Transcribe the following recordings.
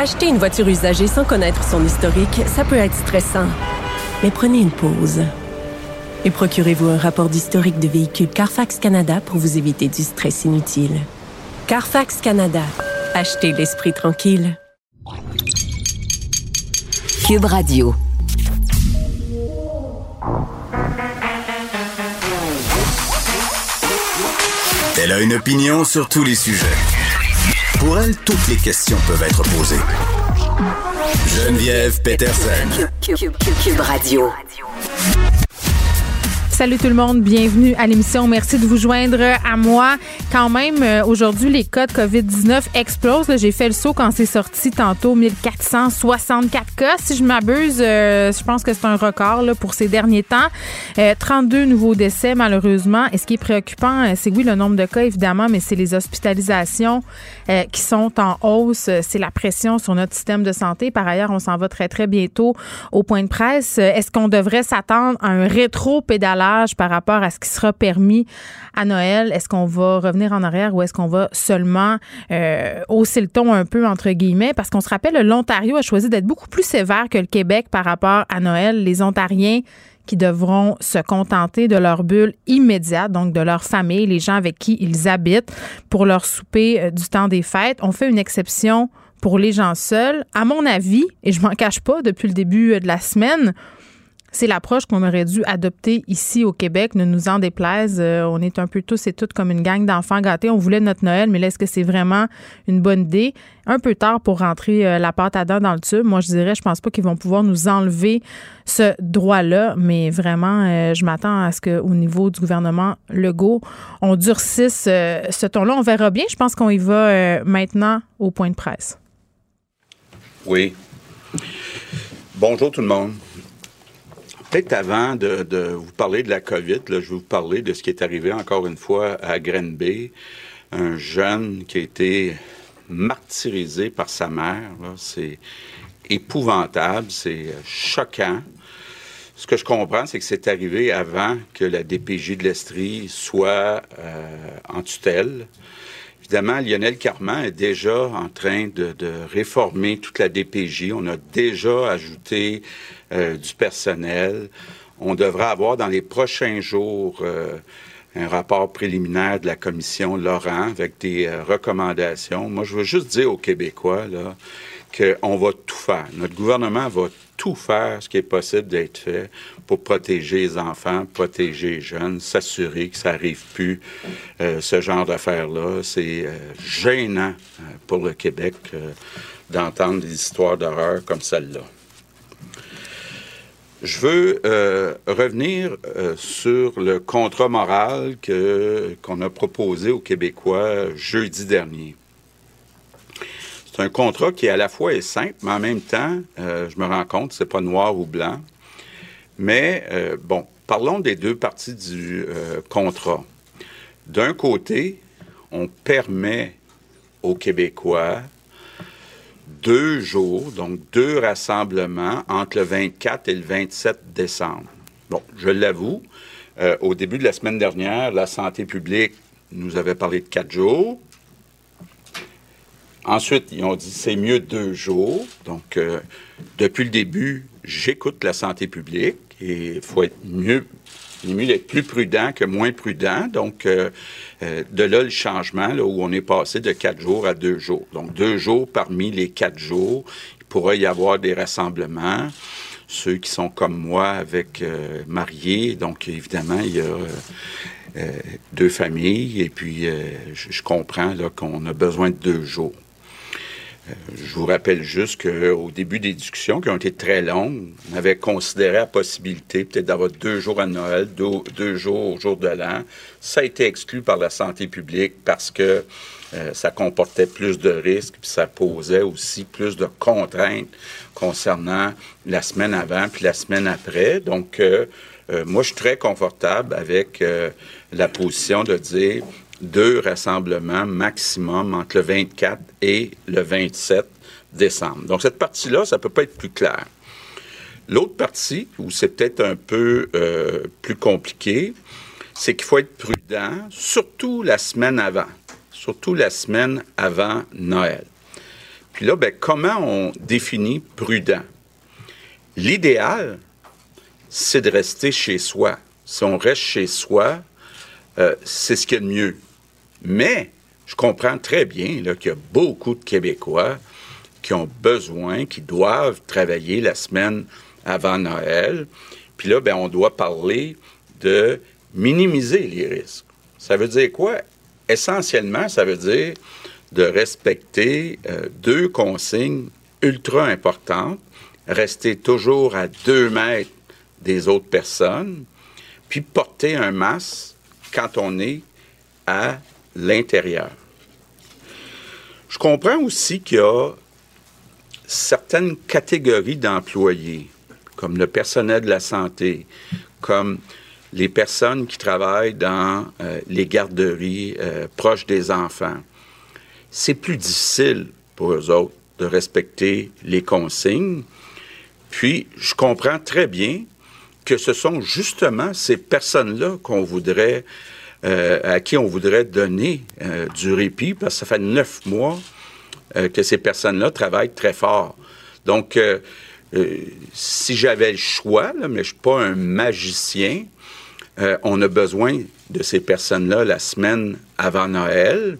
Acheter une voiture usagée sans connaître son historique, ça peut être stressant. Mais prenez une pause. Et procurez-vous un rapport d'historique de véhicule Carfax Canada pour vous éviter du stress inutile. Carfax Canada. Achetez l'esprit tranquille. Cube Radio. Elle a une opinion sur tous les sujets. Pour elle, toutes les questions peuvent être posées. Geneviève Peterson. Cube, Radio. Salut tout le monde, bienvenue à l'émission. Merci de vous joindre à moi. Quand même, euh, aujourd'hui, les cas de COVID-19 explosent. J'ai fait le saut quand c'est sorti tantôt, 1464 cas. Si je m'abuse, euh, je pense que c'est un record pour ces derniers temps. 32 euh, nouveaux décès, malheureusement. Et ce qui est préoccupant, c'est oui le nombre de cas, évidemment, mais c'est les hospitalisations qui sont en hausse. C'est la pression sur notre système de santé. Par ailleurs, on s'en va très, très bientôt au point de presse. Est-ce qu'on devrait s'attendre à un rétro-pédalage par rapport à ce qui sera permis à Noël? Est-ce qu'on va revenir en arrière ou est-ce qu'on va seulement euh, hausser le ton un peu, entre guillemets? Parce qu'on se rappelle, l'Ontario a choisi d'être beaucoup plus sévère que le Québec par rapport à Noël. Les Ontariens qui devront se contenter de leur bulle immédiate, donc de leur famille, les gens avec qui ils habitent, pour leur souper euh, du temps des fêtes. On fait une exception pour les gens seuls. À mon avis, et je m'en cache pas depuis le début euh, de la semaine, c'est l'approche qu'on aurait dû adopter ici au Québec, ne nous en déplaise. Euh, on est un peu tous et toutes comme une gang d'enfants gâtés. On voulait notre Noël, mais là, est-ce que c'est vraiment une bonne idée? Un peu tard pour rentrer euh, la pâte à dents dans le tube. Moi, je dirais, je pense pas qu'ils vont pouvoir nous enlever ce droit-là, mais vraiment, euh, je m'attends à ce qu'au niveau du gouvernement Legault, on durcisse ce ton-là. On verra bien. Je pense qu'on y va maintenant au point de presse. Oui. Bonjour tout le monde. Peut-être avant de, vous parler de la COVID, je vais vous parler de ce qui est arrivé encore une fois à Grenby. Un jeune qui a été martyrisé par sa mère. C'est épouvantable, c'est choquant. Ce que je comprends, c'est que c'est arrivé avant que la DPJ de l'Estrie soit euh, en tutelle. Évidemment, Lionel Carman est déjà en train de, réformer toute la DPJ. On a déjà ajouté euh, du personnel. On devra avoir dans les prochains jours euh, un rapport préliminaire de la commission Laurent avec des euh, recommandations. Moi, je veux juste dire aux Québécois là, qu'on va tout faire. Notre gouvernement va tout faire ce qui est possible d'être fait pour protéger les enfants, protéger les jeunes, s'assurer que ça n'arrive plus, ce genre d'affaires-là. C'est gênant pour le Québec d'entendre des histoires d'horreur comme celle-là. Je veux euh, revenir euh, sur le contrat moral que, qu'on a proposé aux Québécois jeudi dernier. C'est un contrat qui à la fois est simple, mais en même temps, euh, je me rends compte, c'est pas noir ou blanc. Mais bon, parlons des deux parties du contrat. D'un côté, on permet aux Québécois deux jours, donc deux rassemblements entre le 24 et le 27 décembre. Bon, je l'avoue, euh, au début de la semaine dernière, la santé publique nous avait parlé de quatre jours. Ensuite, ils ont dit c'est mieux deux jours. Donc, euh, depuis le début, j'écoute la santé publique et il faut être mieux il est mieux d'être plus prudent que moins prudent. Donc, euh, euh, de là le changement, là, où on est passé de quatre jours à deux jours. Donc, deux jours parmi les quatre jours, il pourrait y avoir des rassemblements. Ceux qui sont comme moi avec euh, mariés, donc évidemment, il y a deux familles, et puis je, je comprends qu'on a besoin de deux jours. Euh, je vous rappelle juste qu'au début des discussions, qui ont été très longues, on avait considéré la possibilité peut-être d'avoir deux jours à Noël, deux, jours au jour de l'an. Ça a été exclu par la santé publique parce que euh, ça comportait plus de risques, puis ça posait aussi plus de contraintes concernant la semaine avant puis la semaine après. Donc, euh, moi, je suis très confortable avec la position de dire deux rassemblements maximum entre le 24 et le 27 décembre. Donc, cette partie-là, ça ne peut pas être plus clair. L'autre partie, où c'est peut-être un peu euh, plus compliqué, c'est qu'il faut être prudent, surtout la semaine avant, surtout la semaine avant Noël. Puis là, ben, comment on définit prudent? L'idéal, c'est de rester chez soi. Si on reste chez soi, euh, c'est ce qu'il y a de mieux. Mais je comprends très bien qu'il y a beaucoup de Québécois qui ont besoin, qui doivent travailler la semaine avant Noël. Puis là, ben, on doit parler de minimiser les risques. Ça veut dire quoi? Essentiellement, ça veut dire de respecter euh, deux consignes ultra importantes. Rester toujours à deux mètres des autres personnes, puis porter un masque quand on est à l'intérieur. Je comprends aussi qu'il y a certaines catégories d'employés, comme le personnel de la santé, comme les personnes qui travaillent dans euh, les garderies euh, proches des enfants. C'est plus difficile pour eux autres de respecter les consignes. Puis, je comprends très bien que ce sont justement ces personnes-là qu'on voudrait, euh, à qui on voudrait donner du répit, parce que ça fait neuf mois que ces personnes-là travaillent très fort. Donc, si j'avais le choix, mais je ne suis pas un magicien, euh, on a besoin de ces personnes-là la semaine avant Noël.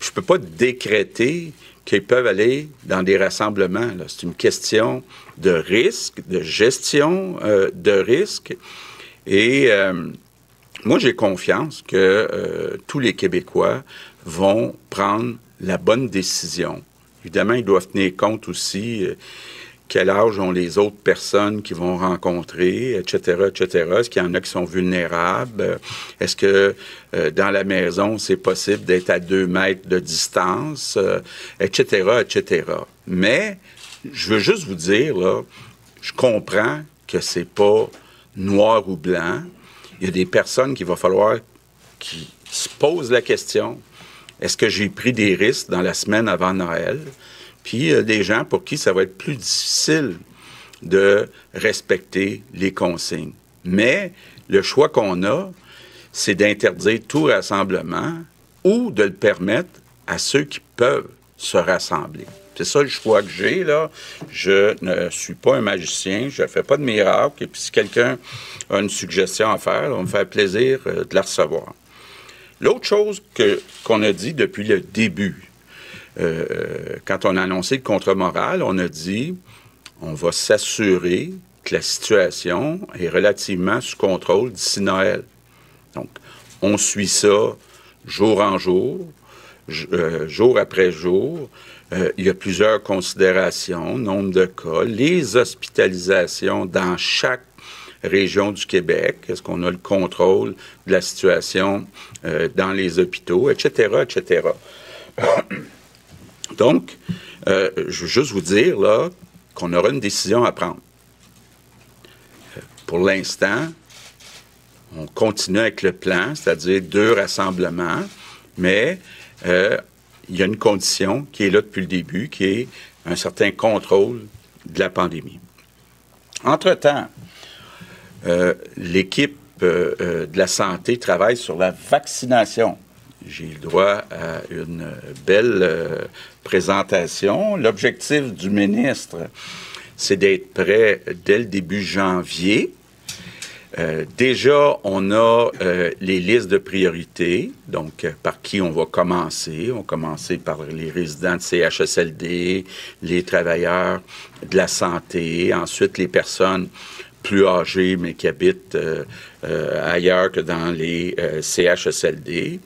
Je ne peux pas décréter qu'ils peuvent aller dans des rassemblements. C'est une question de risque, de gestion euh, de risque. Et euh, moi, j'ai confiance que tous les Québécois vont prendre la bonne décision. Évidemment, ils doivent tenir compte aussi quel âge ont les autres personnes qui vont rencontrer, etc., etc. Est-ce qu'il y en a qui sont vulnérables? Est-ce que euh, dans la maison, c'est possible d'être à deux mètres de distance, etc., euh, etc. Mais je veux juste vous dire, là, je comprends que c'est pas noir ou blanc. Il y a des personnes qu'il va falloir qui se posent la question, est-ce que j'ai pris des risques dans la semaine avant Noël? puis a des gens pour qui ça va être plus difficile de respecter les consignes. Mais le choix qu'on a, c'est d'interdire tout rassemblement ou de le permettre à ceux qui peuvent se rassembler. C'est ça le choix que j'ai, là. Je ne suis pas un magicien, je ne fais pas de miracle. Et puis, si quelqu'un a une suggestion à faire, on me fait plaisir euh, de la recevoir. L'autre chose qu'on a dit depuis le début, euh, quand on a annoncé le contre moral, on a dit on va s'assurer que la situation est relativement sous contrôle d'ici Noël. Donc, on suit ça jour en jour, euh, jour après jour. Euh, il y a plusieurs considérations, nombre de cas, les hospitalisations dans chaque région du Québec, est-ce qu'on a le contrôle de la situation dans les hôpitaux, etc., etc. Donc, euh, je veux juste vous dire là qu'on aura une décision à prendre. Euh, pour l'instant, on continue avec le plan, c'est-à-dire deux rassemblements, mais euh, il y a une condition qui est là depuis le début, qui est un certain contrôle de la pandémie. Entre-temps, l'équipe de la santé travaille sur la vaccination j'ai le droit à une belle euh, présentation. L'objectif du ministre, c'est d'être prêt dès le début janvier. Euh, déjà, on a euh, les listes de priorités, donc par qui on va commencer? On va commencer par les résidents de CHSLD, les travailleurs de la santé, ensuite les personnes plus âgées mais qui habitent ailleurs que dans les CHSLD.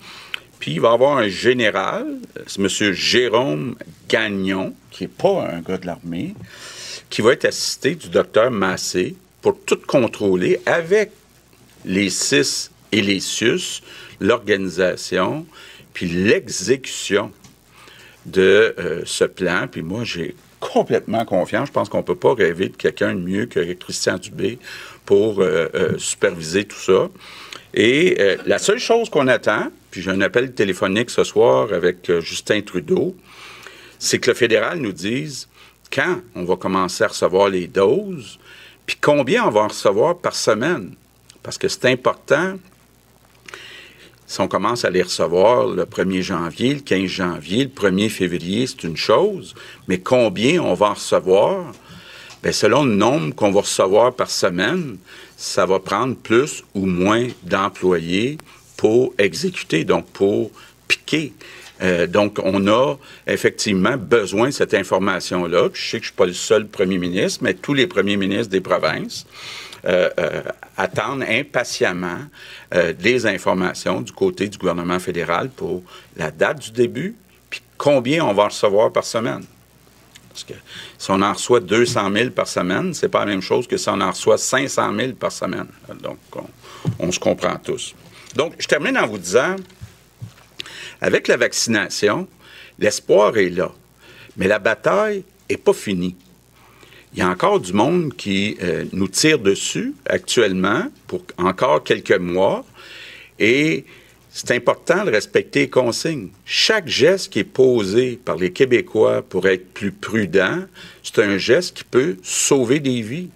Puis il va y avoir un général, c'est M. Jérôme Gagnon, qui n'est pas un gars de l'armée, qui va être assisté du docteur Massé pour tout contrôler avec les CIS et les SUS, l'organisation, puis l'exécution de euh, ce plan. Puis moi, j'ai complètement confiance. Je pense qu'on ne peut pas rêver de quelqu'un de mieux que Christian Dubé pour euh, euh, superviser tout ça. Et la seule chose qu'on attend, puis j'ai un appel téléphonique ce soir avec Justin Trudeau, c'est que le fédéral nous dise quand on va commencer à recevoir les doses, puis combien on va en recevoir par semaine? Parce que c'est important. si on commence à les recevoir le 1er janvier, le 15 janvier, le 1er février, c'est une chose, mais combien on va en recevoir? Bien, selon le nombre qu'on va recevoir par semaine, ça va prendre plus ou moins d'employés pour exécuter, donc pour piquer. Euh, donc, on a effectivement besoin de cette information-là. Je sais que je ne suis pas le seul premier ministre, mais tous les premiers ministres des provinces euh, euh, attendent impatiemment des informations du côté du gouvernement fédéral pour la date du début, puis combien on va recevoir par semaine. Parce que si on en reçoit 200 000 par semaine, c'est pas la même chose que si on en reçoit 500 000 par semaine. Donc, on se comprend tous. Donc, je termine en vous disant, avec la vaccination, l'espoir est là. Mais la bataille n'est pas finie. Il y a encore du monde qui euh, nous tire dessus actuellement pour encore quelques mois. Et c'est important de respecter les consignes. Chaque geste qui est posé par les Québécois pour être plus prudent, c'est un geste qui peut sauver des vies.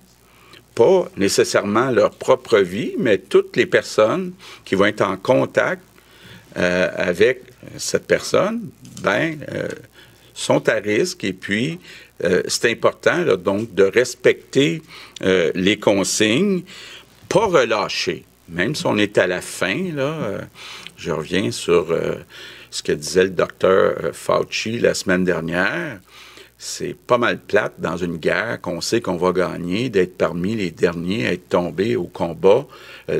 Pas nécessairement leur propre vie, mais toutes les personnes qui vont être en contact euh, avec cette personne, ben, euh, sont à risque et puis euh, c'est important donc de respecter les consignes, pas relâcher. Même si on est à la fin, là, je reviens sur ce que disait le docteur Fauci la semaine dernière. C'est pas mal plate dans une guerre qu'on sait qu'on va gagner, d'être parmi les derniers à être tombés au combat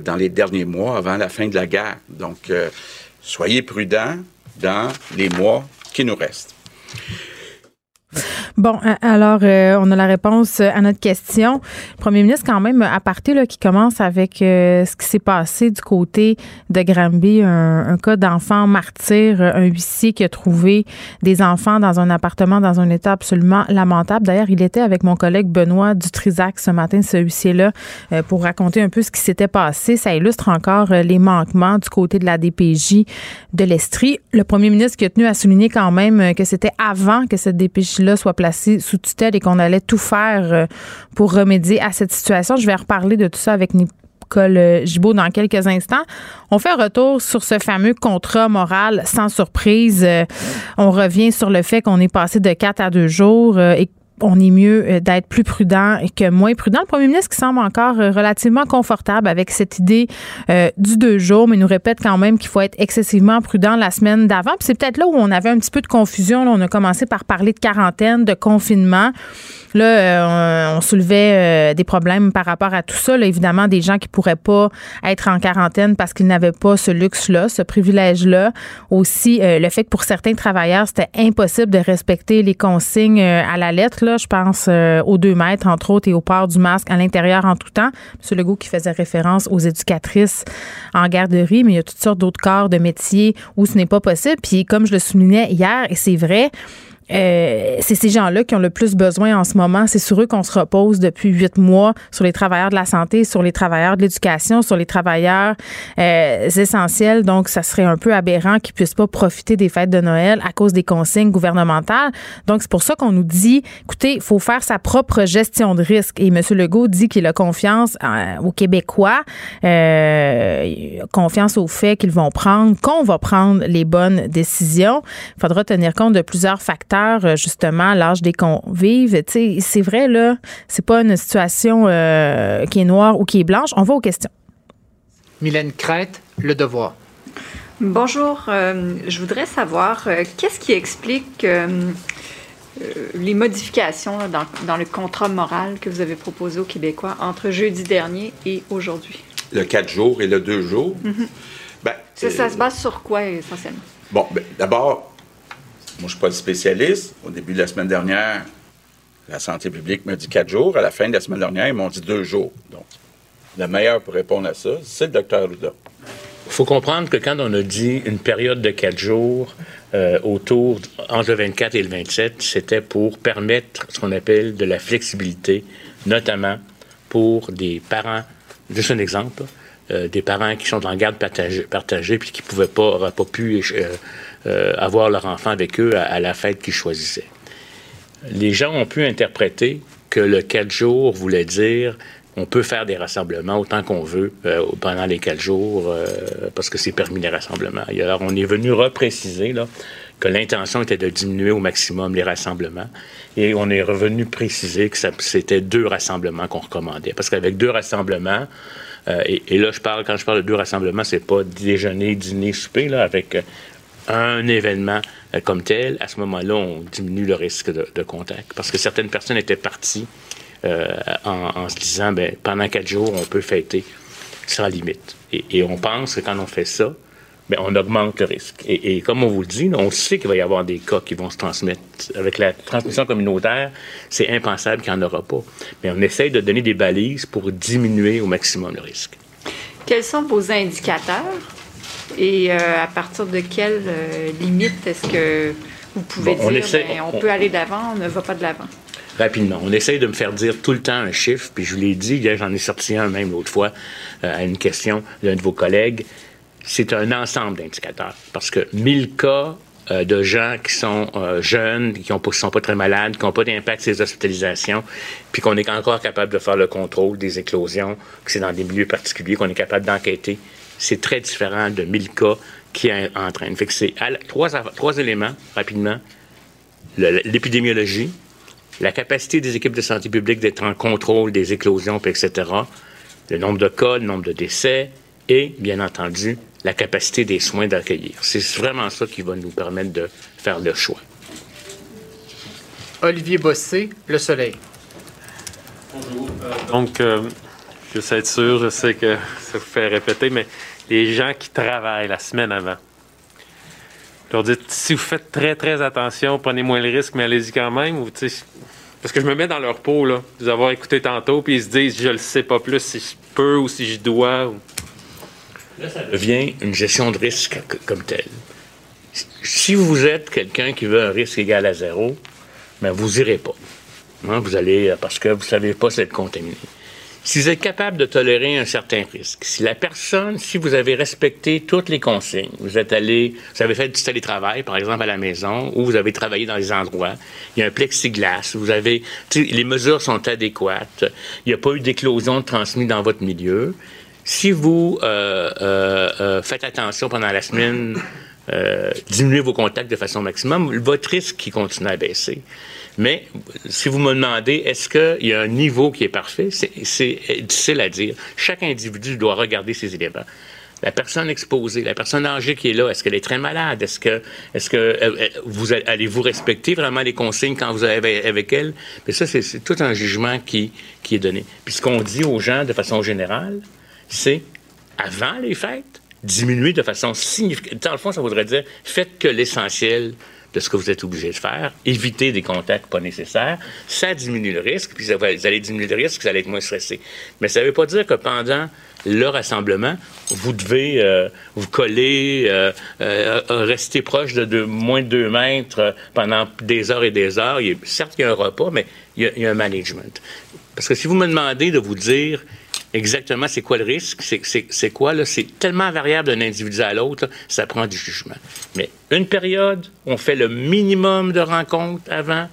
dans les derniers mois avant la fin de la guerre. Donc, soyez prudents dans les mois qui nous restent. Bon, alors, euh, on a la réponse à notre question. Le premier ministre, quand même, à partir là, qui commence avec euh, ce qui s'est passé du côté de Granby, un, cas d'enfant martyr, un huissier qui a trouvé des enfants dans un appartement dans un état absolument lamentable. D'ailleurs, il était avec mon collègue Benoît Dutrisac ce matin, ce huissier-là, euh, pour raconter un peu ce qui s'était passé. Ça illustre encore les manquements du côté de la DPJ de l'Estrie. Le premier ministre qui a tenu à souligner quand même que c'était avant que cette DPJ-là soit sous tutelle et qu'on allait tout faire euh, pour remédier à cette situation. Je vais reparler de tout ça avec Nicole euh, Gibault dans quelques instants. On fait retour sur ce fameux contrat moral sans surprise. Euh, on revient sur le fait qu'on est passé de quatre à deux jours et on est mieux euh, d'être plus prudent que moins prudent. Le premier ministre qui semble encore euh, relativement confortable avec cette idée euh, du deux jours, mais nous répète quand même qu'il faut être excessivement prudent la semaine d'avant. Puis c'est peut-être là où on avait un petit peu de confusion. On a commencé par parler de quarantaine, de confinement. Là, on, soulevait des problèmes par rapport à tout ça. évidemment, des gens qui pourraient pas être en quarantaine parce qu'ils n'avaient pas ce luxe-là, ce privilège-là. Aussi, le fait que pour certains travailleurs, c'était impossible de respecter les consignes à la lettre. Là, je pense euh, aux deux mètres, entre autres, et au port du masque à l'intérieur en tout temps. M. Legault qui faisait référence aux éducatrices en garderie, mais il y a toutes sortes d'autres corps de métiers où ce n'est pas possible. Puis, comme je le soulignais hier, et c'est vrai, euh, c'est ces gens-là qui ont le plus besoin en ce moment. C'est sur eux qu'on se repose depuis huit mois, sur les travailleurs de la santé, sur les travailleurs de l'éducation, sur les travailleurs euh, essentiels. Donc, ça serait un peu aberrant qu'ils puissent pas profiter des fêtes de Noël à cause des consignes gouvernementales. Donc, c'est pour ça qu'on nous dit, écoutez, il faut faire sa propre gestion de risque. Et M. Legault dit qu'il a confiance euh, aux Québécois, confiance au fait qu'ils vont prendre, qu'on va prendre les bonnes décisions. Il faudra tenir compte de plusieurs facteurs euh, justement, l'âge des convives. C'est vrai, là, c'est pas une situation euh, qui est noire ou qui est blanche. On va aux questions. Mylène Crête, Le Devoir. Bonjour. Euh, je voudrais savoir qu'est-ce qui explique les modifications dans, le contrat moral que vous avez proposé aux Québécois entre jeudi dernier et aujourd'hui? Le 4 jours et le 2 jours. Mm-hmm. Ben, ça, se base sur quoi essentiellement? Bon, ben, d'abord, moi, je ne suis pas le spécialiste. Au début de la semaine dernière, la santé publique m'a dit quatre jours. À la fin de la semaine dernière, ils m'ont dit deux jours. Donc, le meilleur pour répondre à ça, c'est le docteur Arruda. Il faut comprendre que quand on a dit une période de quatre jours euh, autour entre le 24 et le 27, c'était pour permettre ce qu'on appelle de la flexibilité, notamment pour des parents. Juste un exemple, euh, des parents qui sont en garde partagée, partagée puis qui pouvaient pas, pas pu euh, euh, avoir leur enfant avec eux à, la fête qu'ils choisissaient. Les gens ont pu interpréter que le 4 jours voulait dire on peut faire des rassemblements autant qu'on veut euh, pendant les quatre jours euh, parce que c'est permis les rassemblements. alors, on est venu repréciser que l'intention était de diminuer au maximum les rassemblements et on est revenu préciser que c'était deux rassemblements qu'on recommandait. Parce qu'avec deux rassemblements, euh, et, là, je parle, quand je parle de deux rassemblements, c'est pas déjeuner, dîner, souper, là, avec un événement comme tel. À ce moment-là, on diminue le risque de, contact parce que certaines personnes étaient parties euh, en, se disant, ben, pendant quatre jours, on peut fêter sans limite. Et, on pense que quand on fait ça, ben, on augmente le risque. Et, comme on vous le dit, on sait qu'il va y avoir des cas qui vont se transmettre. Avec la transmission communautaire, c'est impensable qu'il n'y en aura pas. Mais on essaye de donner des balises pour diminuer au maximum le risque. Quels sont vos indicateurs? Et euh, à partir de quelles euh, limites est-ce que vous pouvez dire ben, on, on, peut aller d'avant, on ne va pas de l'avant? rapidement. On essaye de me faire dire tout le temps un chiffre, puis je vous l'ai dit, j'en ai sorti un même l'autre fois euh, à une question d'un de vos collègues. C'est un ensemble d'indicateurs, parce que 1000 cas euh, de gens qui sont euh, jeunes, qui ne sont pas très malades, qui n'ont pas d'impact sur les hospitalisations, puis qu'on est encore capable de faire le contrôle des éclosions, que c'est dans des milieux particuliers qu'on est capable d'enquêter. C'est très différent de 1000 cas qui entraînent. Fait que c'est trois, trois éléments, rapidement. L'épidémiologie, la capacité des équipes de santé publique d'être en contrôle des éclosions, etc., le nombre de cas, le nombre de décès et, bien entendu, la capacité des soins d'accueillir. C'est vraiment ça qui va nous permettre de faire le choix. Olivier Bossé, Le Soleil. Bonjour. Euh, donc, euh, je sais être sûr, je sais que ça vous fait répéter, mais les gens qui travaillent la semaine avant, leur dites, si vous faites très, très attention, prenez moins le risque, mais allez-y quand même. Ou, parce que je me mets dans leur peau, là, de avoir écouté tantôt, puis ils se disent, je ne sais pas plus si je peux ou si je dois. Là, ça devient une gestion de risque comme telle. Si vous êtes quelqu'un qui veut un risque égal à zéro, ben, vous irez pas. Hein, vous allez, parce que vous savez pas si être contaminé si vous êtes capable de tolérer un certain risque, si la personne, si vous avez respecté toutes les consignes, vous êtes allé, vous avez fait du télétravail, par exemple, à la maison, ou vous avez travaillé dans les endroits, il y a un plexiglas, vous avez, les mesures sont adéquates, il n'y a pas eu d'éclosion transmise dans votre milieu. Si vous euh, euh, euh, faites attention pendant la semaine, diminuez vos contacts de façon maximum, votre risque qui continue à baisser. Mais si vous me demandez, est-ce qu'il y a un niveau qui est parfait, c'est difficile à dire. Chaque individu doit regarder ses éléments la personne exposée, la personne âgée qui est là, est-ce qu'elle est très malade? Est-ce que, est-ce que euh, euh, vous allez-vous respecter vraiment les consignes quand vous avez avec elle? Mais ça, c'est, tout un jugement qui, qui est donné. Puis ce qu'on dit aux gens de façon générale, c'est avant les fêtes, diminuer de façon significative. Dans le fond, ça voudrait dire faites que l'essentiel de ce que vous êtes obligé de faire, éviter des contacts pas nécessaires, ça diminue le risque, puis vous allez diminuer le risque, vous allez être moins stressé. Mais ça ne veut pas dire que pendant le rassemblement, vous devez euh, vous coller, euh, euh, rester proche de, moins de deux mètres pendant des heures et des heures. Certes, il y a un repas, mais il y a un management. Parce que si vous me demandez de vous dire exactement c'est quoi le risque, c'est quoi, là, c'est tellement variable d'un individu à l'autre, ça prend du jugement. Mais une période, on fait le minimum de rencontres avant,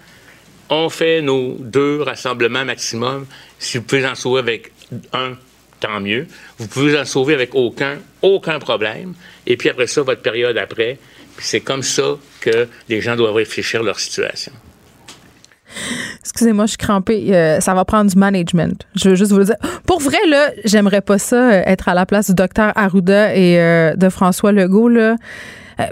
on fait nos deux rassemblements maximum. Si vous pouvez en sauver avec un, tant mieux. Vous pouvez en sauver avec aucun, aucun problème. Et puis après ça, votre période après, c'est comme ça que les gens doivent réfléchir à leur situation. Excusez-moi, je suis crampée. Euh, ça va prendre du management. Je veux juste vous le dire. Pour vrai, là, j'aimerais pas ça, euh, être à la place du docteur Arruda et euh, de François Legault, là,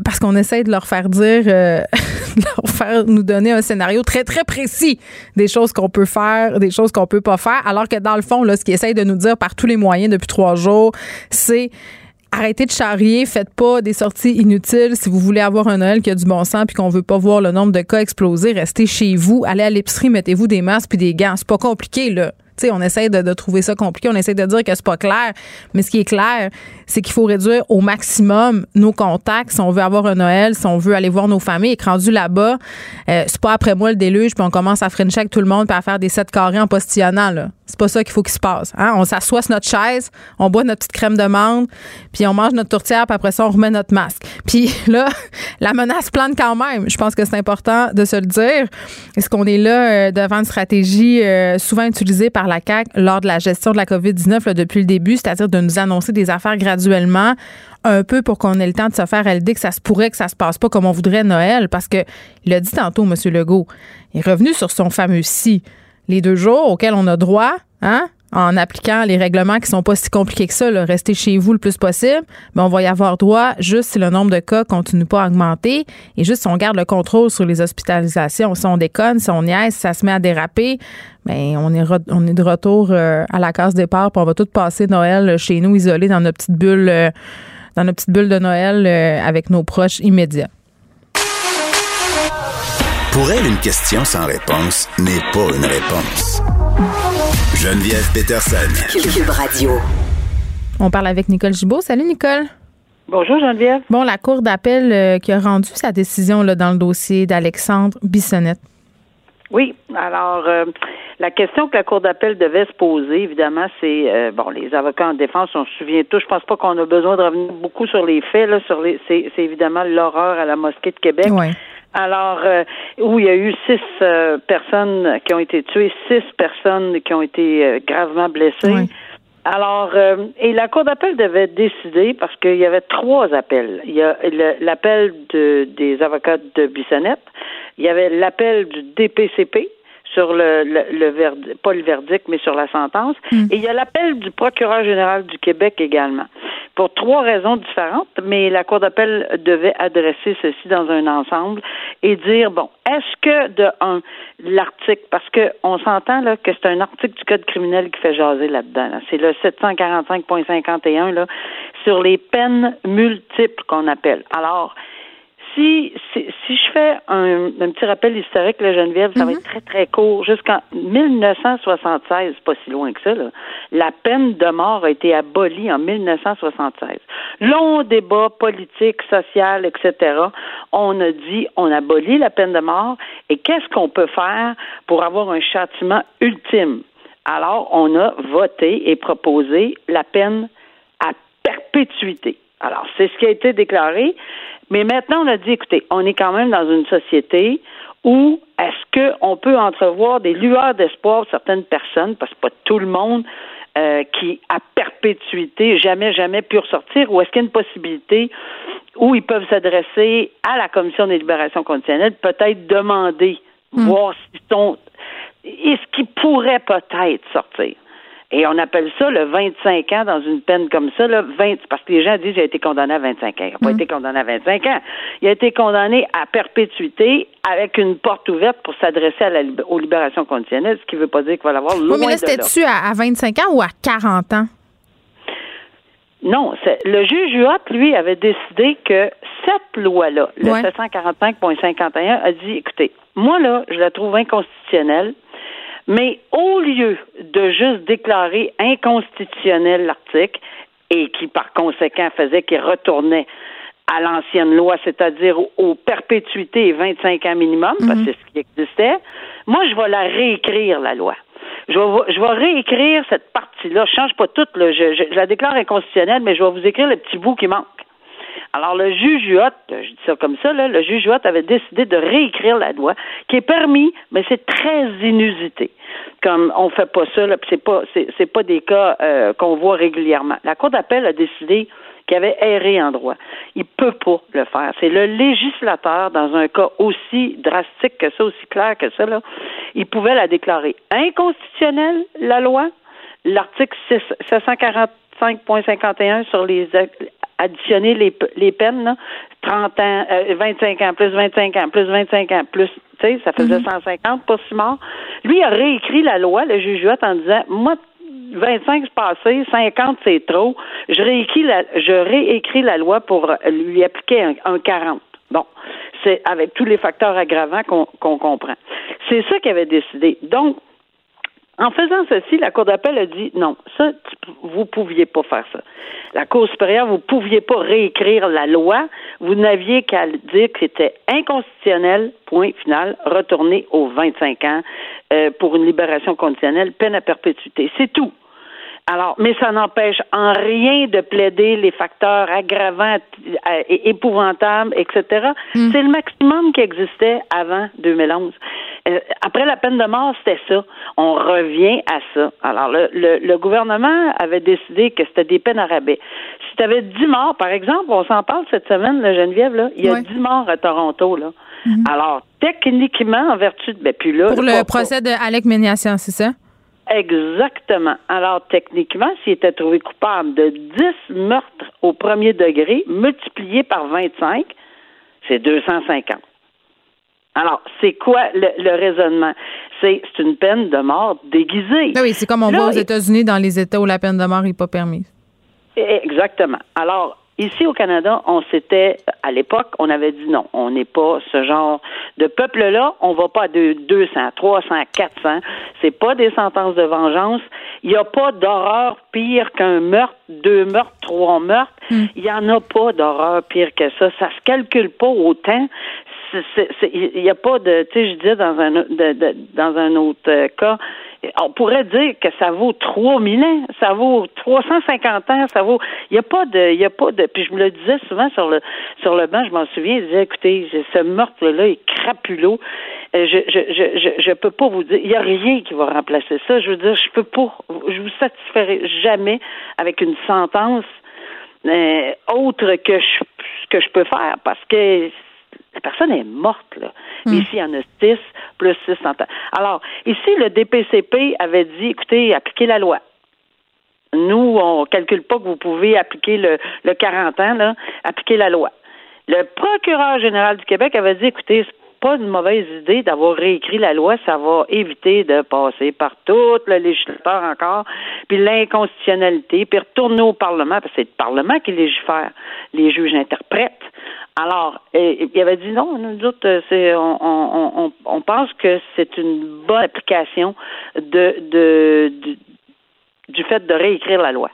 parce qu'on essaie de leur faire dire, de leur faire nous donner un scénario très, très précis des choses qu'on peut faire, des choses qu'on peut pas faire, alors que dans le fond, là, ce qu'ils essayent de nous dire par tous les moyens depuis trois jours, c'est arrêtez de charrier, faites pas des sorties inutiles. Si vous voulez avoir un Noël qui a du bon sens puis qu'on veut pas voir le nombre de cas exploser, restez chez vous, allez à l'épicerie, mettez-vous des masques puis des gants. C'est pas compliqué, là. sais, on essaie de, trouver ça compliqué, on essaie de dire que c'est pas clair, mais ce qui est clair, c'est qu'il faut réduire au maximum nos contacts si on veut avoir un Noël, si on veut aller voir nos familles. Et rendu là-bas, euh, c'est pas après moi le déluge, puis on commence à frencher avec tout le monde, puis à faire des sept carrés en postillonnant. C'est pas ça qu'il faut qu'il se passe. Hein? On s'assoit sur notre chaise, on boit notre petite crème de menthe, puis on mange notre tourtière, puis après ça, on remet notre masque. Puis là, la menace plane quand même. Je pense que c'est important de se le dire. Est-ce qu'on est là euh, devant une stratégie euh, souvent utilisée par la CAQ lors de la gestion de la COVID-19 depuis le début, c'est-à-dire de nous annoncer des affaires graduellement, un peu pour qu'on ait le temps de se faire l'idée que ça se pourrait que ça se passe pas comme on voudrait Noël, parce que il a dit tantôt, M. Legault, il est revenu sur son fameux si les deux jours auxquels on a droit, hein, en appliquant les règlements qui sont pas si compliqués que ça, là, rester chez vous le plus possible, mais on va y avoir droit juste si le nombre de cas continue pas à augmenter et juste si on garde le contrôle sur les hospitalisations. Si on déconne, si on niaise, si ça se met à déraper, ben on est on est de retour euh, à la case départ, puis on va tout passer Noël chez nous isolés dans notre petite bulle euh, dans notre petite bulle de Noël euh, avec nos proches immédiats. Pour elle, une question sans réponse n'est pas une réponse. Geneviève Peterson. Cube Radio. On parle avec Nicole Gibault. Salut, Nicole. Bonjour, Geneviève. Bon, la Cour d'appel euh, qui a rendu sa décision là, dans le dossier d'Alexandre Bissonnette. Oui, alors euh, la question que la Cour d'appel devait se poser, évidemment, c'est euh, bon, les avocats en défense, on se souvient tous, je pense pas qu'on a besoin de revenir beaucoup sur les faits, là, sur les c'est, c'est évidemment l'horreur à la mosquée de Québec. Ouais. Alors, euh, où il y a eu six euh, personnes qui ont été tuées, six personnes qui ont été euh, gravement blessées. Ouais. Alors, euh, et la Cour d'appel devait décider parce qu'il y avait trois appels. Il y a l'appel de, des avocats de Bissonnette, il y avait l'appel du DPCP sur le, le, le verdi- pas le verdict, mais sur la sentence, et il y a l'appel du procureur général du Québec également. Pour trois raisons différentes, mais la Cour d'appel devait adresser ceci dans un ensemble et dire, bon, est-ce que de un, l'article, parce que on s'entend là que c'est un article du Code criminel qui fait jaser là-dedans. là. C'est le 745.51 là, sur les peines multiples qu'on appelle. Alors, si, si, si je fais un, un petit rappel historique, là, Geneviève, ça va être très, très court. Jusqu'en 1976, pas si loin que ça, là, la peine de mort a été abolie en 1976. Long débat politique, social, etc. On a dit, on abolit la peine de mort et qu'est-ce qu'on peut faire pour avoir un châtiment ultime? Alors, on a voté et proposé la peine à perpétuité. Alors, c'est ce qui a été déclaré. Mais maintenant, on a dit, écoutez, on est quand même dans une société où est-ce qu'on peut entrevoir des lueurs d'espoir pour certaines personnes, parce que pas tout le monde euh, qui, à perpétuité, jamais, jamais pu ressortir, ou est-ce qu'il y a une possibilité où ils peuvent s'adresser à la Commission des libérations conditionnelles, peut-être demander, voir s'ils sont, est-ce qu'ils pourraient peut-être sortir? Et on appelle ça le 25 ans dans une peine comme ça, là, 20, parce que les gens disent qu'il a été condamné à 25 ans. Il n'a pas été condamné à 25 ans. Il a été condamné à perpétuité avec une porte ouverte pour s'adresser à la lib- aux libérations conditionnelles, ce qui ne veut pas dire qu'il va l'avoir loin Oui, mais là, c'était-tu à, à 25 ans ou à 40 ans? Non, c'est- le juge Huot, lui, avait décidé que cette loi-là, le Ouais. 745.51, a dit, écoutez, moi, là, je la trouve inconstitutionnelle, mais au lieu de juste déclarer inconstitutionnel l'article, et qui, par conséquent, faisait qu'il retournait à l'ancienne loi, c'est-à-dire aux, perpétuités et 25 ans minimum, parce que c'est ce qui existait, moi, je vais la réécrire, la loi. Je vais, je vais réécrire cette partie-là. Je change pas toute. Là. Je, je- je la déclare inconstitutionnelle, mais je vais vous écrire le petit bout qui manque. Alors, le juge Huot, je dis ça comme ça, là, le juge Huot avait décidé de réécrire la loi, qui est permis, mais c'est très inusité. Comme on fait pas ça, c'est pas, c'est, pas des cas euh, qu'on voit régulièrement. La Cour d'appel a décidé qu'il avait erré en droit. Il peut pas le faire. C'est le législateur, dans un cas aussi drastique que ça, aussi clair que ça, là, il pouvait la déclarer inconstitutionnelle, la loi, l'article 6 745.51 sur les additionner les, les peines, là, 30 ans, euh, 25 ans, plus 25 ans, plus 25 ans, plus, tu sais, ça faisait 150 pour six morts. Lui a réécrit la loi, le juge Huot, en disant, moi, 25 c'est passé, 50 c'est trop. Je réécris la, je réécris la loi pour lui appliquer un, un 40. Bon, c'est avec tous les facteurs aggravants qu'on qu'on comprend. C'est ça qu'il avait décidé. Donc, En faisant ceci, la Cour d'appel a dit non, ça, vous pouviez pas faire ça. La Cour supérieure, vous pouviez pas réécrire la loi. Vous n'aviez qu'à dire que c'était inconstitutionnel, point final, retourner aux 25 ans euh, pour une libération conditionnelle, peine à perpétuité. C'est tout. Alors, mais ça n'empêche en rien de plaider les facteurs aggravants euh, et épouvantables, etc. Hmm. C'est le maximum qui existait avant 2011. Euh, après la peine de mort, c'était ça. On revient à ça. Alors, le, le, gouvernement avait décidé que c'était des peines à rabais. Si tu avais 10 morts, par exemple, on s'en parle cette semaine, la Geneviève, là, il y a 10 morts à Toronto, là. Hmm. Alors, techniquement, en vertu de. Ben, puis là, Pour le procès de Alec Méniassian, c'est ça? Exactement. Alors, techniquement, s'il était trouvé coupable de 10 meurtres au premier degré, multiplié par 25, c'est 250. Alors, c'est quoi le, raisonnement? C'est une peine de mort déguisée. Ben oui, c'est comme on voit aux États-Unis, dans les États où la peine de mort n'est pas permise. Exactement. Alors, Ici au Canada, on s'était, à l'époque, on avait dit non, on n'est pas ce genre de peuple-là, on va pas de 200, 300, 400, c'est pas des sentences de vengeance, il n'y a pas d'horreur pire qu'un meurtre, deux meurtres, trois meurtres, hmm. il n'y en a pas d'horreur pire que ça, ça se calcule pas autant, il n'y a pas de, tu sais, je disais dans un, dans un autre euh, cas, on pourrait dire que ça vaut 3000 ans, ça vaut 350 ans, ça vaut. Il n'y a pas de, il y a pas de. Puis je me le disais souvent sur le sur le banc, je m'en souviens, je disais, écoutez, ce meurtre-là est crapulot. Euh, je, je, je, je, peux pas vous dire, il n'y a rien qui va remplacer ça. Je veux dire, je peux pas, je vous satisferai jamais avec une sentence euh, autre que je, que je peux faire parce que la personne est morte, là. Hmm. Ici, il y en a six, plus six ans. Alors, ici, le DPCP avait dit, écoutez, appliquez la loi. Nous, on calcule pas que vous pouvez appliquer le, le 40 ans, là, appliquer la loi. Le procureur général du Québec avait dit, écoutez, pas une mauvaise idée d'avoir réécrit la loi, ça va éviter de passer par tout le législateur encore, puis l'inconstitutionnalité, puis retourner au Parlement, parce que c'est le Parlement qui légifère, les juges interprètent. Alors, il avait dit non, nous autres, c'est, on, on, on, pense que c'est une bonne application de, de, du fait de réécrire la loi.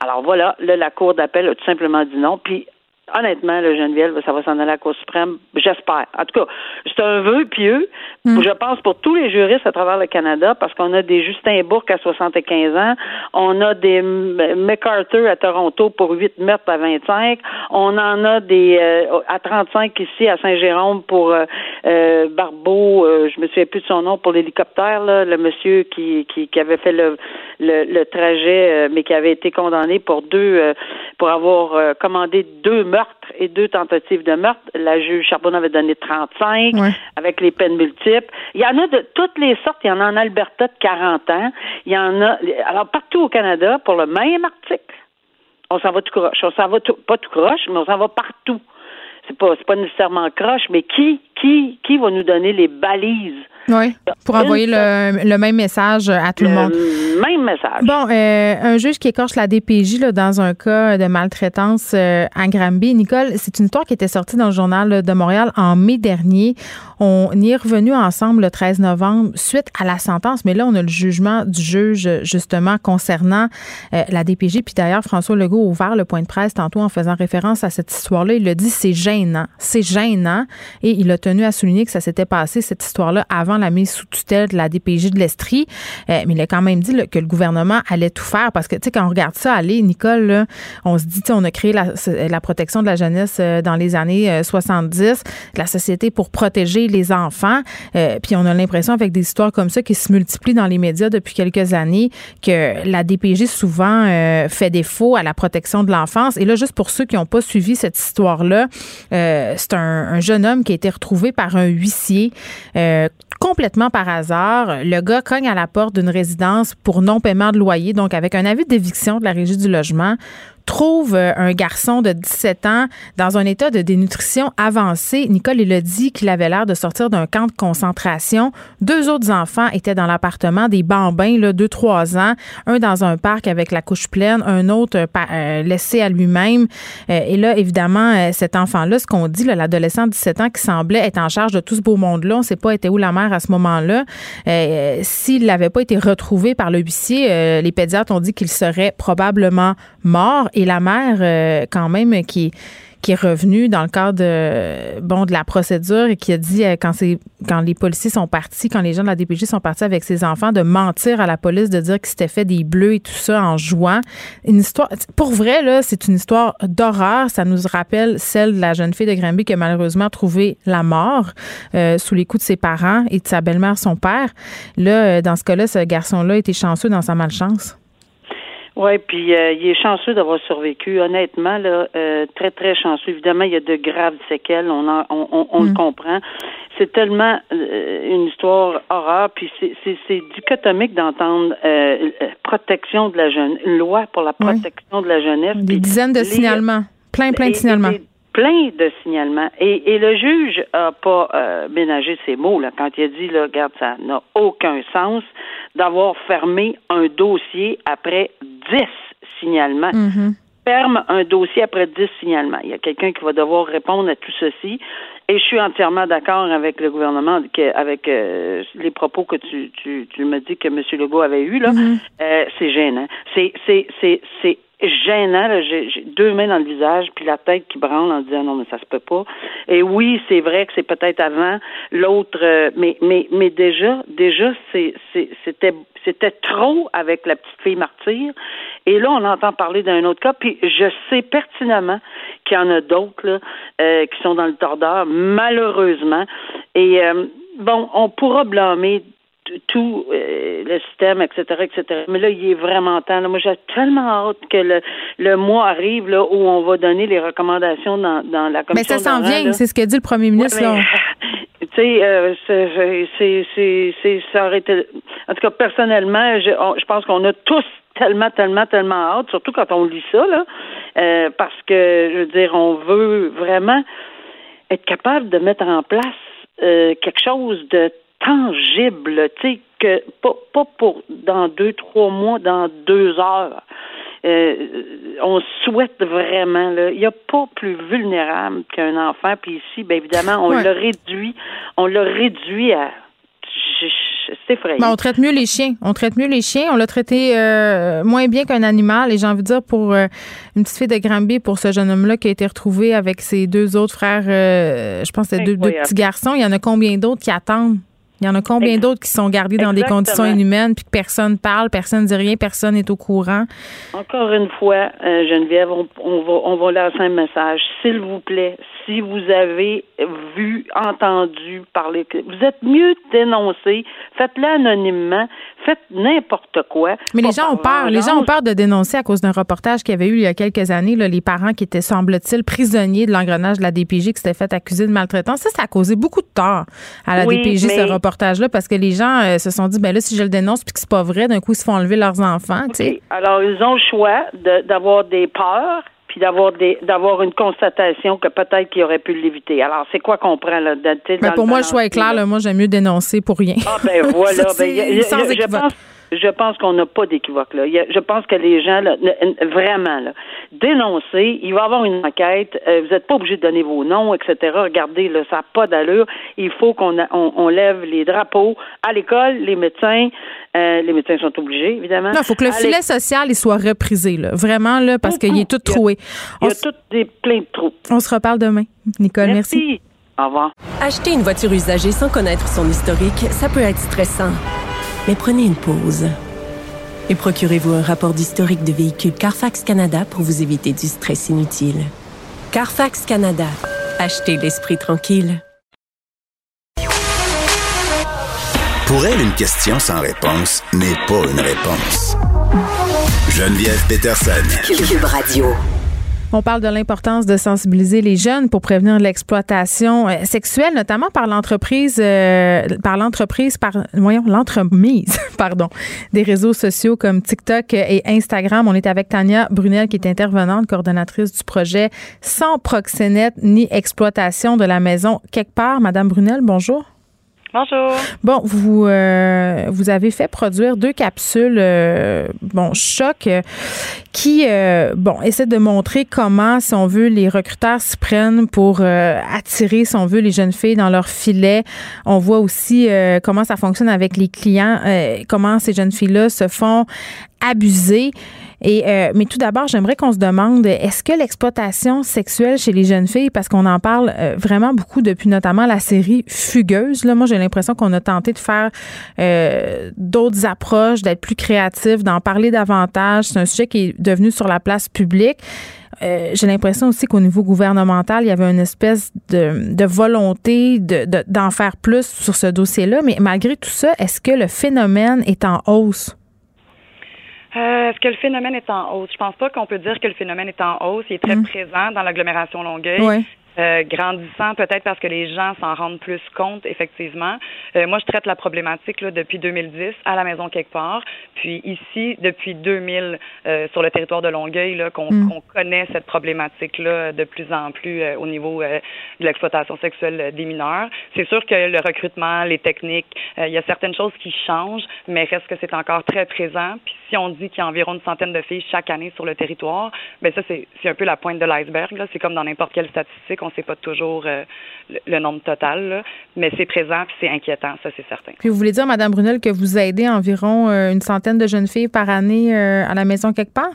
Alors voilà, là, la Cour d'appel a tout simplement dit non. Puis honnêtement, le Geneviève, ça va s'en aller à la Cour suprême. J'espère. En tout cas, c'est un vœu pieux. Mm. Je pense pour tous les juristes à travers le Canada, parce qu'on a des Justin Bourque à 75 ans, on a des MacArthur à Toronto pour 8 mètres à 25, on en a des euh, à 35 ici à Saint-Jérôme pour euh, euh Barbeau, euh, je me souviens plus de son nom, pour l'hélicoptère, le monsieur qui, qui, qui avait fait le, le, le trajet, mais qui avait été condamné pour deux, pour avoir commandé deux meurtres et deux tentatives de meurtre. La juge Charbonne avait donné 35 avec les peines multiples. Il y en a de toutes les sortes. Il y en a en Alberta de 40 ans. Il y en a, alors partout au Canada, pour le même article, on s'en va tout croche. On s'en va tout, pas tout croche, mais on s'en va partout. C'est pas, c'est pas nécessairement croche, mais qui, qui, qui va nous donner les balises? Oui, pour envoyer le, même message à tout le, monde. Même message. Bon, euh, un juge qui écorche la DPJ là, dans un cas de maltraitance euh, à Granby. Nicole, c'est une histoire qui était sortie dans le journal de Montréal en mai dernier. On y est revenu ensemble le 13 novembre suite à la sentence, mais là, on a le jugement du juge justement concernant euh, la DPJ. Puis d'ailleurs, François Legault a ouvert le point de presse tantôt en faisant référence à cette histoire-là. Il a dit c'est gênant, c'est gênant. Et il a tenu à souligner que ça s'était passé, cette histoire-là, avant la mise sous tutelle de la DPJ de l'Estrie. Euh, mais il a quand même dit que le gouvernement allait tout faire parce que, tu sais, quand on regarde ça aller, Nicole, on se dit, on a créé la, protection de la jeunesse euh, dans les années 70, euh, la société pour protéger les enfants. puis on a l'impression, avec des histoires comme ça qui se multiplient dans les médias depuis quelques années, que la DPJ souvent fait défaut à la protection de l'enfance. Et là, juste pour ceux qui n'ont pas suivi cette histoire-là, c'est un, jeune homme qui a été retrouvé par un huissier complètement par hasard. Le gars cogne à la porte d'une résidence pour non-paiement de loyer, donc avec un avis d'éviction de la régie du logement retrouve euh, un garçon de 17 ans dans un état de dénutrition avancée. Nicole, il a dit qu'il avait l'air de sortir d'un camp de concentration. Deux autres enfants étaient dans l'appartement, des bambins, là, deux, trois ans. Un dans un parc avec la couche pleine, un autre euh, euh, laissé à lui-même. et là, évidemment, cet enfant-là, ce qu'on dit, l'adolescent de 17 ans qui semblait être en charge de tout ce beau monde-là, on ne sait pas était où la mère à ce moment-là. S'il n'avait pas été retrouvé par le huissier, les pédiatres ont dit qu'il serait probablement mort la mère, euh, quand même, qui est revenue dans le cadre de, bon, de la procédure et qui a dit euh, quand les policiers sont partis, quand les gens de la DPJ sont partis avec ses enfants, de mentir à la police, de dire qu'ils s'était fait des bleus et tout ça en jouant. Une histoire, pour vrai c'est une histoire d'horreur. Ça nous rappelle celle de la jeune fille de Granby qui a malheureusement trouvé la mort euh, sous les coups de ses parents et de sa belle-mère, son père. Là, dans ce cas-là, ce garçon-là était chanceux dans sa malchance. Oui, puis euh, il est chanceux d'avoir survécu. Honnêtement, là, euh, très, très chanceux. Évidemment, il y a de graves séquelles, on, on, on, le mm. comprend. C'est tellement euh, une histoire horreur, puis c'est dichotomique d'entendre protection de la jeune, une loi pour la protection de la jeunesse. Des dizaines de signalements, plein, plein de signalements. plein de signalements. Et, et le juge a pas ménagé ses mots là, quand il a dit, là, regarde, ça n'a aucun sens d'avoir fermé un dossier après dix signalements. Mm-hmm. Ferme un dossier après dix signalements. Il y a quelqu'un qui va devoir répondre à tout ceci. Et je suis entièrement d'accord avec le gouvernement, avec euh, les propos que tu, tu, tu me dis que M. Legault avait eu là. Mm-hmm. Euh, c'est gênant. C'est gênant. J'ai deux mains dans le visage, puis la tête qui branle en disant non, mais ça se peut pas. Et oui, c'est vrai que c'est peut-être avant l'autre, euh, mais mais mais déjà, déjà, c'était c'était trop avec la petite fille martyre. Et là, on entend parler d'un autre cas, puis je sais pertinemment qu'il y en a d'autres euh, qui sont dans le tordeur, malheureusement. Et euh, bon, on pourra blâmer tout euh, le système, etc., etc. Mais là, il est vraiment temps. Moi, j'ai tellement hâte que le, le mois arrive là, où on va donner les recommandations dans, dans la commission. Mais ça s'en vient, c'est ce que dit le premier ministre. tu sais, euh, c'est, c'est, c'est, ça aurait été... En tout cas, personnellement, je, je pense qu'on a tous tellement, tellement, tellement hâte, surtout quand on lit ça, là, euh, parce que, je veux dire, on veut vraiment être capable de mettre en place euh, quelque chose de tangible, tu sais, que pas, pas pour dans deux, trois mois, dans deux heures. Euh, on souhaite vraiment, là, il n'y a pas plus vulnérable qu'un enfant, puis ici, bien évidemment, on l'a réduit, on l'a réduit à c'est effrayant. Ben, on traite mieux les chiens. On traite mieux les chiens. On l'a traité euh, moins bien qu'un animal. Et j'ai envie de dire, pour euh, une petite fille de Granby, pour ce jeune homme-là qui a été retrouvé avec ses deux autres frères, je pense que c'est deux, deux petits garçons, il y en a combien d'autres qui attendent? Il y en a combien d'autres qui sont gardés dans des conditions inhumaines, puis que personne parle, personne ne dit rien, personne n'est au courant? Encore une fois, euh, Geneviève, on, va, on va lancer un message. S'il vous plaît, si vous avez vu, entendu parler, vous êtes mieux dénoncer, faites-le anonymement, faites n'importe quoi. Mais les gens ont peur. Les gens ont peur de dénoncer à cause d'un reportage qu'il y avait eu il y a quelques années, là, les parents qui étaient, semble-t-il, prisonniers de l'engrenage de la DPJ qui s'étaient fait accuser de maltraitance. Ça, ça a causé beaucoup de tort à la DPJ, ce reportage parce que les gens euh, se sont dit, ben là, si je le dénonce puis que c'est pas vrai, d'un coup, ils se font enlever leurs enfants. Alors, ils ont le choix d'avoir des peurs puis d'avoir des d'avoir une constatation que peut-être qu'ils auraient pu l'éviter. Alors, c'est quoi qu'on prend là? Ben, pour moi, le choix est clair. moi, j'aime mieux dénoncer pour rien. Ah, ben voilà. ben, je pense je pense qu'on n'a pas d'équivoque là. je pense que les gens, là, vraiment, là, dénoncer, il va y avoir une enquête, euh, vous n'êtes pas obligé de donner vos noms, etc. Regardez, là, ça n'a pas d'allure. Il faut qu'on on, lève les drapeaux à l'école, les médecins, euh, les médecins sont obligés, évidemment. il faut que le filet social il soit reprisé, là. Vraiment, là, parce qu'il est tout troué. Il y a, tout des, plein de trous. On se reparle demain. Nicole, merci. merci. Au revoir. Acheter une voiture usagée sans connaître son historique, ça peut être stressant. Mais prenez une pause. Et procurez-vous un rapport d'historique de véhicule Carfax Canada pour vous éviter du stress inutile. Carfax Canada. Achetez l'esprit tranquille. Pour elle, une question sans réponse n'est pas une réponse. Geneviève Peterson. Cube Radio. On parle de l'importance de sensibiliser les jeunes pour prévenir l'exploitation euh, sexuelle, notamment par l'entreprise, euh, par l'entreprise, par voyons l'entremise, pardon, des réseaux sociaux comme TikTok et Instagram. On est avec Tania Brunel, qui est intervenante, coordonnatrice du projet Sans proxénète ni exploitation de la maison quelque part. Madame Brunel, bonjour. Bonjour. Bon, vous euh, vous avez fait produire deux capsules, euh, bon choc, euh, qui bon essaient de montrer comment, si on veut, les recruteurs s'y prennent pour attirer, si on veut, les jeunes filles dans leur filet. On voit aussi comment ça fonctionne avec les clients, comment ces jeunes filles-là se font abuser. Et, euh, mais tout d'abord, j'aimerais qu'on se demande, est-ce que l'exploitation sexuelle chez les jeunes filles, parce qu'on en parle euh, vraiment beaucoup depuis notamment la série Fugueuse, là, moi j'ai l'impression qu'on a tenté de faire euh, d'autres approches, d'être plus créatif, d'en parler davantage. C'est un sujet qui est devenu sur la place publique. j'ai l'impression aussi qu'au niveau gouvernemental, il y avait une espèce de, de volonté d'en de, d'en faire plus sur ce dossier-là. Mais malgré tout ça, est-ce que le phénomène est en hausse? Euh, Est-ce que le phénomène est en hausse? Je pense pas qu'on peut dire que le phénomène est en hausse. Il est très Mm. présent dans l'agglomération Longueuil. Ouais. Euh, grandissant peut-être parce que les gens s'en rendent plus compte, effectivement. Euh, moi, je traite la problématique là, depuis 2010 à la maison quelque part, puis ici depuis 2000 euh, sur le territoire de Longueuil, là, qu'on Mm. qu'on connaît cette problématique-là de plus en plus euh, au niveau euh, de l'exploitation sexuelle des mineurs. C'est sûr que le recrutement, les techniques, euh, il y a certaines choses qui changent, mais reste que c'est encore très présent. Puis si on dit qu'il y a environ une centaine de filles chaque année sur le territoire, ben ça c'est c'est un peu la pointe de l'iceberg. C'est comme dans n'importe quelle statistique, on ne sait pas toujours euh, le, nombre total, mais c'est présent puis c'est inquiétant, ça c'est certain. Puis vous voulez dire, Madame Brunel, que vous aidez environ euh, une centaine de jeunes filles par année euh, à la maison quelque part?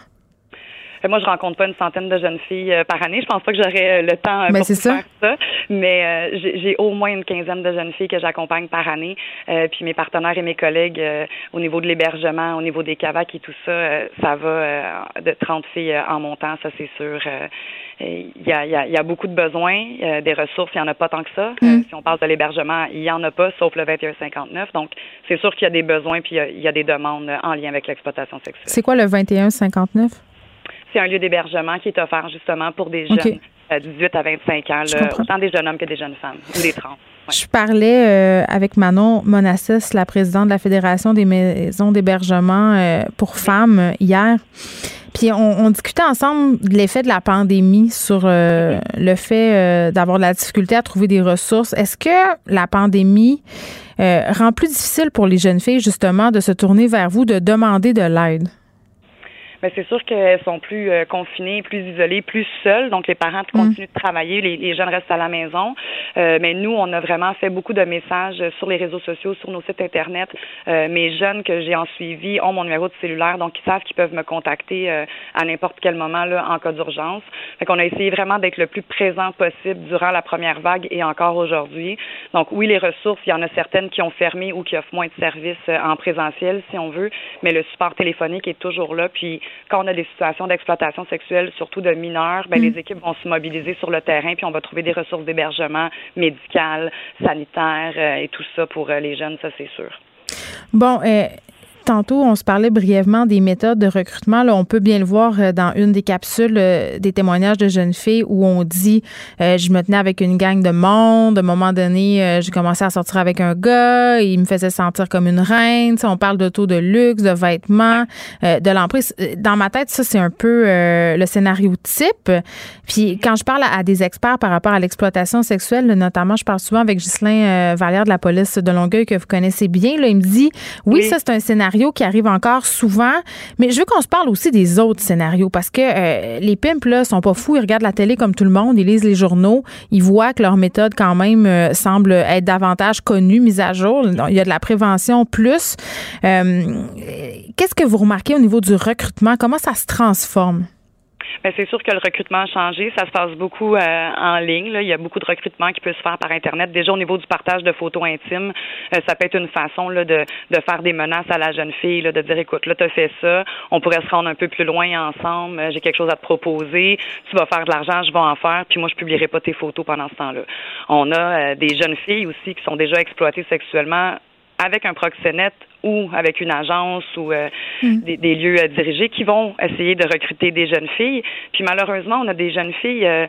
Moi, je rencontre pas une centaine de jeunes filles euh, par année. Je pense pas que j'aurais euh, le temps euh, Ben, pour ça. faire ça. Mais euh, j'ai au moins une quinzaine de jeunes filles que j'accompagne par année. Euh, puis mes partenaires et mes collègues euh, au niveau de l'hébergement, au niveau des cavacs et tout ça, ça va de 30 filles en montant, ça c'est sûr. Il y, a, il y, a, y a beaucoup de besoins, des ressources, il n'y en a pas tant que ça. Euh, si on parle de l'hébergement, il n'y en a pas, sauf le 2159. Donc, c'est sûr qu'il y a des besoins puis il y y a des demandes en lien avec l'exploitation sexuelle. C'est quoi le 2159? C'est un lieu d'hébergement qui est offert justement pour des jeunes OK. euh, 18 à 25 ans, là, autant des jeunes hommes que des jeunes femmes ou des trans. Je parlais euh, avec Manon Monassis, la présidente de la Fédération des maisons d'hébergement euh, pour femmes hier. Puis on, on discutait ensemble de l'effet de la pandémie sur euh, le fait d'avoir de la difficulté à trouver des ressources. Est-ce que la pandémie rend plus difficile pour les jeunes filles justement de se tourner vers vous, de demander de l'aide? Mais c'est sûr qu'elles sont plus euh, confinées, plus isolées, plus seules. Donc, les parents continuent de travailler, les, les jeunes restent à la maison. Euh, mais nous, on a vraiment fait beaucoup de messages sur les réseaux sociaux, sur nos sites Internet. Euh, mes jeunes que j'ai en suivi ont mon numéro de cellulaire, donc ils savent qu'ils peuvent me contacter euh, à n'importe quel moment là, en cas d'urgence. Fait qu'on a essayé vraiment d'être le plus présent possible durant la première vague et encore aujourd'hui. Donc, oui, les ressources, il y en a certaines qui ont fermé ou qui offrent moins de services euh, en présentiel, si on veut, mais le support téléphonique est toujours là. Puis, quand on a des situations d'exploitation sexuelle, surtout de mineurs, ben, Mm. les équipes vont se mobiliser sur le terrain, puis on va trouver des ressources d'hébergement médical, sanitaire euh, et tout ça pour euh, les jeunes, ça c'est sûr. Bon, euh, tantôt, on se parlait brièvement des méthodes de recrutement. Là, on peut bien le voir euh, dans une des capsules euh, des témoignages de jeunes filles où on dit euh, je me tenais avec une gang de monde. À un moment donné, euh, j'ai commencé à sortir avec un gars. Il me faisait sentir comme une reine. Tu sais, on parle d'auto de luxe, de vêtements, euh, de l'emprise. Dans ma tête, ça, c'est un peu le scénario type. Puis quand je parle à, à des experts par rapport à l'exploitation sexuelle, notamment, je parle souvent avec Ghislain Vallière de la police de Longueuil que vous connaissez bien. Là, il me dit oui, Oui. ça c'est un scénario qui arrive encore souvent, mais je veux qu'on se parle aussi des autres scénarios parce que euh, les pimps là sont pas fous, ils regardent la télé comme tout le monde, ils lisent les journaux, ils voient que leur méthode quand même euh, semble être davantage connue, mise à jour. Il y a de la prévention plus. Euh, Qu'est-ce que vous remarquez au niveau du recrutement? Comment ça se transforme? Ben, c'est sûr que le recrutement a changé. Ça se passe beaucoup euh, en ligne. Là. Il y a beaucoup de recrutement qui peut se faire par Internet. Déjà, au niveau du partage de photos intimes, euh, ça peut être une façon là, de, de faire des menaces à la jeune fille, là, de dire, écoute, là, tu as fait ça, on pourrait se rendre un peu plus loin ensemble, Euh, j'ai quelque chose à te proposer, tu vas faire de l'argent, je vais en faire, puis moi, je publierai pas tes photos pendant ce temps-là. On a euh, des jeunes filles aussi qui sont déjà exploitées sexuellement avec un proxénète ou avec une agence ou euh, des, des, lieux euh, dirigés qui vont essayer de recruter des jeunes filles. Puis malheureusement, on a des jeunes filles euh,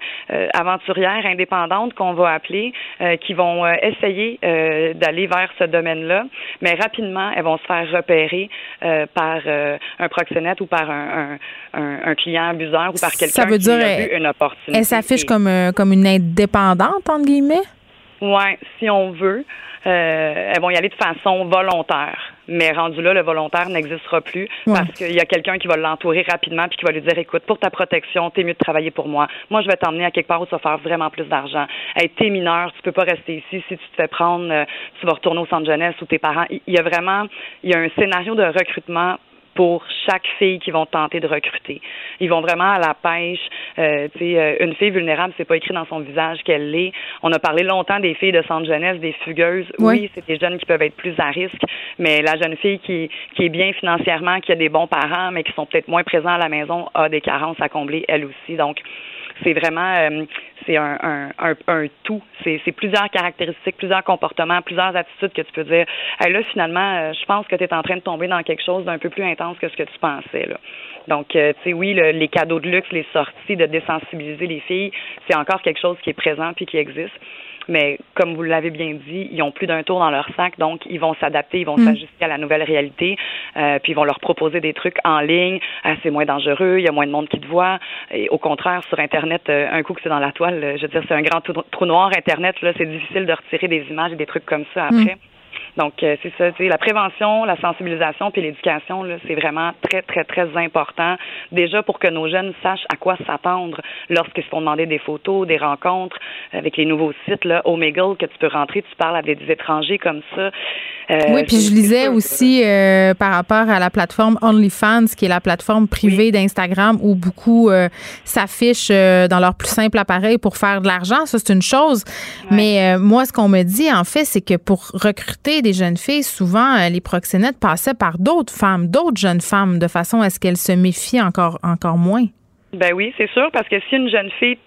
aventurières, indépendantes qu'on va appeler, qui vont essayer d'aller vers ce domaine-là, mais rapidement, elles vont se faire repérer par un proxénète ou par un, un, un, client abuseur ou par quelqu'un qui a vu une opportunité. Elle s'affiche comme, comme une indépendante, entre guillemets? Oui, si on veut. Euh, elles vont y aller de façon volontaire. Mais rendu là, le volontaire n'existera plus parce qu'il y a quelqu'un qui va l'entourer rapidement puis qui va lui dire écoute, pour ta protection, t'es mieux de travailler pour moi. Moi, je vais t'emmener à quelque part où tu vas faire vraiment plus d'argent. Hey, t'es mineur, tu peux pas rester ici. Si tu te fais prendre, euh, tu vas retourner au centre jeunesse ou tes parents. Il y a vraiment, il y a un scénario de recrutement pour chaque fille qu'ils vont tenter de recruter. Ils vont vraiment à la pêche. Euh, euh, une fille vulnérable, c'est pas écrit dans son visage qu'elle l'est. On a parlé longtemps des filles de centre jeunesse, des fugueuses. Oui, c'est des jeunes qui peuvent être plus à risque, mais la jeune fille qui, qui est bien financièrement, qui a des bons parents, mais qui sont peut-être moins présents à la maison, a des carences à combler elle aussi. Donc, c'est vraiment euh, c'est un, un, un, tout. C'est, plusieurs caractéristiques, plusieurs comportements, plusieurs attitudes que tu peux dire. là, finalement, euh, je pense que tu es en train de tomber dans quelque chose d'un peu plus intense que ce que tu pensais. Là. Donc, euh, tu sais, oui, les cadeaux de luxe, les sorties, de désensibiliser les filles, c'est encore quelque chose qui est présent puis qui existe. Mais comme vous l'avez bien dit, ils ont plus d'un tour dans leur sac, donc ils vont s'adapter, ils vont mm. s'ajuster à la nouvelle réalité, euh, puis ils vont leur proposer des trucs en ligne. Ah, c'est moins dangereux, il y a moins de monde qui te voit. Et au contraire, sur Internet, euh, un coup que c'est dans la toile, je veux dire, c'est un grand trou, noir. Internet, là, c'est difficile de retirer des images et des trucs comme ça après. Mm. Donc, euh, c'est ça, tu sais, la prévention, la sensibilisation puis l'éducation, là, c'est vraiment très, très, très important. Déjà pour que nos jeunes sachent à quoi s'attendre lorsqu'ils se font demander des photos, des rencontres avec les nouveaux sites, là, Omegle, que tu peux rentrer, tu parles avec des étrangers comme ça. Euh, oui, puis je lisais aussi euh, par rapport à la plateforme OnlyFans, qui est la plateforme privée d'Instagram où beaucoup s'affichent dans leur plus simple appareil pour faire de l'argent. Ça, c'est une chose. Mais moi, ce qu'on me dit, en fait, c'est que pour recruter des jeunes filles, souvent, euh, les proxénètes passaient par d'autres femmes, d'autres jeunes femmes, de façon à ce qu'elles se méfient encore, encore moins. Ben oui, c'est sûr, parce que si une jeune fille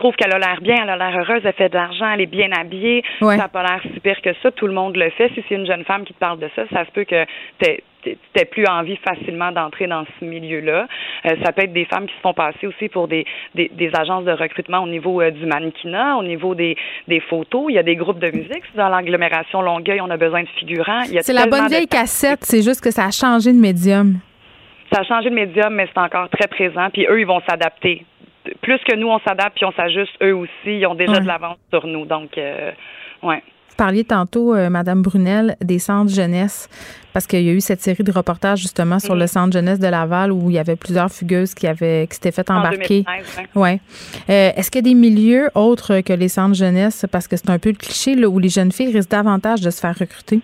tu trouves qu'elle a l'air bien, elle a l'air heureuse, elle fait de l'argent, elle est bien habillée, ça n'a pas l'air si pire que ça, tout le monde le fait. Si c'est une jeune femme qui te parle de ça, ça se peut que tu n'aies plus envie facilement d'entrer dans ce milieu-là. Euh, ça peut être des femmes qui se font passer aussi pour des, des, agences de recrutement au niveau euh, du mannequinat, au niveau des, des photos. Il y a des groupes de musique. Dans l'agglomération Longueuil, on a besoin de figurants. C'est la bonne vieille cassette, c'est juste que ça a changé de médium. Ça a changé de médium, mais c'est encore très présent. Puis eux, ils vont s'adapter plus que nous, on s'adapte puis on s'ajuste, eux aussi, ils ont déjà de l'avance sur nous. Donc, euh, ouais. Vous parliez tantôt, euh, Madame Brunel, des centres jeunesse, parce qu'il y a eu cette série de reportages justement sur le mhm. centre jeunesse de Laval où il y avait plusieurs fugueuses qui avaient qui s'étaient fait embarquer. ouais. Euh, est-ce qu'il y a des milieux autres que les centres jeunesse, parce que c'est un peu le cliché là, où les jeunes filles risquent davantage de se faire recruter?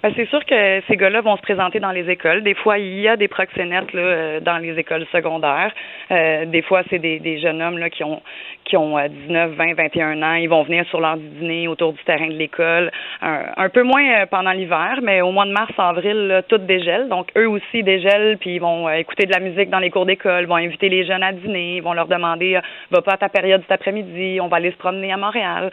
Ben, c'est sûr que ces gars-là vont se présenter dans les écoles. Des fois, il y a des proxénètes là, euh, dans les écoles secondaires. Euh, des fois, c'est des, jeunes hommes là, qui ont qui ont 19, 20, 21 ans. Ils vont venir sur leur dîner autour du terrain de l'école. Un, peu moins euh, pendant l'hiver, mais au mois de mars, avril, tout dégèle. Donc, eux aussi dégèlent, puis ils vont écouter de la musique dans les cours d'école, vont inviter les jeunes à dîner, ils vont leur demander va pas à ta période cet après-midi, on va aller se promener à Montréal.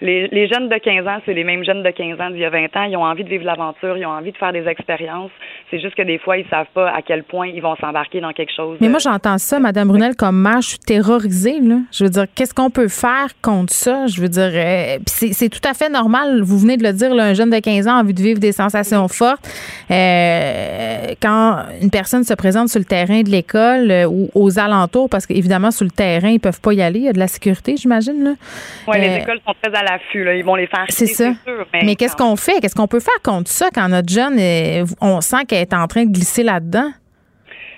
les, jeunes de 15 ans, c'est les mêmes jeunes de 15 ans d'il y a 20 ans ont envie de vivre l'aventure, ils ont envie de faire des expériences. C'est juste que des fois, ils savent pas à quel point ils vont s'embarquer dans quelque chose. Mais moi, j'entends ça, Madame Brunel, comme mère, je suis terrorisée. Là. Je veux dire, qu'est-ce qu'on peut faire contre ça? Je veux dire, euh, c'est tout à fait normal. Vous venez de le dire, un jeune de 15 ans a envie de vivre des sensations fortes. Euh, quand une personne se présente sur le terrain de l'école euh, ou aux alentours, parce qu'évidemment, sur le terrain, ils peuvent pas y aller. Il y a de la sécurité, j'imagine. Oui, les écoles sont très à l'affût. Ils vont les faire. C'est ça. mais, mais qu'est-ce qu'on fait? Qu'est-ce qu'on peut faire contre ça quand notre jeune, on sent qu'elle est en train de glisser là-dedans?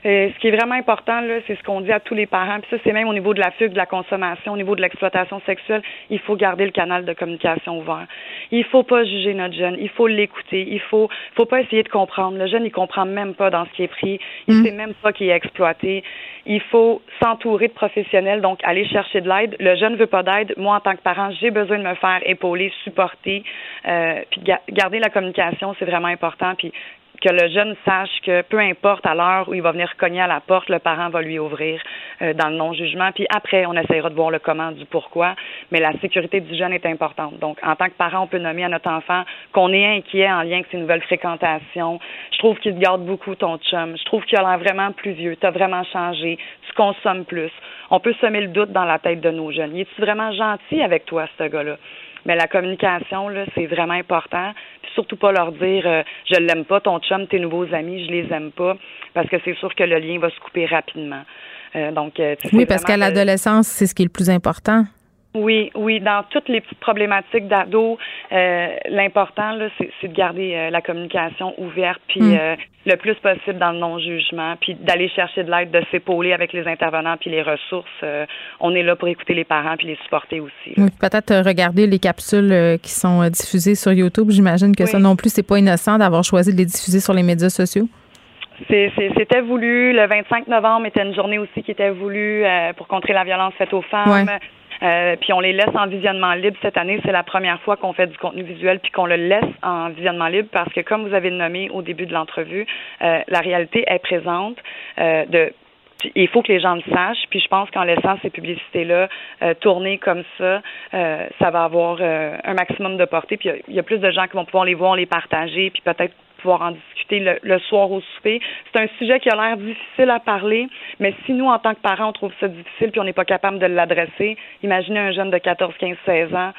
Euh, ce qui est vraiment important, là, c'est ce qu'on dit à tous les parents. Puis ça, c'est même au niveau de la fugue, de la consommation, au niveau de l'exploitation sexuelle. Il faut garder le canal de communication ouvert. Il faut pas juger notre jeune. Il faut l'écouter. Il faut, faut pas essayer de comprendre. Le jeune, il comprend même pas dans ce qui est pris. Il mm. sait même pas qu'il est exploité. Il faut s'entourer de professionnels, donc aller chercher de l'aide. Le jeune veut pas d'aide. Moi, en tant que parent, j'ai besoin de me faire épauler, supporter. Euh, puis garder la communication, c'est vraiment important. Puis que le jeune sache que peu importe à l'heure où il va venir cogner à la porte, le parent va lui ouvrir euh, dans le non-jugement. Puis après, on essaiera de voir le comment du pourquoi. Mais la sécurité du jeune est importante. Donc, en tant que parent, on peut nommer à notre enfant qu'on est inquiet en lien avec ses nouvelles fréquentations. Je trouve qu'il garde beaucoup ton chum. Je trouve qu'il a l'air vraiment plus vieux. Tu as vraiment changé. Tu consommes plus. On peut semer le doute dans la tête de nos jeunes. Il est vraiment gentil avec toi, ce gars-là? Mais la communication, là, c'est vraiment important. Puis surtout pas leur dire euh, je l'aime pas, ton chum, tes nouveaux amis, je les aime pas, parce que c'est sûr que le lien va se couper rapidement. Euh, donc, euh, oui, parce qu'à l'adolescence, c'est ce qui est le plus important. Oui, oui, dans toutes les petites problématiques d'ado, euh, l'important là, c'est, de garder euh, la communication ouverte, puis mm. euh, le plus possible dans le non-jugement, puis d'aller chercher de l'aide, de s'épauler avec les intervenants, puis les ressources. on est là pour écouter les parents, puis les supporter aussi. Oui, peut-être regarder les capsules qui sont diffusées sur YouTube. J'imagine que ça non plus, c'est pas innocent d'avoir choisi de les diffuser sur les médias sociaux. c'était voulu. Le 25 novembre était une journée aussi qui était voulue pour contrer la violence faite aux femmes. Euh, puis on les laisse en visionnement libre cette année. C'est la première fois qu'on fait du contenu visuel puis qu'on le laisse en visionnement libre parce que, comme vous avez nommé au début de l'entrevue, euh, la réalité est présente euh, de il faut que les gens le sachent. Puis je pense qu'en laissant ces publicités-là tourner comme ça, ça va avoir un maximum de portée. Puis il y, a plus de gens qui vont pouvoir les voir, les partager, puis peut-être pouvoir en discuter le, soir au souper. C'est un sujet qui a l'air difficile à parler, mais si nous, en tant que parents, on trouve ça difficile puis on n'est pas capable de l'adresser, imaginez un jeune de 14, 15, 16 ans.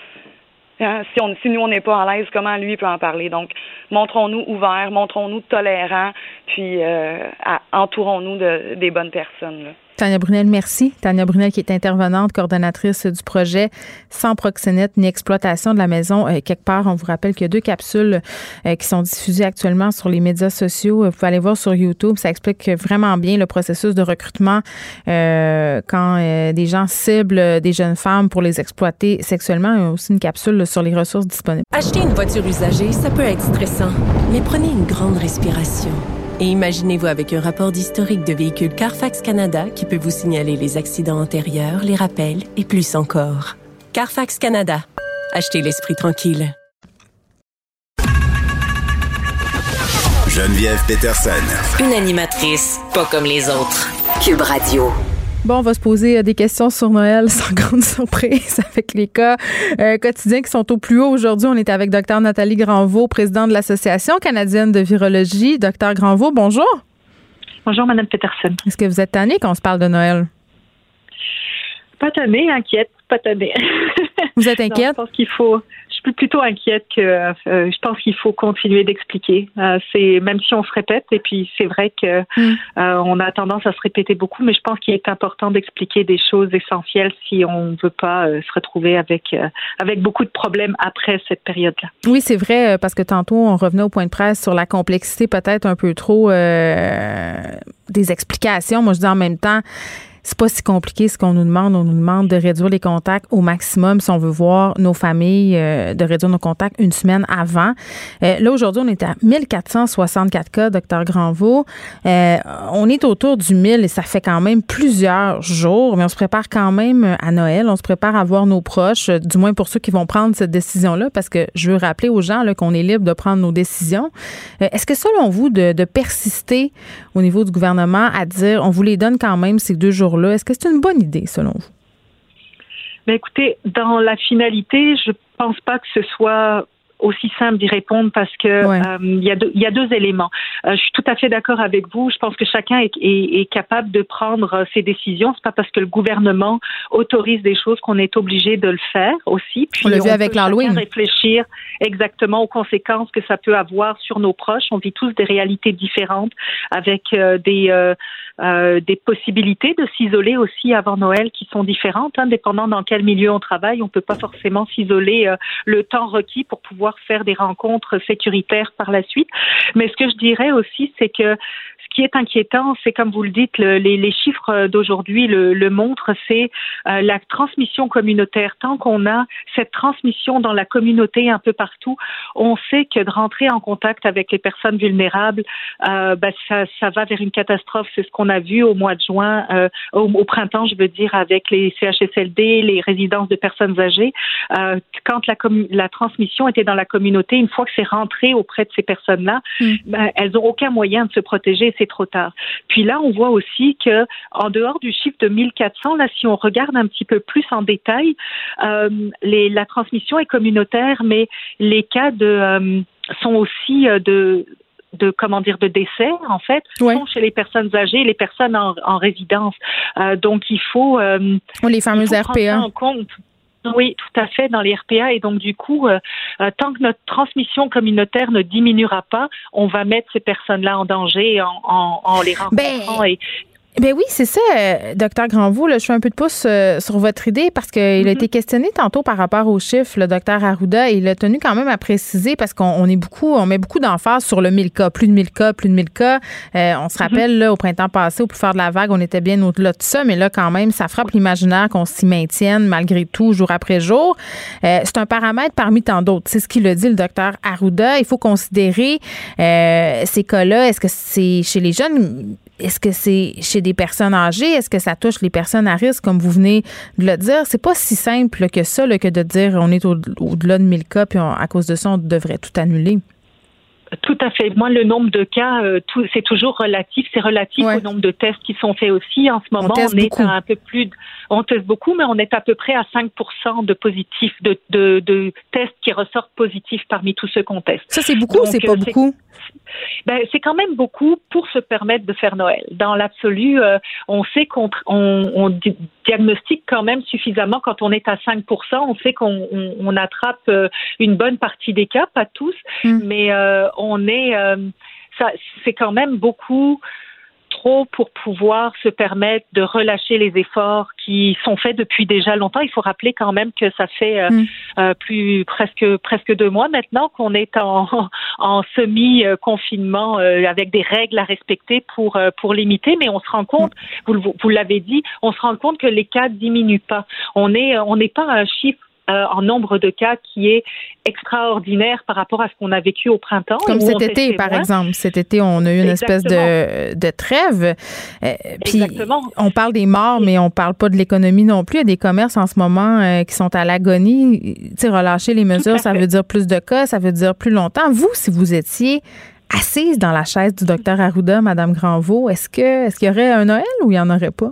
Hein, si, on, si nous, on n'est pas à l'aise, comment lui peut en parler? Donc, montrons-nous ouverts, montrons-nous tolérants, puis euh, entourons-nous de, des bonnes personnes. Tania Brunel, merci. Tania Brunel, qui est intervenante, coordonnatrice du projet Sans proxénète ni exploitation de la maison. Euh, quelque part, on vous rappelle qu'il y a deux capsules euh, qui sont diffusées actuellement sur les médias sociaux. Vous pouvez aller voir sur YouTube. Ça explique vraiment bien le processus de recrutement euh, quand des gens ciblent des jeunes femmes pour les exploiter sexuellement. Il y a aussi une capsule sur les ressources disponibles. Acheter une voiture usagée, ça peut être stressant, mais prenez une grande respiration. Et imaginez-vous avec un rapport d'historique de véhicule Carfax Canada qui peut vous signaler les accidents antérieurs, les rappels et plus encore. Carfax Canada. Achetez l'esprit tranquille. Geneviève Peterson. Une animatrice pas comme les autres. Cube Radio. Bon, on va se poser euh, des questions sur Noël sans grande surprise avec les cas euh, quotidiens qui sont au plus haut. Aujourd'hui, on est avec Dr Nathalie Granvaux, présidente de l'Association canadienne de virologie. Docteur Granvaux, bonjour. Bonjour, Madame Peterson. Est-ce que vous êtes tannée quand on se parle de Noël? Pas tannée, inquiète, pas tannée. Vous êtes inquiète? je pense qu'il faut suis plutôt inquiète que euh, je pense qu'il faut continuer d'expliquer. Euh, c'est même si on se répète et puis c'est vrai que mm. euh, on a tendance à se répéter beaucoup, mais je pense qu'il est important d'expliquer des choses essentielles si on ne veut pas se retrouver avec avec beaucoup de problèmes après cette période-là. Oui, c'est vrai parce que tantôt on revenait au point de presse sur la complexité peut-être un peu trop des explications. Moi, je dis en même temps c'est pas si compliqué ce qu'on nous demande. On nous demande de réduire les contacts au maximum si on veut voir nos familles, euh, de réduire nos contacts une semaine avant. Euh, là, aujourd'hui, on est à 1464 cas, docteur Granvaux. Euh, on est autour du 1000 et ça fait quand même plusieurs jours, mais on se prépare quand même à Noël. On se prépare à voir nos proches, du moins pour ceux qui vont prendre cette décision-là, parce que je veux rappeler aux gens qu'on est libre de prendre nos décisions. Est-ce que selon vous, de, de persister au niveau du gouvernement à dire on vous les donne quand même ces deux jours est-ce que c'est une bonne idée selon vous? Mais ben, écoutez, dans la finalité, je pense pas que ce soit aussi simple d'y répondre parce que euh, il y, a deux, y a deux éléments. Euh, je suis tout à fait d'accord avec vous. Je pense que chacun est, est, est capable de prendre euh, ses décisions. C'est pas parce que le gouvernement autorise des choses qu'on est obligé de le faire aussi. Puis on l'a vu avec l'Halloween. Réfléchir exactement aux conséquences que ça peut avoir sur nos proches. On vit tous des réalités différentes avec des des possibilités de s'isoler aussi avant Noël qui sont différentes, hein, dépendant dans quel milieu on travaille. On peut pas forcément s'isoler le temps requis pour pouvoir faire des rencontres sécuritaires par la suite. Mais ce que je dirais aussi, c'est que ce qui est inquiétant, c'est comme vous le dites, les, chiffres d'aujourd'hui le, montrent, c'est euh, la transmission communautaire. Tant qu'on a cette transmission dans la communauté un peu partout, on sait que de rentrer en contact avec les personnes vulnérables, euh, ben, ça, ça, va vers une catastrophe. C'est ce qu'on a vu au mois de juin, euh, au, printemps, je veux dire, avec les CHSLD, les résidences de personnes âgées. quand la, la transmission était dans la communauté, une fois que c'est rentré auprès de ces personnes-là, Mm. ben, elles ont aucun moyen de se protéger, c'est trop tard. Puis là, on voit aussi que en dehors du chiffre de 1400, là, si on regarde un petit peu plus en détail, euh, les, la transmission est communautaire, mais les cas de euh, sont aussi euh, de de comment dire de décès en fait sont chez les personnes âgées, les personnes en, en résidence. Euh, donc il faut euh, les fameuses RPA. en compte. Oui, tout à fait, dans les RPA. Et donc, du coup, euh, euh, tant que notre transmission communautaire ne diminuera pas, on va mettre ces personnes-là en danger en, en, en les rencontrant. et, Ben oui, c'est ça, euh, docteur Granvaux. Là, je fais un peu de pouce euh, sur votre idée parce qu'il a été questionné tantôt par rapport aux chiffres, le docteur Arruda, et il a tenu quand même à préciser parce qu'on on est beaucoup, on met beaucoup d'emphase sur le 1000 cas, plus de 1000 cas, plus de 1000 cas. Euh, on se rappelle là, au printemps passé, au plus fort de la vague, on était bien au-delà de ça, mais là quand même, ça frappe l'imaginaire qu'on s'y maintienne malgré tout, jour après jour. Euh, c'est un paramètre parmi tant d'autres. C'est ce qu'il a dit le docteur Arruda. Il faut considérer euh, ces cas-là. Est-ce que c'est chez les jeunes? Est-ce que c'est chez des personnes âgées? Est-ce que ça touche les personnes à risque, comme vous venez de le dire? C'est pas si simple que ça, que de dire on est au- au-delà de 1000 cas, puis on- à cause de ça, on devrait tout annuler. Tout à fait. Moi, le nombre de cas, euh, c'est toujours relatif. C'est relatif au nombre de tests qui sont faits aussi. En ce moment, teste est beaucoup. à un peu plus, de- on teste beaucoup, mais on est à peu près à 5% de positifs, de, de, de tests qui ressortent positifs parmi tous ceux qu'on teste. Ça, c'est beaucoup ou c'est pas euh, beaucoup? Ben, c'est quand même beaucoup pour se permettre de faire Noël. Dans l'absolu, euh, on sait qu'on on, on diagnostique quand même suffisamment. Quand on est à 5% On sait qu'on on, on attrape euh, une bonne partie des cas, pas tous, mais euh, on est, euh, ça, c'est quand même beaucoup trop pour pouvoir se permettre de relâcher les efforts qui sont faits depuis déjà longtemps. Il faut rappeler quand même que ça fait euh, Mm. euh, plus presque presque deux mois maintenant qu'on est en, en semi confinement euh, avec des règles à respecter pour euh, pour limiter. Mais on se rend compte, vous, le- vous l'avez dit, on se rend compte que les cas diminuent pas. On est on n'est pas à un chiffre euh, en nombre de cas qui est extraordinaire par rapport à ce qu'on a vécu au printemps. Comme cet été, par moins. exemple. Cet été, on a eu une espèce de, de trêve. Euh, Puis, on parle des morts, mais on parle pas de l'économie non plus. Il y a des commerces en ce moment euh, qui sont à l'agonie. Tu sais, relâcher les mesures, ça veut dire plus de cas, ça veut dire plus longtemps. Vous, si vous étiez assise dans la chaise du docteur Arruda, Madame Granvaux, est-ce que est-ce qu'il y aurait un Noël ou il y en aurait pas?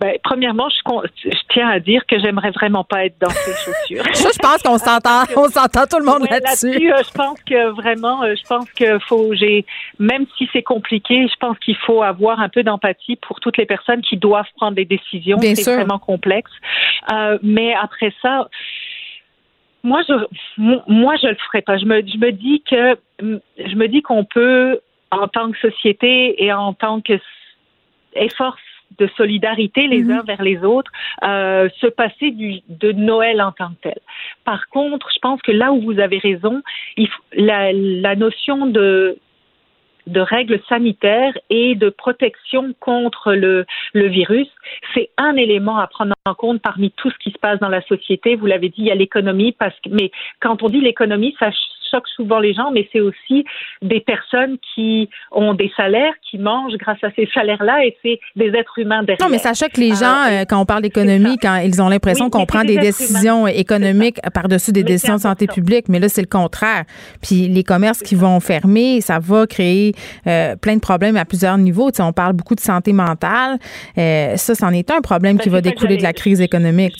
Ben, premièrement, je, tiens à dire que j'aimerais vraiment pas être dans ces chaussures. Ça, je pense qu'on s'entend, on s'entend tout le monde Ouais, là-dessus. euh, je pense que vraiment, euh, je pense que faut, j'ai, même si c'est compliqué, je pense qu'il faut avoir un peu d'empathie pour toutes les personnes qui doivent prendre des décisions. C'est vraiment complexe. Euh, mais après ça, moi, je, mo- moi, je le ferai pas. Je me, je me dis que, je me dis qu'on peut, en tant que société et en tant que effort de solidarité les uns vers les autres, euh, se passer du, de Noël en tant que tel. Par contre, je pense que là où vous avez raison, il faut- la, la notion de de règles sanitaires et de protection contre le, le virus, c'est un élément à prendre en compte parmi tout ce qui se passe dans la société. Vous l'avez dit, il y a l'économie, parce que, mais quand on dit l'économie, ça choque souvent les gens, mais c'est aussi des personnes qui ont des salaires, qui mangent grâce à ces salaires-là, et c'est des êtres humains derrière. Non, mais ça choque les gens euh, quand on parle d'économie, quand ils ont l'impression Oui, qu'on prend des décisions économiques par-dessus des Mais décisions de santé publique, mais là, c'est le contraire. Puis les commerces qui vont fermer, ça va créer euh, plein de problèmes à plusieurs niveaux. Tu sais, on parle beaucoup de santé mentale. Euh, ça, c'en est un problème Ben, qui va découler de la crise économique.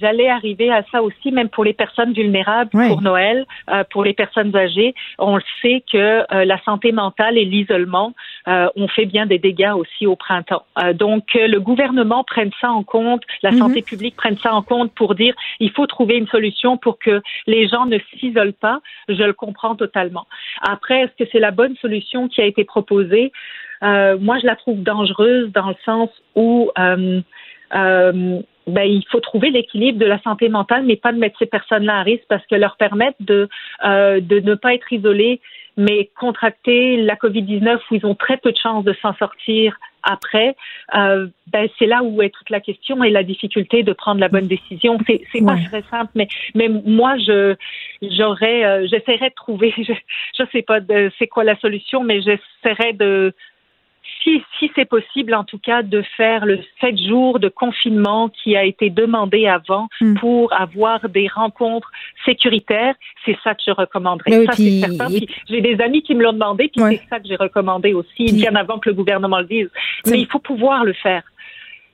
J'allais- arriver à ça aussi, même pour les personnes vulnérables Oui. pour Noël, pour les personnes âgées. On le sait que euh, la santé mentale et l'isolement euh, ont fait bien des dégâts aussi au printemps. Euh, donc, le gouvernement prenne ça en compte, la Mhm. santé publique prenne ça en compte pour dire il faut trouver une solution pour que les gens ne s'isolent pas. Je le comprends totalement. Après, est-ce que c'est la bonne solution qui a été proposée? Moi, je la trouve dangereuse dans le sens où euh, ben, il faut trouver l'équilibre de la santé mentale, mais pas de mettre ces personnes-là à risque parce que leur permettre de, euh, de ne pas être isolés, mais contracter la COVID-19 où ils ont très peu de chances de s'en sortir après, euh, ben, c'est là où est toute la question et la difficulté de prendre la bonne décision. C'est, c'est pas très simple, mais, mais moi, je, j'aurais, euh, j'essaierais de trouver, je, je sais pas de, c'est quoi la solution, mais j'essaierais de, si, si c'est possible, en tout cas, de faire le sept jours de confinement qui a été demandé avant Hmm. pour avoir des rencontres sécuritaires, c'est ça que je recommanderais. Oui, ça, puis- c'est certain. Puis J'ai des amis qui me l'ont demandé, puis Ouais. c'est ça que j'ai recommandé aussi, bien avant que le gouvernement le dise. Mais il faut pouvoir le faire.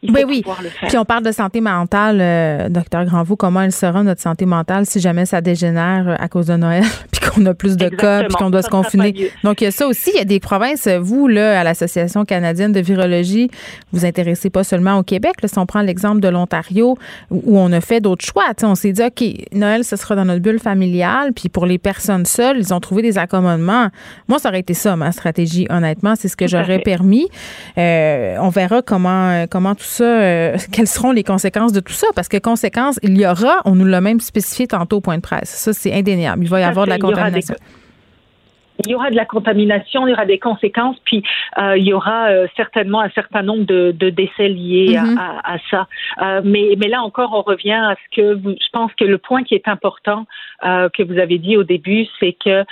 Il faut Oui, oui. pouvoir le faire. Puis on parle de santé mentale, euh, docteur Granvaux, comment elle sera notre santé mentale si jamais ça dégénère euh, à cause de Noël, puis qu'on a plus de cas, puis qu'on doit Ça, se confiner. Donc il y a ça aussi. Il y a des provinces, euh, vous là, à l'association canadienne de virologie, vous intéressez pas seulement au Québec. Là, si on prend l'exemple de l'Ontario, où on a fait d'autres choix, on s'est dit ok, Noël, ce sera dans notre bulle familiale, puis pour les personnes seules, ils ont trouvé des accommodements. Moi, ça aurait été ça ma stratégie. Honnêtement, c'est ce que j'aurais permis. Euh, on verra comment comment tout ça, euh, quelles seront les conséquences de tout ça, parce que conséquences, il y aura, on nous l'a même spécifié tantôt au point de presse. Ça, c'est indéniable. Il va y avoir de la contamination. il y aura de la contamination, il y aura des conséquences, puis euh, il y aura euh, certainement un certain nombre de, de décès liés à- Mhm. à, à ça. Euh, mais, mais là encore, on revient à ce que vous, je pense que le point qui est important que vous avez dit au début, c'est que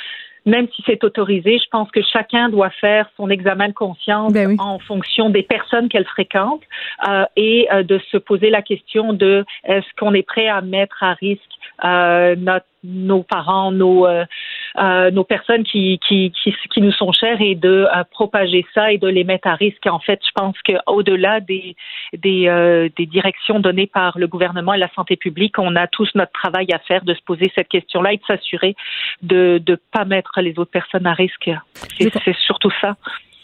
même si c'est autorisé, je pense que chacun doit faire son examen de conscience Ben en fonction des personnes qu'elle fréquente euh, et euh, de se poser la question de est-ce qu'on est prêt à mettre à risque euh, notre, nos parents, nos, euh, nos personnes qui, qui, qui, qui nous sont chères et de euh, propager ça et de les mettre à risque. En fait, je pense qu'au-delà des, des, euh, des directions données par le gouvernement et la santé publique, on a tous notre travail à faire de se poser cette question-là et de s'assurer de ne pas mettre les autres personnes à risque. C'est surtout ça.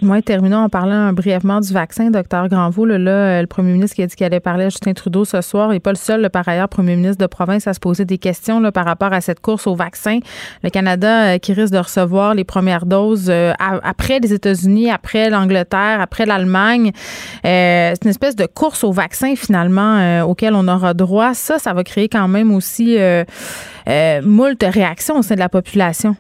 Moi, terminons en parlant brièvement du vaccin, docteur Granvaux. Là, là, le premier ministre qui a dit qu'il allait parler à Justin Trudeau ce soir n'est pas le seul, là, par ailleurs, premier ministre de province à se poser des questions là, par rapport à cette course au vaccin. Le Canada euh, qui risque de recevoir les premières doses euh, après les États-Unis, après l'Angleterre, après l'Allemagne. Euh, c'est une espèce de course au vaccin, finalement, euh, auquel on aura droit. Ça, ça va créer quand même aussi euh, moult réactions au sein de la population.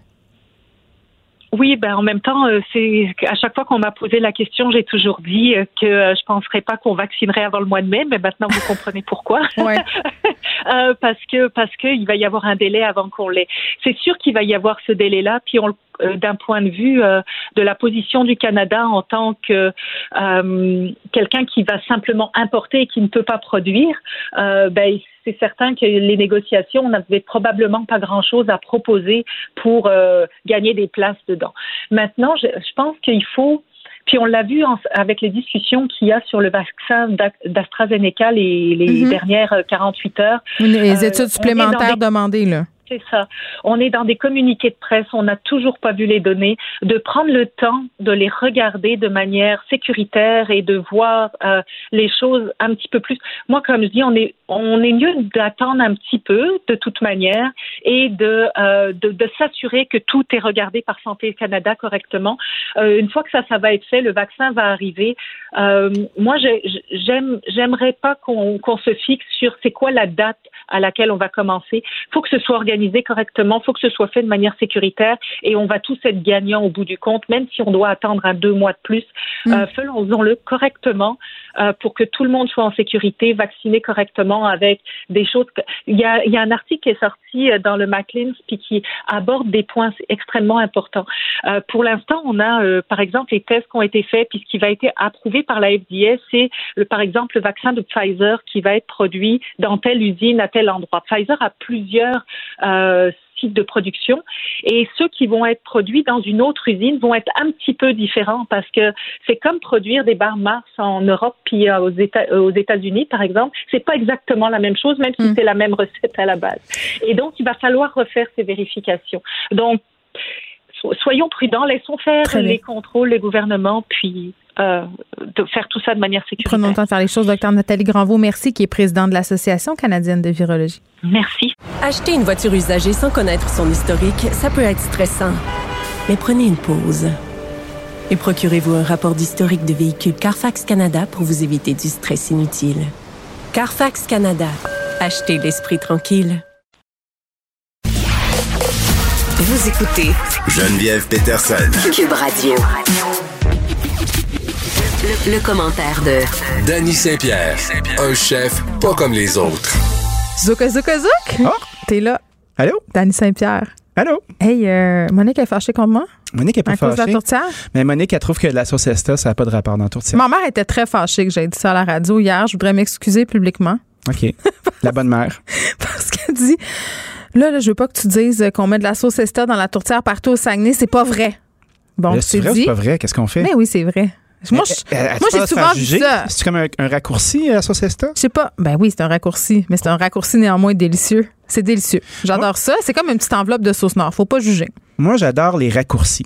Oui, ben en même temps, euh, c'est à chaque fois qu'on m'a posé la question, j'ai toujours dit euh, que euh, je penserais pas qu'on vaccinerait avant le mois de mai, mais maintenant vous comprenez pourquoi. Euh, parce que parce que il va y avoir un délai avant qu'on l'ait. C'est sûr qu'il va y avoir ce délai-là, puis on le- euh, d'un point de vue euh, de la position du Canada en tant que quelqu'un qui va simplement importer et qui ne peut pas produire, ben, c'est certain que les négociations, on n'avait probablement pas grand-chose à proposer pour euh, gagner des places dedans. Maintenant, je, je pense qu'il faut puis on l'a vu en- avec les discussions qu'il y a sur le vaccin d'A- d'AstraZeneca les, les Mhm. dernières euh, 48 heures. Les Euh, études supplémentaires des- demandées, là. Ça. On est dans des communiqués de presse, on n'a toujours pas vu les données, de prendre le temps de les regarder de manière sécuritaire et de voir euh, les choses un petit peu plus. Moi, comme je dis, on est on est mieux d'attendre un petit peu de toute manière et de euh, de, s'assurer que tout est regardé par Santé Canada correctement. Euh, une fois que ça ça va être fait, le vaccin va arriver. Moi, j'ai- j'aime j'aimerais pas qu'on qu'on se fixe sur c'est quoi la date à laquelle on va commencer. Il faut que ce soit organisé correctement, il faut que ce soit fait de manière sécuritaire et on va tous être gagnants au bout du compte, même si on doit attendre un deux mois de plus. Euh, Faisons-le correctement euh, pour que tout le monde soit en sécurité, vacciné correctement avec des choses. que- Il y a, il y a un article qui est sorti euh, dans le Maclean's puis qui aborde des points extrêmement importants. Euh, pour l'instant, on a, par exemple, les tests qui ont été faits puis ce qui va être approuvé par la FDA, c'est par exemple le vaccin de Pfizer qui va être produit dans telle usine à tel endroit. Pfizer a plusieurs euh, sites de production et ceux qui vont être produits dans une autre usine vont être un petit peu différents parce que c'est comme produire des barres Mars en Europe puis euh, aux États euh, aux États-Unis par exemple, c'est pas exactement la même chose même si c'est la même recette à la base. Et donc il va falloir refaire ces vérifications. Donc so- soyons prudents, laissons faire les contrôles, les gouvernements puis euh, de faire tout ça de manière sécuritaire. Prenons le temps de faire les choses. Docteur Nathalie Granvaux, merci, qui est présidente de l'Association canadienne de virologie. Merci. Acheter une voiture usagée sans connaître son historique, ça peut être stressant. Mais prenez une pause. Et procurez-vous un rapport d'historique de véhicule Carfax Canada pour vous éviter du stress inutile. Carfax Canada. Achetez l'esprit tranquille. Vous écoutez Geneviève Peterson. Cube Radio. Le, commentaire de Danny Saint-Pierre, un chef pas comme les autres. Zouk, zouk, zouk! T'es là. Allô? Dani Saint-Pierre. Allô? Hey, euh, Monique est fâchée contre moi? Monique est pas À cause de la fâchée. tourtière? Mais Monique, elle trouve que la sauce Esta, ça n'a pas de rapport dans la tourtière. Ma mère était très fâchée que j'ai dit ça à la radio hier. Je voudrais m'excuser publiquement. OK. la bonne mère. Parce qu'elle dit là, là, je veux pas que tu dises qu'on met de la sauce Esta dans la tourtière partout au Saguenay. C'est pas vrai. Bon, c'est vrai c'est pas vrai? Qu'est-ce qu'on fait? Mais oui, c'est vrai. Moi, je- Euh, moi, j'ai souvent vu ça. C'est comme un, un raccourci, la sauce Esta? Je sais pas. Ben oui, c'est un raccourci, mais c'est un raccourci néanmoins délicieux. C'est délicieux. J'adore ça. C'est comme une petite enveloppe de sauce noire. Faut pas juger. Moi, j'adore les raccourcis.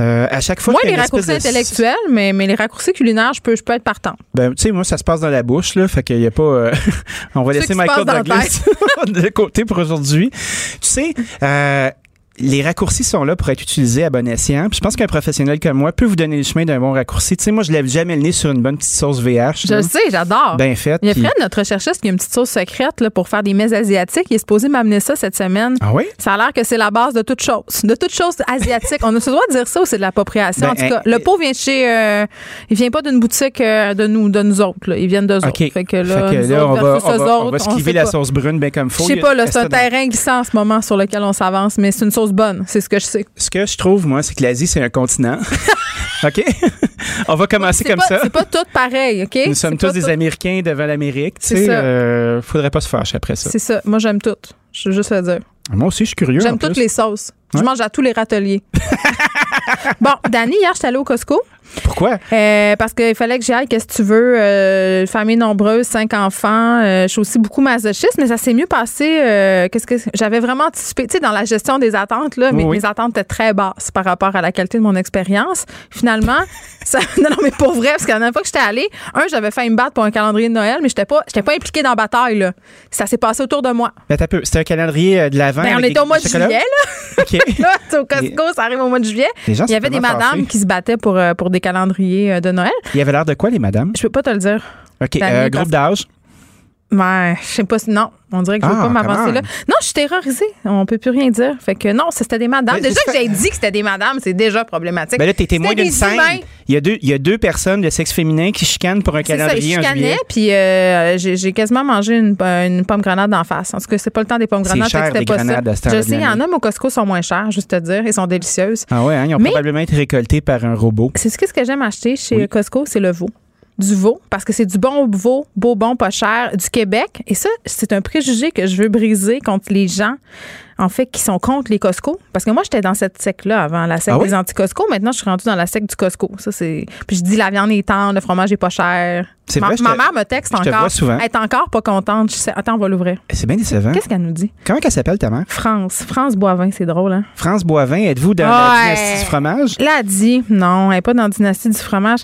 Euh, à chaque fois Moi, les raccourcis de- intellectuels, mais, mais les raccourcis culinaires, je peux, je peux être partant. Ben, tu sais, moi, ça se passe dans la bouche, là. Fait qu'il y a pas. euh, on va Ceux laisser Michael Douglas de côté pour aujourd'hui. Tu sais, euh, les raccourcis sont là pour être utilisés à bon escient. Puis je pense qu'un professionnel comme moi peut vous donner le chemin d'un bon raccourci. Tu sais, moi, je lève jamais le nez sur une bonne petite sauce VH. Je là. sais, j'adore. Bien faite. Il y a Fred, notre recherchiste, qui a une petite sauce secrète là, pour faire des mets asiatiques. Il est supposé m'amener ça cette semaine. Ah oui? Ça a l'air que c'est la base de toute chose. De toute chose asiatique. On a ce droit de dire ça ou c'est de l'appropriation? Ben, en tout cas, le pot vient de chez. euh, il vient pas d'une boutique euh, de nous, de nous autres. là. Ils viennent d'eux OK. autres. Fait que là, Fait que là, on va, on va, on va sait la sauce brune bien comme faut. Je sais pas, là, c'est un terrain glissant en ce moment sur lequel on s'avance, mais c'est une sauce bonne. C'est ce que je sais. Ce que je trouve, moi, c'est que l'Asie, c'est un continent. OK? on va commencer comme pas, ça. c'est pas tout pareil, OK? Nous sommes tous des tout- Américains devant l'Amérique. Tu C'est sais, euh, faudrait pas se fâcher après ça. C'est ça. Moi, j'aime tout. Je veux juste le dire. Moi aussi, je suis curieux. J'aime toutes les sauces. Je Ouais. mange à tous les râteliers. bon, Dani, hier, j'étais allée au Costco. Pourquoi? Euh, parce qu'il fallait que j'y aille, qu'est-ce que tu veux, euh, famille nombreuse, cinq enfants. Euh, je suis aussi beaucoup masochiste, mais ça s'est mieux passé. qu'est-ce que j'avais vraiment anticipé, tu sais, dans la gestion des attentes là, mes, Oui, mes attentes étaient très basses par rapport à la qualité de mon expérience. Finalement, ça, non, non, mais pour vrai, parce que la dernière fois que j'étais allée, un, j'avais failli me battre pour un calendrier de Noël, mais j'étais pas, j'étais pas impliquée dans la bataille là. Ça s'est passé autour de moi. Ben, t'as peu. C'était un calendrier de l'avant. Ben, on était au mois de juillet là. OK. au Costco, ça arrive au mois de juillet. Il y avait des madames qui se battaient pour, euh, pour des calendriers euh, de Noël. Il y avait l'air de quoi, les madames? Je peux pas te le dire. OK. Dani, euh, groupe d'âge? Ouais, je sais pas si. Non, on dirait que je veux Ah, pas m'avancer là. on. Non, je suis terrorisée. On peut plus rien dire. Fait que non, c'était des madames. Mais déjà c'est que j'ai dit que c'était des madames, c'est déjà problématique. Ben là, t'es témoin d'une des scène. Il y, a deux, il y a deux personnes de sexe féminin qui chicanent pour un C'est ça, ils calendrier en chicanaient, puis euh, j'ai j'ai quasiment mangé une, une pomme grenade d'en face. En tout cas, c'est pas le temps des pommes C'est grenades. cher, que les c'était pas grenades ça. Je sais, il y en a, mais au Costco sont moins chers, juste te dire. Ils sont délicieuses. Ah ouais, hein, ils ont Mais- probablement été récoltés par un robot. C'est ce que, ce que j'aime acheter chez Oui. Costco, c'est le veau. Du veau, parce que c'est du bon veau, beau, bon, pas cher, du Québec. Et ça, c'est un préjugé que je veux briser contre les gens, en fait, qui sont contre les Costco. Parce que moi, j'étais dans cette secte-là avant, la secte Ah oui? des anti-Costco. Maintenant, je suis rendue dans la secte du Costco. Ça, c'est. Puis je dis, la viande est tendre, le fromage est pas cher. C'est ma, vrai, ma te- mère me texte je te encore. vois souvent. Elle est encore pas contente. Je sais, attends, on va l'ouvrir. C'est bien décevant. Qu'est-ce qu'elle nous dit? Comment qu'elle s'appelle ta mère? France. France Boivin, c'est drôle, hein? France Boivin, êtes-vous dans la dynastie du fromage? Là, elle dit, non, elle n'est pas dans la dynastie du fromage.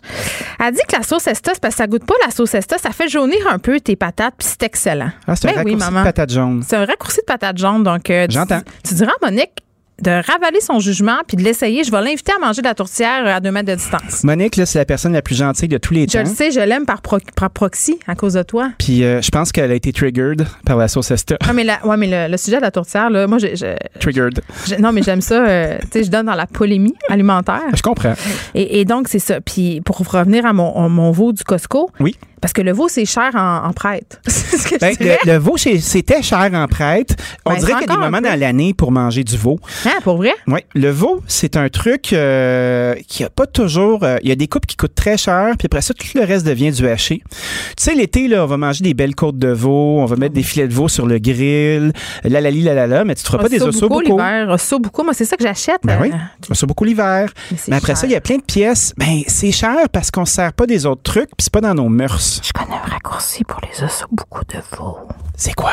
Elle dit que la sauce Esta, c'est parce que ça goûte pas la sauce Esta, ça fait jaunir un peu tes patates, puis c'est excellent. Ah, c'est un Ben oui, raccourci de patate jaune. C'est un raccourci de patate jaune, donc euh, tu- J'entends. Tu, diras à Monique de ravaler son jugement puis de l'essayer. Je vais l'inviter à manger de la tourtière à deux mètres de distance. Monique, là, c'est la personne la plus gentille de tous les Je temps. le sais, je l'aime par, pro- par proxy à cause de toi. Puis euh, je pense qu'elle a été triggered par la sauce Esta. Ah, mais, la- ouais, mais le, le sujet de la tourtière, là, moi, je, je- Triggered. je- non, mais j'aime ça. euh, tu sais, je donne dans la polémie alimentaire. Je comprends. Et, et donc, c'est ça. Puis pour revenir à mon, veau du Costco, Oui. parce que le veau, c'est cher en, en prête. c'est ce que Ben, je le, le veau, c'était cher en prête. On Ben, dirait qu'il y a des moments dans l'année pour manger du veau. Hein, pour vrai? Oui, le veau, c'est un truc euh, qui a pas toujours. euh, Il y a des coupes qui coûtent très cher, puis après ça, tout le reste devient du haché. Tu sais, l'été, là, on va manger des belles côtes de veau, on va mettre des filets de veau sur le grill, la la la la la, mais tu te feras pas des osso beaucoup. l'hiver. Beaucoup. Moi, c'est ça que j'achète. Ben oui, Euh, osso beaucoup l'hiver. Mais après cher. ça, il y a plein de pièces. Ben, c'est cher parce qu'on se sert pas des autres trucs, puis c'est pas dans nos mœurs. Je connais un raccourci pour les osso beaucoup de veau. C'est quoi?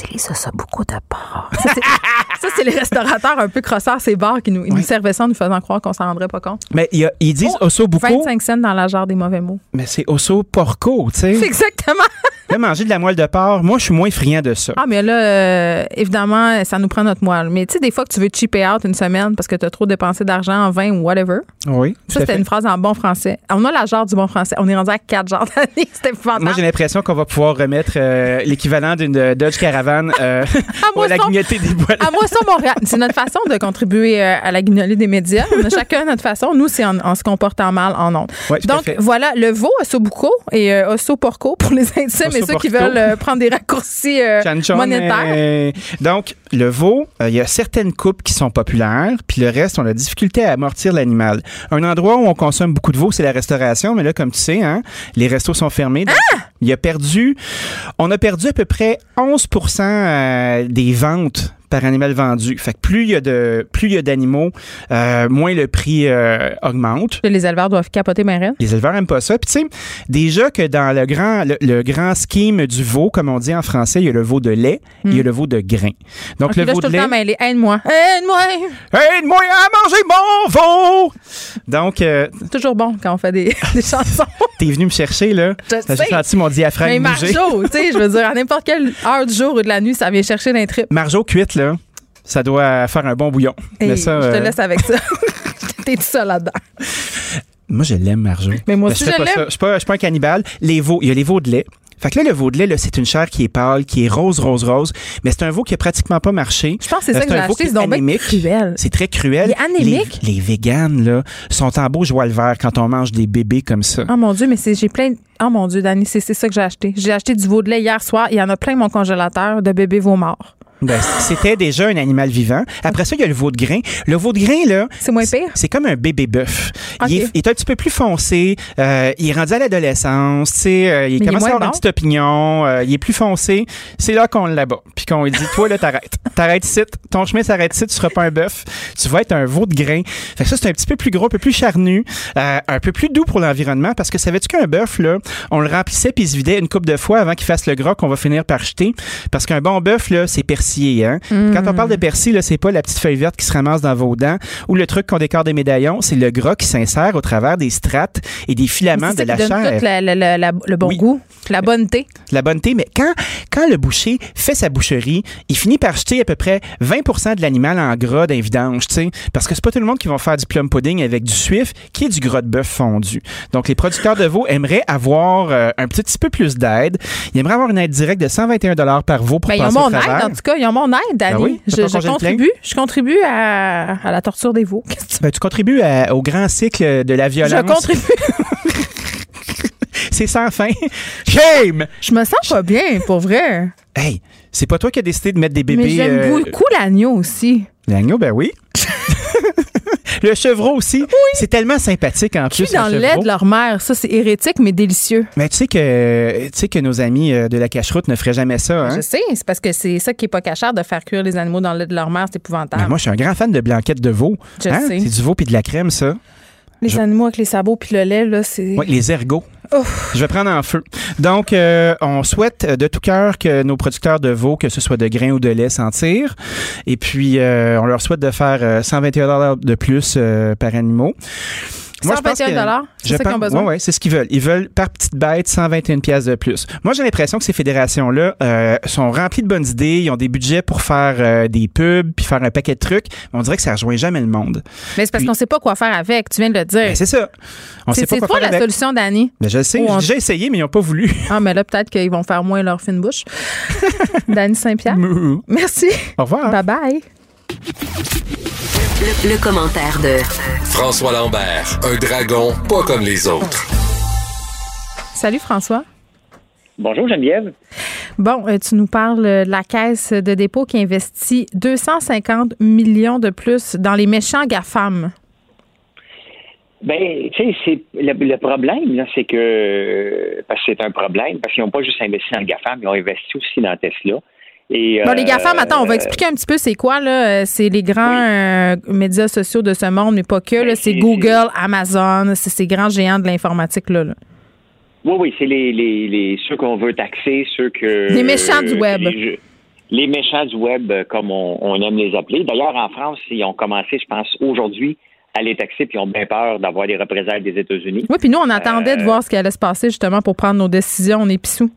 C'est les osso beaucoup de porc. Ça, c'est- ça, les restaurateurs un peu crosseurs, ces bars qui nous, ils nous servaient ça en nous faisant croire qu'on s'en rendrait pas compte. Mais il y a- ils disent Oh, osso beaucoup, 25 cents dans la jarre des mauvais mots. mais c'est osso porco, tu sais. C'est exactement. Là, manger de la moelle de porc, moi, je suis moins friand de ça. Ah, mais là, euh, évidemment, ça nous prend notre moelle. Mais tu sais, des fois que tu veux cheaper out une semaine parce que tu as trop dépensé d'argent en vin ou whatever. Oui, Ça, c'était une phrase en bon français. On a la jarre du bon français. On est rendu à quatre genres d'années. C'était. Moi, j'ai l'impression qu'on va pouvoir remettre euh, l'équivalent d'une Dodge Caravan vanne. Euh, on va la grignoter des bois. À moi, ça, Montréal. C'est notre façon de contribuer euh, à la guignolée des médias. On a chacun notre façon. Nous, c'est en, en se comportant mal en ondes. Ouais, à Donc, voilà, le veau, ossobuco et euh, ossoporco pour les intimes et ceux qui veulent euh, prendre des raccourcis monétaires. donc, le veau, il y a certaines coupes qui sont populaires, puis le reste, on a difficulté à amortir l'animal. Un endroit où on consomme beaucoup de veau, c'est la restauration, mais là, comme tu sais, hein, les restos sont fermés. donc Il a perdu, on a perdu à peu près 11 euh, des ventes par animal vendu. Fait que plus il y a de plus il y a d'animaux, euh, moins le prix euh, augmente. Les éleveurs doivent capoter ma reine. Les éleveurs aiment pas ça. Puis tu sais, déjà que dans le grand, le, le grand scheme du veau, comme on dit en français, il y a le veau de lait, et il y a le veau de grain. Donc le là, je veau tout de lait. mêlée. Aide-moi. Aide-moi. Aide-moi à manger mon veau! Donc, euh, toujours bon quand on fait des, des chansons. t'es venu me chercher, là. Je juste senti mon diaphragme Mais. Marjo, tu sais, je veux dire, à n'importe quelle heure du jour ou de la nuit, ça vient chercher d'un trip. Marjo cuite, là, ça doit faire un bon bouillon. Et Mais ça, je te euh, laisse avec ça. T'es tout seul là-dedans. Moi, je l'aime, Marjo. Mais moi aussi, je pas l'aime. Je je suis pas un cannibale. Les veaux, il y a les veaux de lait. Fait que là, le veau de lait, c'est une chair qui est pâle, qui est rose, rose, rose. Mais c'est un veau qui a pratiquement pas marché. Je pense que c'est Euh, ça que j'ai acheté. C'est anémique. cruel. C'est très cruel. Il est anémique? Les, les véganes, là, sont en beau joie le vert quand on mange des bébés comme ça. Oh mon Dieu, mais j'ai plein. de- Oh mon Dieu, Dani, c'est ça que j'ai acheté. J'ai acheté du veau de lait hier soir. Il y en a plein mon congélateur de bébés veaux morts. Ben, c'était déjà un animal vivant. Après ça, il y a le veau de grain. Le veau de grain, là. C'est moins pire? C'est comme un bébé bœuf. Il, est, il est un petit peu plus foncé. euh, il est rendu à l'adolescence. Tu sais, euh, il Mais il est commence à avoir une petite opinion. euh, il est plus foncé. C'est là qu'on l'abat. Puis qu'on lui dit, toi, là, t'arrêtes. T'arrêtes ici. Ton chemin s'arrête ici. Tu seras pas un bœuf. Tu vas être un veau de grain. Fait que ça, c'est un petit peu plus gros, un peu plus charnu, euh, un peu plus doux pour l'environnement. Parce que savais-tu qu'un bœuf, là, on le remplissait puis il se vidait une coupe de fois avant qu'il fasse le gras qu'on va finir par jeter? Parce qu'un bon bœuf, là, c'est persillé, hein. Quand on parle de persil, là, c'est pas la petite feuille verte qui se ramasse dans vos dents ou le truc qu'on décore des médaillons, c'est le gras qui s'insère au travers des strates et des filaments C'est de la chair. tout la- la- la- la- le bon Oui. goût, la bonne thé. La bonne thé, mais quand, quand le boucher fait sa boucherie, il finit par jeter à peu près 20% de l'animal en gras d'un vidange, tu sais, parce que c'est pas tout le monde qui va faire du plum pudding avec du suif, qui est du gras de bœuf fondu. Donc, les producteurs de veau aimeraient avoir euh, un petit peu plus d'aide. Ils aimeraient avoir une aide directe de 121 par veau pour Ben, ils ont passer mon aide, en tout cas. Ils ont mon aide, Dani. Ben oui, je, contribue. Je contribue à, à la torture des veaux. Ben, tu contribues à- au grand cycle de la violence. Je contribue. C'est sans fin. Shame! Je me sens pas bien, pour vrai. Hey, c'est pas toi qui as décidé de mettre des bébés. Mais j'aime euh, beaucoup l'agneau aussi. L'agneau, ben oui. le chevreau aussi. C'est tellement sympathique en plus. Cuit dans le lait de leur mère? Ça, c'est hérétique, mais délicieux. Mais tu sais que, tu sais que nos amis euh, de la cacheroute ne feraient jamais ça. Hein? Je sais, c'est parce que c'est ça qui est pas cachère de faire cuire les animaux dans le lait de leur mère. C'est épouvantable. Moi, je suis un grand fan de blanquettes de veau. Je Hein? sais. C'est du veau puis de la crème, ça. les je- animaux avec les sabots puis le lait, là, c'est. Ouais, les ergots. Je vais prendre en feu. Donc, euh, on souhaite euh, de tout cœur que nos producteurs de veau, que ce soit de grains ou de lait, s'en tirent. Et puis, euh, on leur souhaite de faire euh, 121 de plus euh, par animaux. Moi, je pense 121 que- c'est ça qu'ils ont besoin. ouais, ouais, c'est ce qu'ils veulent. Ils veulent, par petite bête, 121 pièces de plus. Moi, j'ai l'impression que ces fédérations-là euh, sont remplies de bonnes idées. Ils ont des budgets pour faire euh, des pubs puis faire un paquet de trucs. Mais on dirait que ça rejoint jamais le monde. Mais c'est parce qu'on sait pas quoi faire avec. Tu viens de le dire. Ben, c'est ça. On sait pas quoi faire la avec. solution, Dani. Ben, je sais. J'ai déjà essayé, mais ils n'ont pas voulu. Ah, mais là, peut-être qu'ils vont faire moins leur fine bouche. Dani Saint-Pierre. Merci. Au revoir. Bye bye. Le, le commentaire de François Lambert, un dragon pas comme les autres. Salut, François. Bonjour Geneviève. Bon, euh, tu nous parles euh, de la caisse de dépôt qui investit 250 millions de plus dans les méchants GAFAM. Ben, tu sais, c'est le, le problème, là, c'est que parce que c'est un problème, parce qu'ils n'ont pas juste investi dans le GAFAM, ils ont investi aussi dans Tesla. Et, Bon, les euh, GAFAM, attends, on va expliquer un petit peu c'est quoi, là. Euh, C'est les grands euh, médias sociaux de ce monde, mais pas que, là. C'est Google, Amazon, c'est ces grands géants de l'informatique, là. là. Oui, oui, c'est les, les, les ceux qu'on veut taxer, ceux que Les méchants du web. Les, méchants du web, comme on, on aime les appeler. D'ailleurs, en France, ils ont commencé, je pense, aujourd'hui à les taxer, puis ils ont bien peur d'avoir des représailles des États-Unis. Oui, puis nous, on attendait de voir ce qui allait se passer, justement, pour prendre nos décisions. On est pissous.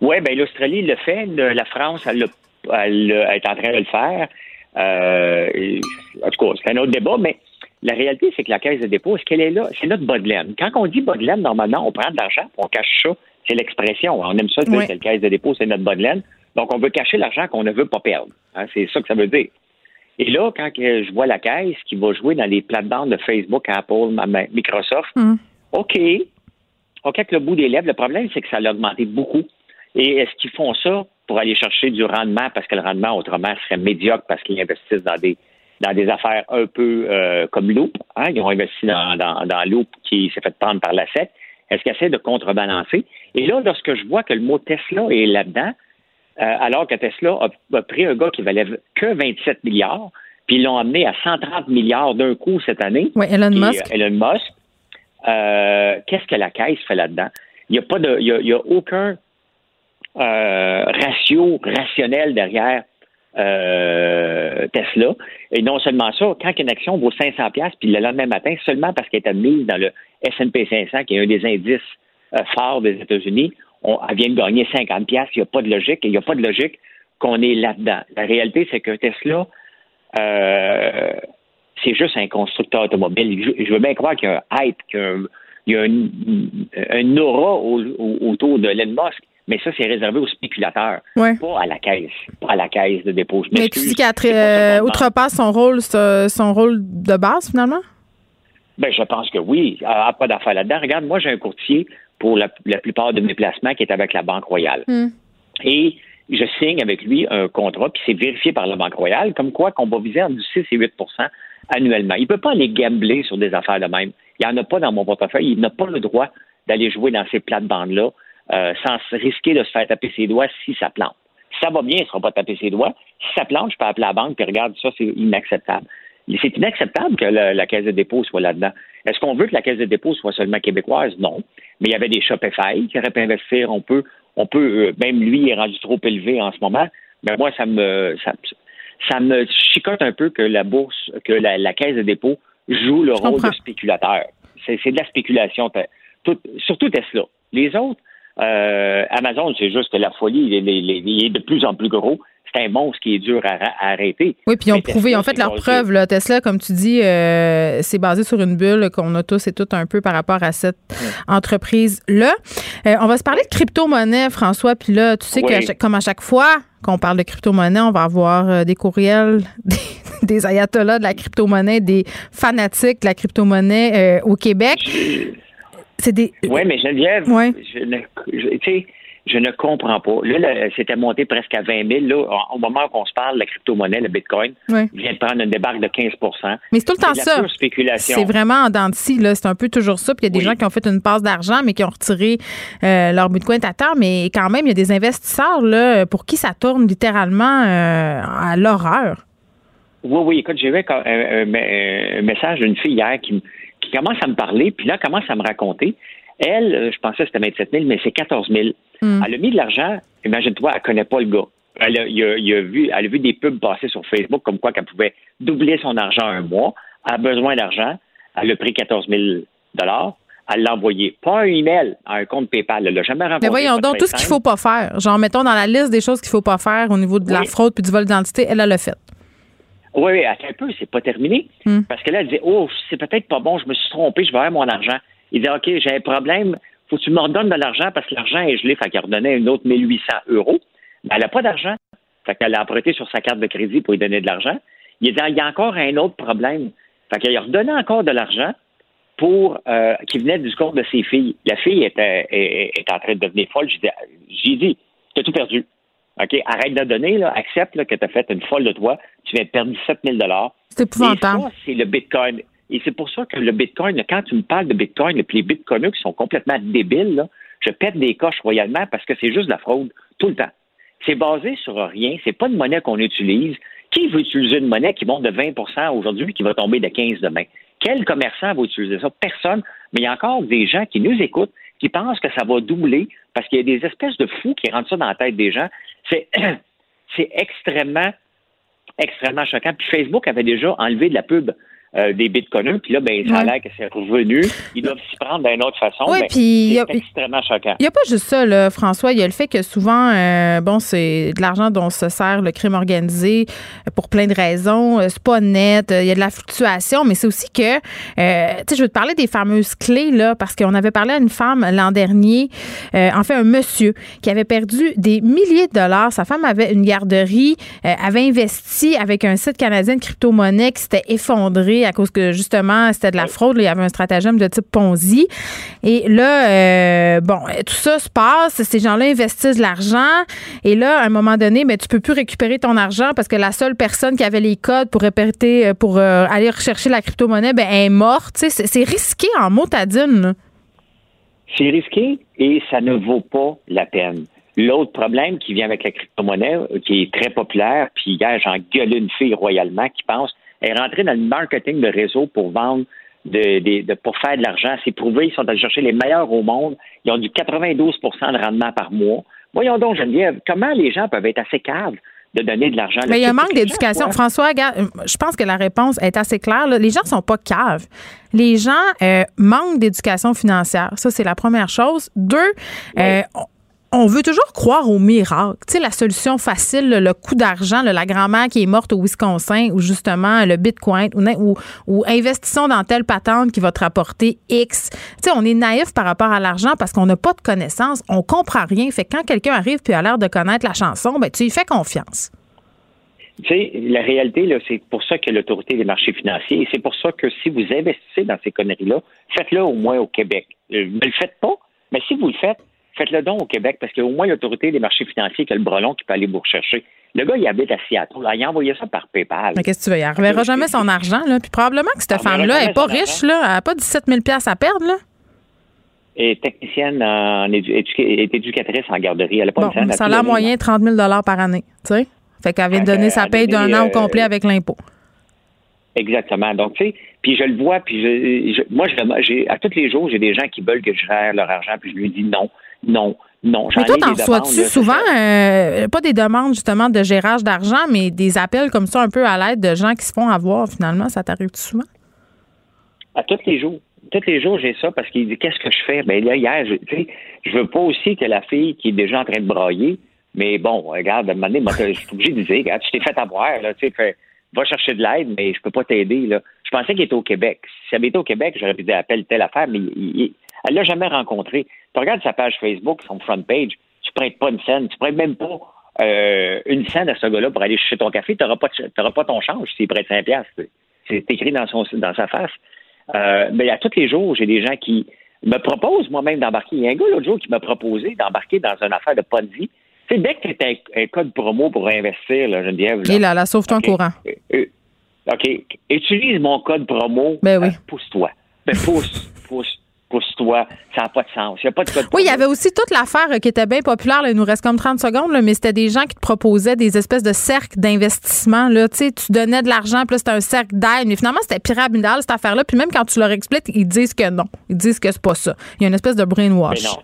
Oui, ben l'Australie le fait. La France, elle, l'a- elle, l'a- elle est en train de le faire. Euh, et- en tout cas, c'est un autre débat, mais la réalité, c'est que la caisse de dépôt, est-ce qu'elle est là? C'est notre bas de laine. Quand on dit bas de laine, normalement, on prend de l'argent, on cache ça. C'est l'expression. On aime ça dire que la caisse de dépôt, c'est notre bas de laine. Donc, on veut cacher l'argent qu'on ne veut pas perdre. Hein, c'est ça que ça veut dire. Et là, quand je vois la caisse qui va jouer dans les plates-bandes de Facebook, Apple, Microsoft, OK. OK, avec le bout des lèvres, le problème, c'est que ça a augmenté beaucoup. Et est-ce qu'ils font ça pour aller chercher du rendement? Parce que le rendement autrement serait médiocre parce qu'ils investissent dans des dans des affaires un peu euh, comme Loop. Hein? Ils ont investi dans, dans, Loop qui s'est fait prendre par la SEC. Est-ce qu'ils essaient de contrebalancer? Et là, lorsque je vois que le mot Tesla est là-dedans, euh, alors que Tesla a, pris un gars qui valait que 27 milliards, puis ils l'ont amené à 130 milliards d'un coup cette année. Oui, Elon Musk. Elon Musk. Euh, qu'est-ce que la caisse fait là-dedans? Il n'y a pas de, il y a aucun euh, ratio rationnel derrière euh, Tesla. Et non seulement ça, quand une action vaut 500 pièces puis le lendemain matin, seulement parce qu'elle est admise dans le S&P 500, qui est un des indices euh, forts des États-Unis, elle vient de gagner 50 pièces. Il n'y a pas de logique. Il n'y a pas de logique qu'on est là-dedans. La réalité, c'est que Tesla, c'est juste un constructeur automobile. Je, veux bien croire qu'il y a un hype, qu'il y a, un, aura autour de Elon Musk. Mais ça, c'est réservé aux spéculateurs, pas à la caisse, pas à la caisse de dépôt. Mais tu dis qu'elle euh, outrepasse son rôle, son rôle de base, finalement? Ben, je pense que oui. Elle n'a pas d'affaires là-dedans. Regarde, moi, j'ai un courtier pour la, plupart de mes placements qui est avec la Banque Royale. Hmm. Et je signe avec lui un contrat, puis c'est vérifié par la Banque Royale, comme quoi qu'on va viser entre 6 et 8% annuellement. Il ne peut pas aller gambler sur des affaires de même. Il n'y en a pas dans mon portefeuille. Il n'a pas le droit d'aller jouer dans ces plates-bandes-là euh, sans risquer de se faire taper ses doigts si ça plante. Si ça va bien, il ne sera pas taper ses doigts. Si ça plante, je peux appeler la banque et regarde, ça, c'est inacceptable. C'est inacceptable que la, Caisse de dépôt soit là-dedans. Est-ce qu'on veut que la Caisse de dépôt soit seulement québécoise? Non. Mais il y avait des Shopify qui auraient pu investir. On peut, on peut, euh, même lui est rendu trop élevé en ce moment. Mais moi, ça me, ça, me chicote un peu que la bourse, que la, Caisse de dépôt joue le rôle de spéculateur. C'est de la spéculation. surtout Tesla. Les autres, euh, Amazon, c'est juste que la folie, il est, de plus en plus gros. C'est un monstre qui est dur à, arrêter. Oui, puis ils ont prouvé, en fait leur preuve. Là, Tesla, comme tu dis, euh, c'est basé sur une bulle qu'on a tous et toutes un peu par rapport à cette entreprise-là. Euh, on va se parler de crypto-monnaie, François. Puis là, tu sais que comme à chaque fois qu'on parle de crypto-monnaie, on va avoir des courriels des, des, ayatollahs de la crypto-monnaie, des fanatiques de la crypto-monnaie au Québec. Oui, mais Geneviève, je ne, je, ne comprends pas. Là, c'était monté presque à 20 000. Là, au moment qu'on se parle, la crypto-monnaie, le Bitcoin, vient de prendre une débarque de 15% Mais c'est tout le temps ça. C'est vraiment en dents C'est un peu toujours ça. Puis il y a des gens qui ont fait une passe d'argent, mais qui ont retiré euh, leur Bitcoin à terre. Mais quand même, il y a des investisseurs là, pour qui ça tourne littéralement euh, à l'horreur. Oui, oui. Écoute, j'ai vu un, message d'une fille hier qui me qui commence à me parler, puis là, commence à me raconter. Elle, euh, je pensais que c'était 27 000, mais c'est 14 000. Hmm. Elle a mis de l'argent, imagine-toi, elle connaît pas le gars. Elle a, vu, elle a vu des pubs passer sur Facebook comme quoi qu'elle pouvait doubler son argent un mois. Elle a besoin d'argent. Elle a pris 14 000 elle l'a envoyé. Pas un email à un compte PayPal. Elle l'a jamais rencontré. Mais voyons donc, tout ce qu'il faut pas faire. Genre, mettons dans la liste des choses qu'il faut pas faire au niveau de la fraude puis du vol d'identité, elle, l'a fait. Oui, oui, attends un peu, c'est pas terminé. Hmm. Parce que là, elle dit Oh, c'est peut-être pas bon, je me suis trompé, je vais avoir mon argent. Il dit OK, j'ai un problème, faut que tu me redonnes de l'argent parce que l'argent est gelé, fait qu'elle redonnait une autre 1800 euros. Mais elle n'a pas d'argent. Fait qu'elle a emprunté sur sa carte de crédit pour lui donner de l'argent. Il dit Il y a encore un autre problème. Fait qu'elle a redonné encore de l'argent pour euh, qui venait du compte de ses filles. La fille était, est, en train de devenir folle. J'ai dit, tu as tout perdu. OK, arrête de donner, là, accepte que tu as fait une folle de toi, tu viens de perdre 17 000 C'est épouvantable. ça, c'est le Bitcoin. Et c'est pour ça que le Bitcoin, quand tu me parles de Bitcoin, puis les Bitcoiners qui sont complètement débiles, là, je pète des coches royalement parce que c'est juste de la fraude tout le temps. C'est basé sur rien, c'est pas une monnaie qu'on utilise. Qui veut utiliser une monnaie qui monte de 20% aujourd'hui qui va tomber de 15 demain? Quel commerçant va utiliser ça? Personne. Mais il y a encore des gens qui nous écoutent, qui pensent que ça va doubler parce qu'il y a des espèces de fous qui rentrent ça dans la tête des gens. C'est, c'est extrêmement, extrêmement choquant. Puis Facebook avait déjà enlevé de la pub euh, des bitcoiners, puis là, ben, ça a l'air que c'est revenu. Ils doivent s'y prendre d'une autre façon. Oui, Ben, puis il y a- c'est extrêmement choquant. Il n'y a pas juste ça, là, François. Il y a le fait que souvent, euh, bon, c'est de l'argent dont se sert le crime organisé euh, pour plein de raisons. Euh, C'est pas net. Il y a de la fluctuation, mais c'est aussi que, euh, tu sais, je veux te parler des fameuses clés, là, parce qu'on avait parlé à une femme l'an dernier, en fait, un monsieur qui avait perdu des milliers de dollars. Sa femme avait une garderie, avait investi avec un site canadien de crypto-monnaie qui s'était effondré à cause que, justement, c'était de la fraude. là. il y avait un stratagème de type Ponzi. Et là, euh, bon, tout ça se passe. Ces gens-là investissent de l'argent. Et là, à un moment donné, ben, tu peux plus récupérer ton argent parce que la seule personne qui avait les codes pour répéter, pour euh, aller rechercher la crypto-monnaie, ben, elle est morte. C'est risqué en motadine. C'est risqué et ça ne vaut pas la peine. L'autre problème qui vient avec la crypto-monnaie, euh, qui est très populaire, puis hier, j'ai engueulé une fille royalement qui pense, est rentrée dans le marketing de réseau pour vendre, de, de- de- pour faire de l'argent. C'est prouvé, ils sont allés chercher les meilleurs au monde. Ils ont du 92% de rendement par mois. Voyons donc, Geneviève, comment les gens peuvent être assez caves de donner de l'argent? Mais il y a un manque d'éducation. François, euh, je pense que la réponse est assez claire. Les gens sont pas caves. Les gens euh, manquent d'éducation financière. Ça, c'est la première chose. Deux, euh, on- veut toujours croire au miracle. Tu sais, la solution facile, le, coup d'argent, la grand-mère qui est morte au Wisconsin, ou justement le Bitcoin, ou, ou, ou investissons dans telle patente qui va te rapporter X. Tu sais, on est naïf par rapport à l'argent parce qu'on n'a pas de connaissances, on comprend rien. Fait que quand quelqu'un arrive puis a l'air de connaître la chanson, ben, tu lui fais confiance. Tu sais, la réalité, c'est pour ça que l'autorité des marchés financiers, c'est pour ça que si vous investissez dans ces conneries-là, faites-le au moins au Québec. Euh, Ne le faites pas, mais si vous le faites, faites-le donc au Québec, parce qu'il y a au moins l'autorité des marchés financiers qui a le brelon qui peut aller vous rechercher. Le gars, il habite à Seattle. Là, il a envoyé ça par PayPal. Mais qu'est-ce que tu veux? Il ne reverra jamais son argent. Là. Puis probablement que cette Elle femme-là n'est pas riche. Là. Elle n'a pas 17 000 à perdre. Là. Et technicienne en édu- est éducatrice en garderie. Elle a pas Bon, une salaire moyen, 30 000 par année. Tu sais? Fait qu'elle vient de donner sa elle paye d'un an au euh, complet avec l'impôt. Exactement. Donc, tu sais, puis je le vois, puis je, je- moi, je, à tous les jours, j'ai des gens qui veulent que je gère leur argent, puis je lui dis non, non, non. Mais toi, t'en reçois-tu souvent, euh, pas des demandes justement de gérage d'argent, mais des appels comme ça un peu à l'aide de gens qui se font avoir finalement? Ça t'arrive-tu souvent? À tous les jours. Tous les jours, j'ai ça parce qu'il dit qu'est-ce que je fais? Ben là, hier, je, tu sais, je veux pas aussi que la fille qui est déjà en train de brailler, mais bon, regarde, à un moment donné, moi, je suis obligé de dire, regarde, tu t'es fait avoir, là, tu sais, va chercher de l'aide, mais je peux pas t'aider, là. Je pensais qu'il était au Québec. Si elle était au Québec, j'aurais pu dire appelle telle affaire, mais il- il- elle l'a jamais rencontré. Tu regardes sa page Facebook, son front page, tu prêtes pas une scène, tu prêtes même pas euh, une scène à ce gars-là pour aller chercher ton café, tu n'auras pas, pas ton change s'il prête 5 piastres. C'est écrit dans, son, dans sa face. Euh, mais à tous les jours, j'ai des gens qui me proposent moi-même d'embarquer. Il y a un gars l'autre jour qui m'a proposé d'embarquer dans une affaire de Ponzi. Sais, dès que tu un, un code promo pour investir, là, Geneviève, là, Et là, la sauve-toi en courant. euh, OK, utilise mon code promo. Ben oui. Euh, pousse-toi. Ben pousse, pousse, pousse-toi. Ça n'a pas de sens. Il n'y a pas de code Oui, il y avait aussi toute l'affaire qui était bien populaire. là, il nous reste comme 30 secondes, là, mais c'était des gens qui te proposaient des espèces de cercles d'investissement. là. Tu sais, tu donnais de l'argent, puis c'était un cercle d'aide. Mais finalement, c'était pyramidal, cette affaire-là. Puis même quand tu leur expliques, ils disent que non. Ils disent que c'est pas ça. Il y a une espèce de brainwash. Mais non.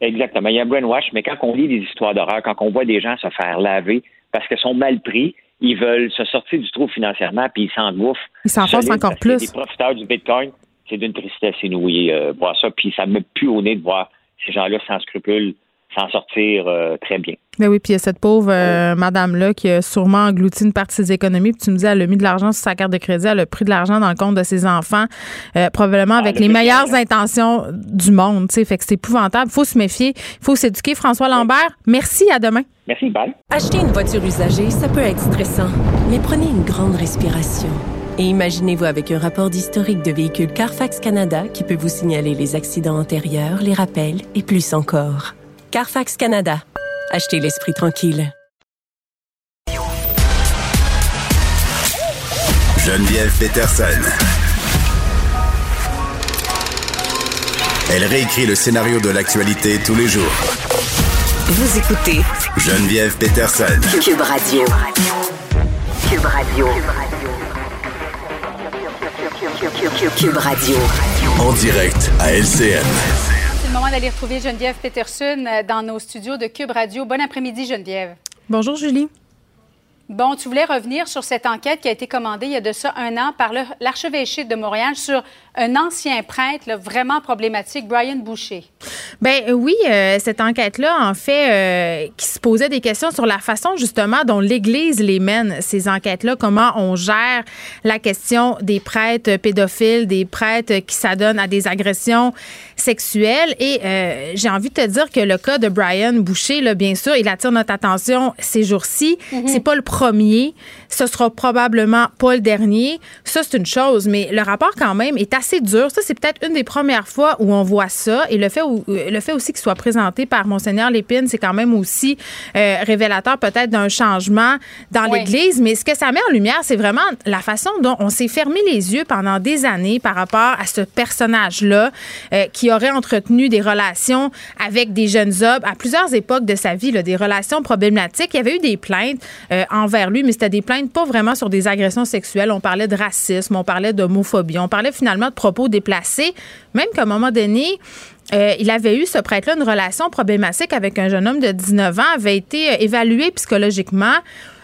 Exactement. Il y a un brainwash, mais quand on lit des histoires d'horreur, quand on voit des gens se faire laver parce qu'ils sont mal pris, ils veulent se sortir du trou financièrement, puis ils s'engouffrent. Ils s'enfoncent encore plus. Des profiteurs du Bitcoin, c'est d'une tristesse inouïe euh, voir ça, puis ça me pue au nez de voir ces gens-là sans scrupules s'en sortir euh, très bien. Ben oui, puis il y a cette pauvre euh, madame-là qui a sûrement englouti une partie de ses économies. Puis tu me dis, elle a mis de l'argent sur sa carte de crédit, elle a pris de l'argent dans le compte de ses enfants, euh, probablement avec les meilleures intentions du monde. tu sais. Fait que c'est épouvantable. Il faut se méfier. Il faut s'éduquer. François Lambert, merci. À demain. Merci, bye. Acheter une voiture usagée, ça peut être stressant, mais prenez une grande respiration. Et imaginez-vous avec un rapport d'historique de véhicule Carfax Canada qui peut vous signaler les accidents antérieurs, les rappels et plus encore. Carfax Canada. Achetez l'esprit tranquille. Geneviève Peterson. Elle réécrit le scénario de l'actualité tous les jours. Vous écoutez Geneviève Peterson. Cube Radio. Cube Radio. Cube Radio. En direct à LCN. C'est le moment d'aller retrouver Geneviève Peterson euh, dans nos studios de Cube Radio. Bon après-midi, Geneviève. Bonjour, Julie. Bon, tu voulais revenir sur cette enquête qui a été commandée il y a de ça un an par l'archevêché de Montréal sur un ancien prêtre là, vraiment problématique, Brian Boucher. Ben euh, oui, euh, cette enquête-là, en fait, euh, qui se posait des questions sur la façon justement dont l'Église les mène, ces enquêtes-là, comment on gère la question des prêtres pédophiles, des prêtres qui s'adonnent à des agressions sexuelles. Et j'ai envie de te dire que le cas de Brian Boucher, là, bien sûr, il attire notre attention ces jours-ci. Mm-hmm. C'est pas le premier premier ce sera probablement pas le dernier. Ça, c'est une chose, mais le rapport quand même est assez dur. Ça, c'est peut-être une des premières fois où on voit ça. Et le fait, où, le fait aussi qu'il soit présenté par Monseigneur Lépine, c'est quand même aussi euh, révélateur peut-être d'un changement dans l'Église. Mais ce que ça met en lumière, c'est vraiment la façon dont on s'est fermé les yeux pendant des années par rapport à ce personnage-là euh, qui aurait entretenu des relations avec des jeunes hommes à plusieurs époques de sa vie, là, des relations problématiques. Il y avait eu des plaintes euh, envers lui, mais c'était des plaintes pas vraiment sur des agressions sexuelles. On parlait de racisme, on parlait d'homophobie, on parlait finalement de propos déplacés, même qu'à un moment donné, euh, il avait eu, ce prêtre-là, une relation problématique avec un jeune homme de 19 ans, avait été euh, évalué psychologiquement.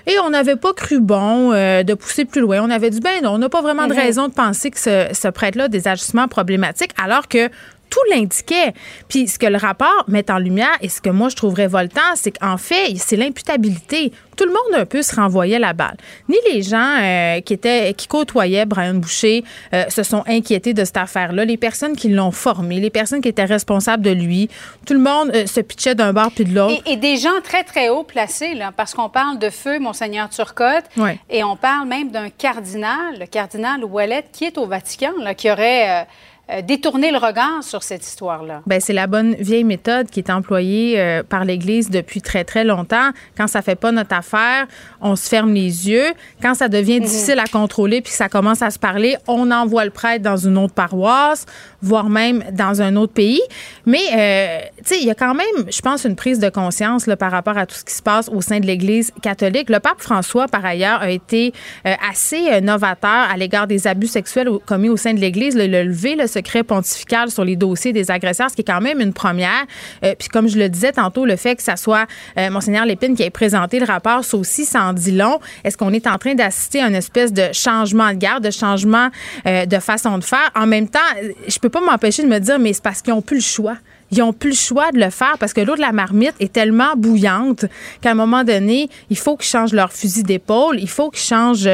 Et on n'avait pas cru bon euh, de pousser plus loin. On avait dit, ben non, on n'a pas vraiment de mm-hmm. raison de penser que ce, ce prêtre-là a des agissements problématiques, alors que tout l'indiquait. Puis ce que le rapport met en lumière et ce que moi je trouve révoltant, c'est qu'en fait, c'est l'imputabilité. Tout le monde un peu se renvoyait la balle. Ni les gens euh, qui étaient qui côtoyaient Brian Boucher euh, se sont inquiétés de cette affaire-là. Les personnes qui l'ont formé, les personnes qui étaient responsables de lui, tout le monde euh, se pitchait d'un bord puis de l'autre. Et, des gens très très haut placés, là, parce qu'on parle de feu, monseigneur Turcotte, et on parle même d'un cardinal, le cardinal Ouellet, qui est au Vatican, là, qui aurait euh, détourner le regard sur cette histoire-là? Bien, c'est la bonne vieille méthode qui est employée euh, par l'Église depuis très, très longtemps. Quand ça fait pas notre affaire, on se ferme les yeux. Quand ça devient mhm. difficile à contrôler puis que ça commence à se parler, on envoie le prêtre dans une autre paroisse, voire même dans un autre pays. Mais, euh, tu sais, il y a quand même, je pense, une prise de conscience là, par rapport à tout ce qui se passe au sein de l'Église catholique. Le pape François, par ailleurs, a été assez novateur à l'égard des abus sexuels commis au sein de l'Église. Le, le lever, le secret pontifical sur les dossiers des agresseurs, ce qui est quand même une première. Euh, puis comme je le disais tantôt, le fait que ça soit euh, Monseigneur Lépine qui ait présenté le rapport, ça aussi, ça en dit long. Est-ce qu'on est en train d'assister à une espèce de changement de garde, de changement euh, de façon de faire? En même temps, je peux pas m'empêcher de me dire, mais c'est parce qu'ils ont plus le choix ils n'ont plus le choix de le faire parce que l'eau de la marmite est tellement bouillante qu'à un moment donné, il faut qu'ils changent leur fusil d'épaule, il faut qu'ils changent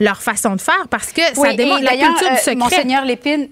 leur façon de faire parce que ça démontre la culture du secret. Monseigneur Lépine,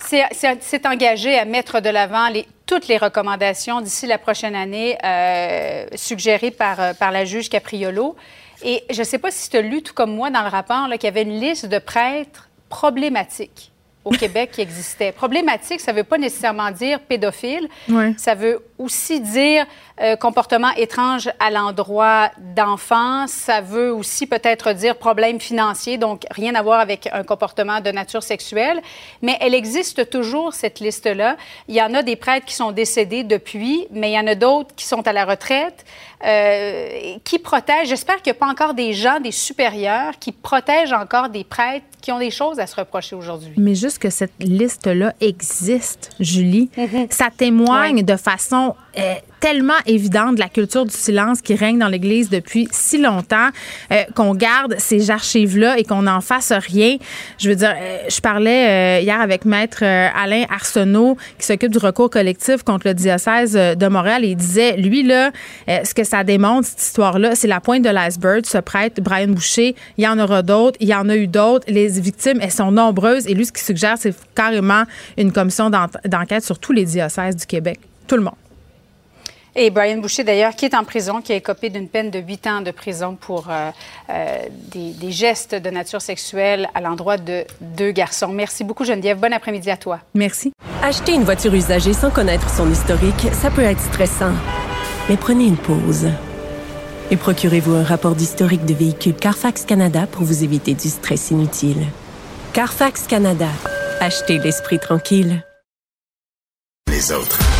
c'est engagé à mettre de l'avant toutes les recommandations d'ici la prochaine année euh, suggérées par, euh, par la juge Capriolo. Et je ne sais pas si tu as lu, tout comme moi, dans le rapport, qu'il y avait une liste de prêtres problématiques au Québec qui existait. Problématique, ça ne veut pas nécessairement dire pédophile. Ça veut aussi dire euh, comportement étrange à l'endroit d'enfants. Ça veut aussi peut-être dire problème financier, donc rien à voir avec un comportement de nature sexuelle. Mais elle existe toujours, cette liste-là. Il y en a des prêtres qui sont décédés depuis, mais il y en a d'autres qui sont à la retraite, euh, qui protègent. J'espère qu'il n'y a pas encore des gens, des supérieurs, qui protègent encore des prêtres qui ont des choses à se reprocher aujourd'hui. Mais juste que cette liste-là existe, Julie, mm-hmm. ça témoigne de façon euh, tellement évidente de la culture du silence qui règne dans l'Église depuis si longtemps euh, qu'on garde ces archives-là et qu'on n'en fasse rien. Je veux dire, euh, je parlais hier avec maître Alain Arsenault qui s'occupe du recours collectif contre le diocèse de Montréal et il disait, lui, là, ce que ça démontre, cette histoire-là, c'est la pointe de l'iceberg. Ce prêtre, Brian Boucher, il y en aura d'autres, il y en a eu d'autres. Les victimes, elles sont nombreuses et lui, ce qu'il suggère, c'est carrément une commission d'enquête sur tous les diocèses du Québec. Tout le monde. Et Brian Boucher, d'ailleurs, qui est en prison, qui a écopé d'une peine de 8 ans de prison pour euh, euh, des, gestes de nature sexuelle à l'endroit de deux garçons. Merci beaucoup, Geneviève. Bon après-midi à toi. Merci. Acheter une voiture usagée sans connaître son historique, ça peut être stressant. Mais prenez une pause. Et procurez-vous un rapport d'historique de véhicule Carfax Canada pour vous éviter du stress inutile. Carfax Canada. Achetez l'esprit tranquille. Les autres.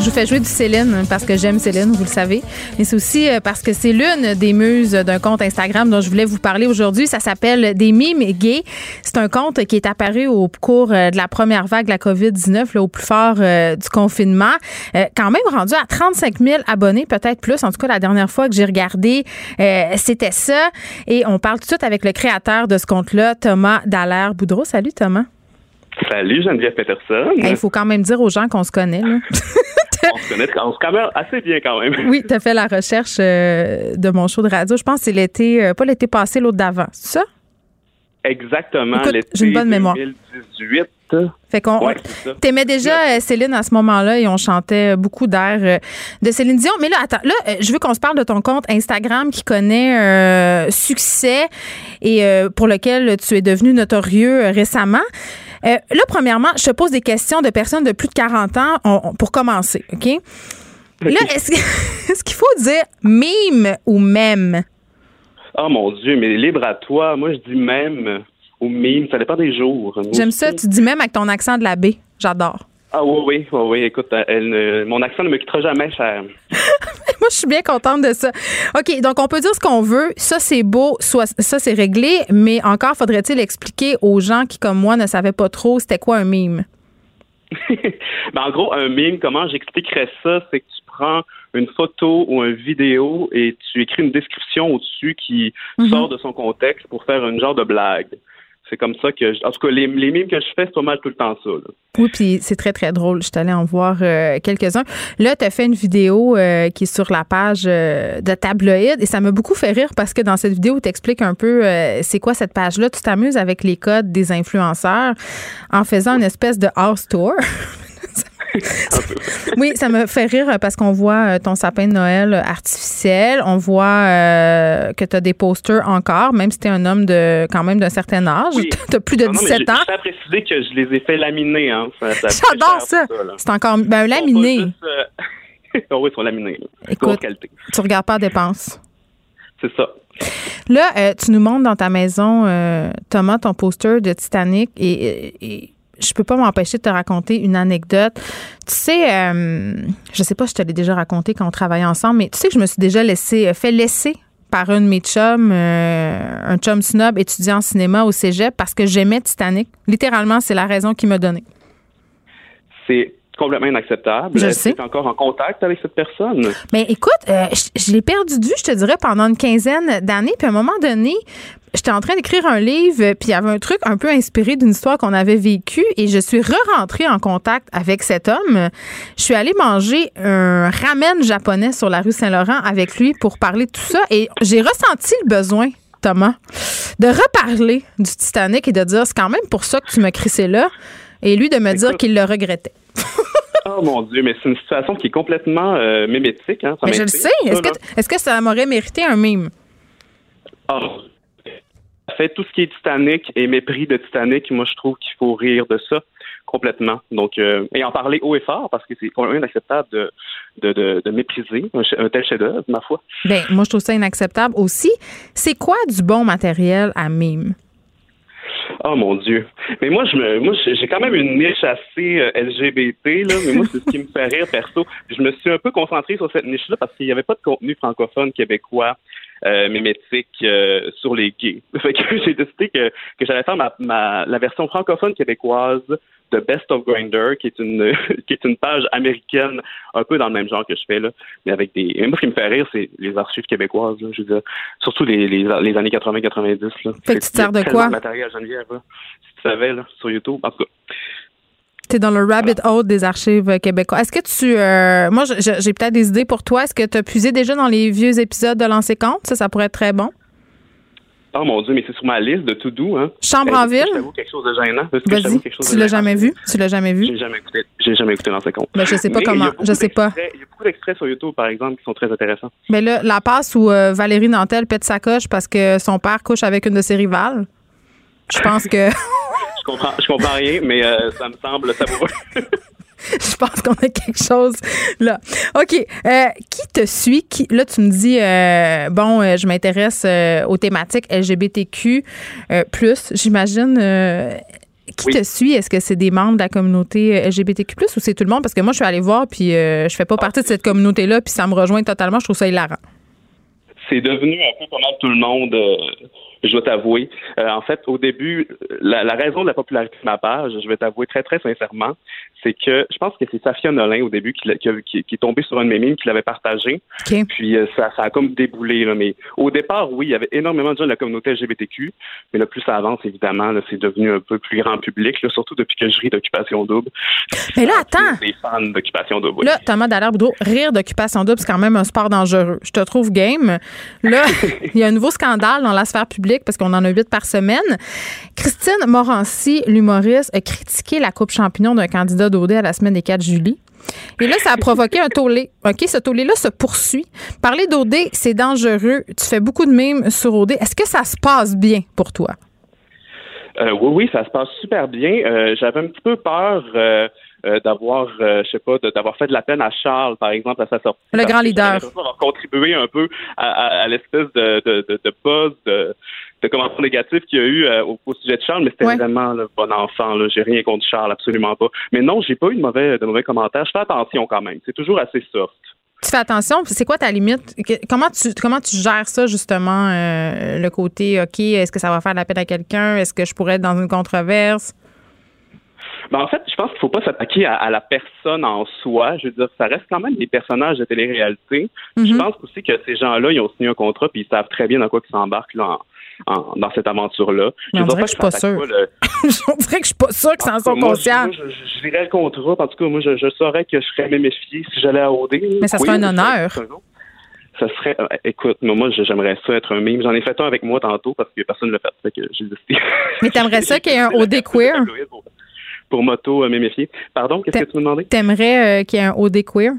Je vous fais jouer du Céline parce que j'aime Céline, vous le savez. Mais c'est aussi euh, parce que c'est l'une des muses d'un compte Instagram dont je voulais vous parler aujourd'hui. Ça s'appelle Des mimes gays. C'est un compte qui est apparu au cours euh, de la première vague de la COVID-19, là, au plus fort euh, du confinement. quand même rendu à 35 000 abonnés, peut-être plus. En tout cas, la dernière fois que j'ai regardé, c'était ça. Et on parle tout de suite avec le créateur de ce compte-là, Thomas Dallaire-Boudreau. Salut, Thomas. Salut Geneviève Peterson. Il faut quand même dire aux gens qu'on se connaît. Là. on se connaît, on se connaît assez bien quand même. Oui, tu as fait la recherche euh, de mon show de radio. Je pense que c'est l'été, euh, pas l'été passé, l'autre d'avant. C'est ça? Exactement. J'ai une bonne mémoire. 2018. Fait qu'on t'aimais déjà euh, Céline à ce moment-là et on chantait beaucoup d'airs de Céline Dion. Mais là, attends, là, je veux qu'on se parle de ton compte Instagram qui connaît succès et pour lequel tu es devenu notorieux récemment. Euh, là, premièrement, je te pose des questions de personnes de plus de 40 ans pour commencer, OK? Là, est-ce qu'il faut dire mime ou même? Oh mon Dieu, mais libre à toi. Moi, je dis même ou mime. Ça dépend des jours. J'aime ça. Tu dis même avec ton accent de la baie. J'adore. Ah oui, oui, oui, oui. Écoute, mon accent ne me quittera jamais, cher. Moi, je suis bien contente de ça. OK, donc on peut dire ce qu'on veut. Ça, c'est beau, soit ça, c'est réglé, mais encore faudrait-il expliquer aux gens qui, comme moi, ne savaient pas trop c'était quoi un mime? ben, en gros, un mime, comment j'expliquerais ça, c'est que tu prends une photo ou une vidéo et tu écris une description au-dessus qui mm-hmm. sort de son contexte pour faire une genre de blague c'est comme ça que, en tout cas, les, les mimes que je fais, c'est pas mal tout le temps ça. Oui, puis c'est très, très drôle. Je suis allée en voir euh, quelques-uns. Là, tu as fait une vidéo euh, qui est sur la page euh, de Tabloïd et ça m'a beaucoup fait rire parce que dans cette vidéo, tu expliques un peu c'est quoi cette page-là. Tu t'amuses avec les codes des influenceurs en faisant une espèce de house tour. oui, ça me fait rire parce qu'on voit euh, ton sapin de Noël artificiel. On voit euh, que tu as des posters encore, même si tu es un homme de quand même d'un certain âge. tu as plus de 17 ans. Je préciser que je les ai fait laminer. Hein. J'adore ça. C'est encore ben, laminé. Euh, oui, ils sont laminés. Écoute, tu regardes pas dépenses. C'est ça. Là, tu nous montres dans ta maison, Thomas, ton poster de Titanic et je peux pas m'empêcher de te raconter une anecdote. Tu sais, euh, je sais pas si je te l'ai déjà raconté quand on travaillait ensemble, mais tu sais que je me suis déjà laissé, euh, fait laisser par un de mes chums, euh, un chum snob étudiant en cinéma au cégep parce que j'aimais Titanic. Littéralement, c'est la raison qu'il m'a donnée. C'est complètement inacceptable. Je sais. Tu es encore en contact avec cette personne? Mais écoute, je, l'ai perdu de vue, je te dirais, pendant une quinzaine d'années. Puis à un moment donné, j'étais en train d'écrire un livre, puis il y avait un truc un peu inspiré d'une histoire qu'on avait vécue, et je suis re-rentrée en contact avec cet homme. Je suis allée manger un ramen japonais sur la rue Saint-Laurent avec lui pour parler de tout ça, et j'ai ressenti le besoin, Thomas, de reparler du Titanic et de dire c'est quand même pour ça que tu m'as crissé là, et lui de me dire qu'il le regrettait. Oh mon Dieu, mais c'est une situation qui est complètement euh, mémétique. Hein? mais je le sais. Est-ce que, est que, ça m'aurait mérité un mime? Oh, fait, tout ce qui est Titanic et mépris de Titanic, moi, je trouve qu'il faut rire de ça complètement. Donc, euh, et en parler haut et fort, parce que c'est complètement inacceptable de, de, de, mépriser un, tel chef-d'œuvre, ma foi. Bien, moi, je trouve ça inacceptable aussi. C'est quoi du bon matériel à mime? Oh mon Dieu. Mais moi, je me, moi, j'ai quand même une niche assez euh, LGBT, là, mais moi, c'est ce qui me fait rire perso. Je me suis un peu concentré sur cette niche-là parce qu'il n'y avait pas de contenu francophone québécois euh, mémétique euh, sur les gays. Fait que j'ai décidé que, que j'allais faire ma, ma, la version francophone québécoise de Best of Grinder, qui est une qui est une page américaine un peu dans le même genre que je fais là, mais avec des. moi, ce qui me fait rire, c'est les archives québécoises. Là, je veux dire, surtout les, les, les années 80-90. Fait que tu sers de quoi? matériel Geneviève, si tu savais là, sur YouTube. En tout cas. Tu dans le rabbit hole des archives québécoises. Est-ce que tu. Euh, moi, j'ai peut-être des idées pour toi. Est-ce que tu as puisé déjà dans les vieux épisodes de Lancer Compte? Ça, ça pourrait être très bon. Oh mon Dieu, mais c'est sur ma liste de tout doux, hein. Chambre en ville? Je quelque chose de gênant? Vas-y. Tu l'as jamais vu? Tu l'as jamais vu? J'ai jamais écouté. J'ai jamais écouté Lancer Compte. Ben, je sais pas comment. Je sais pas. Il y a beaucoup d'extraits sur YouTube, par exemple, qui sont très intéressants. Mais là, la passe où euh, Valérie Nantel pète sa coche parce que son père couche avec une de ses rivales. Je pense que. je comprends, je comprends rien, mais euh, ça me semble savoureux. je pense qu'on a quelque chose là. OK. Euh, qui te suit? Qui, là, tu me dis, euh, bon, je m'intéresse aux thématiques LGBTQ, plus, j'imagine. qui te suit? Est-ce que c'est des membres de la communauté LGBTQ+, ou c'est tout le monde? Parce que moi, je suis allée voir, puis je fais pas partie de cette communauté-là, puis ça me rejoint totalement. Je trouve ça hilarant. C'est devenu un peu comme tout le monde. Je dois t'avouer. Euh, en fait, au début, la, la raison de la popularité de ma page, je vais t'avouer très, très sincèrement, c'est que je pense que c'est Safia Nolin au début qui, qui, a- qui- qui est tombée sur un de mes mimes, qui l'avait partagé. Puis euh, ça, ça a comme déboulé. Là. Mais au départ, oui, il y avait énormément de gens de la communauté LGBTQ. Mais là, plus ça avance, évidemment, c'est devenu un peu plus grand public, là, surtout depuis que je ris d'Occupation Double. Mais là, attends! Des fans d'Occupation Double. oui. Là, Thomas Dallaire-Boudreau, rire d'occupation double, c'est quand même un sport dangereux. Je te trouve game. Là, il y a un nouveau scandale dans la sphère publique parce qu'on en a huit par semaine. Christine Morancy, l'humoriste, a critiqué la coupe champignon d'un candidat d'OD à la semaine des 4 juillet. Et là, ça a provoqué un tollé. OK, ce tollé-là se poursuit. Parler d'OD, c'est dangereux. Tu fais beaucoup de mimes sur OD. Est-ce que ça se passe bien pour toi? Euh, oui, oui, ça se passe super bien. Euh, J'avais un petit peu peur euh, d'avoir, je sais pas, d'avoir fait de la peine à Charles, par exemple, à sa sortie. Le grand leader. d'avoir contribué un peu à, à- à l'espèce de, de, de, de buzz, de, de commentaires négatifs qu'il y a eu euh, au, au sujet de Charles, mais c'était Ouais. vraiment le bon enfant. Là. J'ai rien contre Charles, absolument pas. Mais non, j'ai pas eu de mauvais, de mauvais commentaires. Je fais attention quand même. C'est toujours assez soft. Tu fais attention. C'est quoi ta limite? Comment tu, comment tu gères ça, justement, euh, le côté, OK, est-ce que ça va faire de la peine à quelqu'un? Est-ce que je pourrais être dans une controverse? Ben, en fait, je pense qu'il faut pas s'attaquer à, à la personne en soi. Je veux dire, ça reste quand même des personnages de télé-réalité. Je pense aussi que ces gens-là, ils ont signé un contrat puis ils savent très bien dans quoi ils s'embarquent là, en- en- dans cette aventure-là. Dire dirait que je suis pas le- on dirait que je suis pas sûre qu'ils s'en sont Moi, conscients. moi, je, je, je lirais le contrat. En tout cas, moi, je, je saurais que je serais même méfié si j'allais à OD. Mais ça Oui, serait un je honneur. Ça serait, euh, écoute, moi, moi, j'aimerais ça être un mime. J'en ai fait un avec moi tantôt parce que personne ne l'a fait. fait que j'ai décidé. Mais t'aimerais ça qu'il y ait un OD queer? pour, pour moto euh. Pardon, qu'est-ce que tu me demandais? T'aimerais euh, qu'il y ait un OD queer?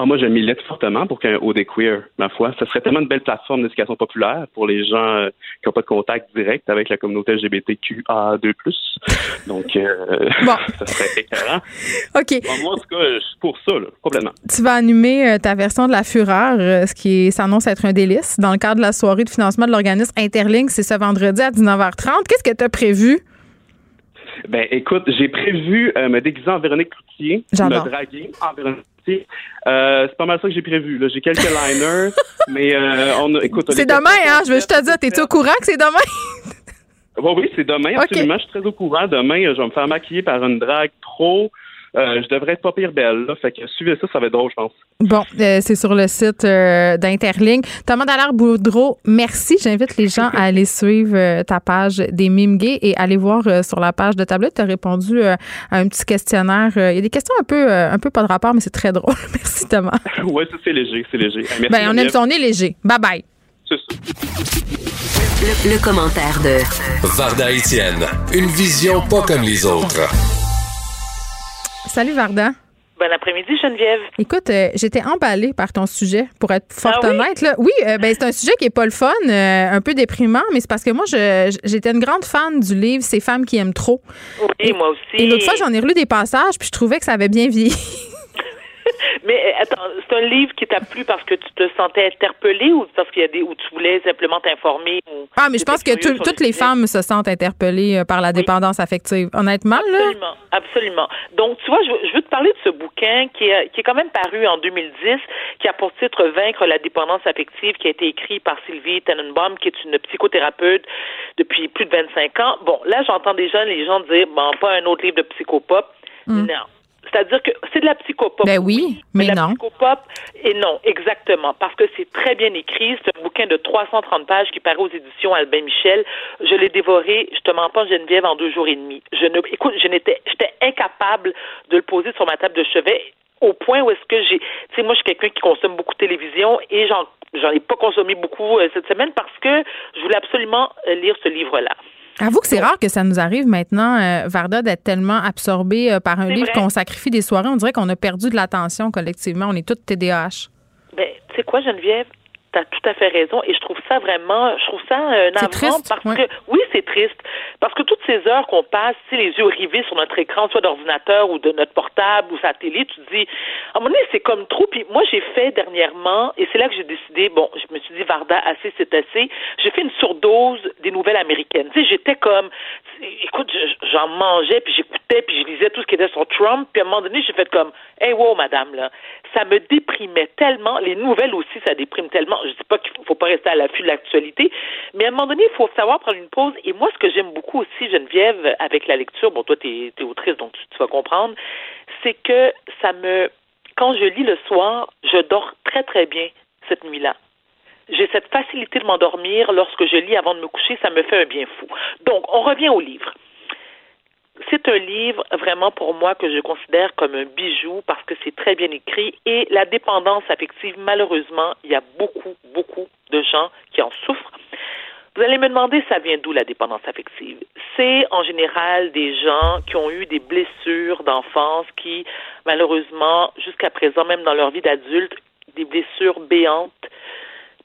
Ah, moi, je milite fortement pour qu'il y ait un OD queer, ma foi. Ce serait tellement une belle plateforme d'éducation populaire pour les gens euh, qui n'ont pas de contact direct avec la communauté LGBTQA2+. Donc, euh, ça serait écœurant. OK. Bon, moi, en tout cas, je suis pour ça, là, complètement. Tu vas animer euh, ta version de la fureur, ce qui s'annonce être un délice, dans le cadre de la soirée de financement de l'organisme Interlink. C'est ce vendredi à 19h30. Qu'est-ce que tu as prévu? Ben, écoute, j'ai prévu me déguiser en Véronique Cloutier, me draguer en Véronique Euh, c'est pas mal ça que j'ai prévu. là. J'ai quelques liners, mais euh, on a, écoute, C'est demain, hein? Je veux juste te dire, t'es-tu au courant que c'est demain? Oui, oui, c'est demain, absolument. Je suis très au courant. Demain, euh, je vais me faire maquiller par une drague pro. Euh, je devrais être pas pire belle, là. Fait que suivez ça, ça va être drôle, je pense. Bon, euh, c'est sur le site euh, d'Interlink. Thomas Dallaire-Boudreau, merci. J'invite les gens à aller suivre euh, ta page des mimes gays et aller voir euh, sur la page de tablette. Tu as répondu euh, à un petit questionnaire. Euh, Il y a des questions un peu, euh, un peu pas de rapport, mais c'est très drôle. Merci, Thomas. ouais, ça, c'est léger, c'est léger. Merci, Ben, on aime nez léger. Bye bye. C'est ça. Le, le commentaire de Varda Étienne, une vision pas comme les autres. Salut, Varda. Bon après-midi, Geneviève. Écoute, euh, j'étais emballée par ton sujet, pour être fort Ah oui? honnête. Là. Oui, euh, ben, c'est un sujet qui est pas le fun, euh, un peu déprimant, mais c'est parce que moi, je- j'étais une grande fan du livre Ces femmes qui aiment trop. Oui, moi aussi. Et l'autre fois, j'en ai relu des passages, puis je trouvais que ça avait bien vieilli. Mais euh, attends, c'est un livre qui t'a plu parce que tu te sentais interpellée ou parce qu'il y a des où tu voulais simplement t'informer Ah, mais je pense que tout- toutes le les femmes se sentent interpellées euh, par la dépendance affective. Honnêtement, là. Absolument, absolument. Donc, tu vois, je veux, je veux te parler de ce bouquin qui est, qui est quand même paru en 2010, qui a pour titre Vaincre la dépendance affective, qui a été écrit par Sylvie Tenenbaum, qui est une psychothérapeute depuis plus de 25 ans. Bon, là, j'entends déjà les gens dire, bon, pas un autre livre de psychopop. Mm. Non. C'est-à-dire que c'est de la psychopop. Ben oui, mais la non. psychopop, et non, exactement, parce que c'est très bien écrit. C'est un bouquin de 330 pages qui paraît aux éditions Albin Michel. Je l'ai dévoré, je te mens pas, Geneviève, en deux jours et demi. Je ne, écoute, je n'étais, j'étais incapable de le poser sur ma table de chevet au point où est-ce que j'ai, tu sais, moi, je suis quelqu'un qui consomme beaucoup de télévision et j'en, j'en ai pas consommé beaucoup euh, cette semaine parce que je voulais absolument euh, lire ce livre-là. Avoue que c'est rare que ça nous arrive maintenant, euh, Varda, d'être tellement absorbé euh, par un livre qu'on sacrifie des soirées. On dirait qu'on a perdu de l'attention collectivement. On est toutes TDAH. Ben, tu sais quoi, Geneviève? T'as tout à fait raison et je trouve ça vraiment, je trouve ça euh, navrant parce ouais. que oui c'est triste parce que toutes ces heures qu'on passe, sais, les yeux rivés sur notre écran, soit d'ordinateur ou de notre portable ou sa télé, tu te dis, à un moment donné c'est comme trop. Puis moi j'ai fait dernièrement et c'est là que j'ai décidé, bon, je me suis dit Varda assez c'est assez. J'ai fait une surdose des nouvelles américaines. Tu sais, j'étais comme, écoute, j'en mangeais, puis j'écoutais, puis je lisais tout ce qui était sur Trump, puis à un moment donné, j'ai fait comme, hey, wow, madame, là, ça me déprimait tellement. Les nouvelles aussi, ça déprime tellement. Je dis pas qu'il faut pas rester à l'affût de l'actualité, mais à un moment donné, il faut savoir prendre une pause. Et moi, ce que j'aime beaucoup aussi, Geneviève, avec la lecture, bon, toi, tu es, autrice, donc tu, tu vas comprendre, c'est que ça me, quand je lis le soir, je dors très, très bien cette nuit-là j'ai cette facilité de m'endormir lorsque je lis avant de me coucher, ça me fait un bien fou. Donc, on revient au livre c'est un livre vraiment pour moi que je considère comme un bijou parce que c'est très bien écrit et la dépendance affective, malheureusement, il y a beaucoup, beaucoup de gens qui en souffrent. Vous allez me demander, ça vient d'où la dépendance affective? C'est en général des gens qui ont eu des blessures d'enfance qui, malheureusement, jusqu'à présent, même dans leur vie d'adulte, des blessures béantes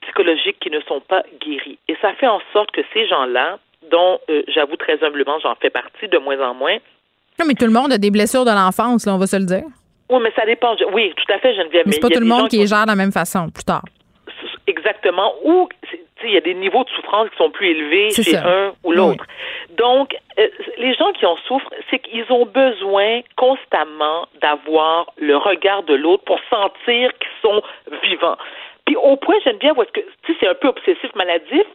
psychologiques qui ne sont pas guéries. Et ça fait en sorte que ces gens-là, dont euh, j'avoue très humblement, j'en fais partie de moins en moins. Non, mais tout le monde a des blessures de l'enfance, là, on va se le dire. Oui, mais ça dépend. Oui, tout à fait, Geneviève. Mais c'est pas tout le monde qui, est gère de la même façon, plus tard. Exactement. Ou il y a des niveaux de souffrance qui sont plus élevés chez un ou l'autre. Donc, euh, les gens qui en souffrent, c'est qu'ils ont besoin constamment d'avoir le regard de l'autre pour sentir qu'ils sont vivants. Puis au point, j'aime bien parce que c'est un peu obsessif maladif,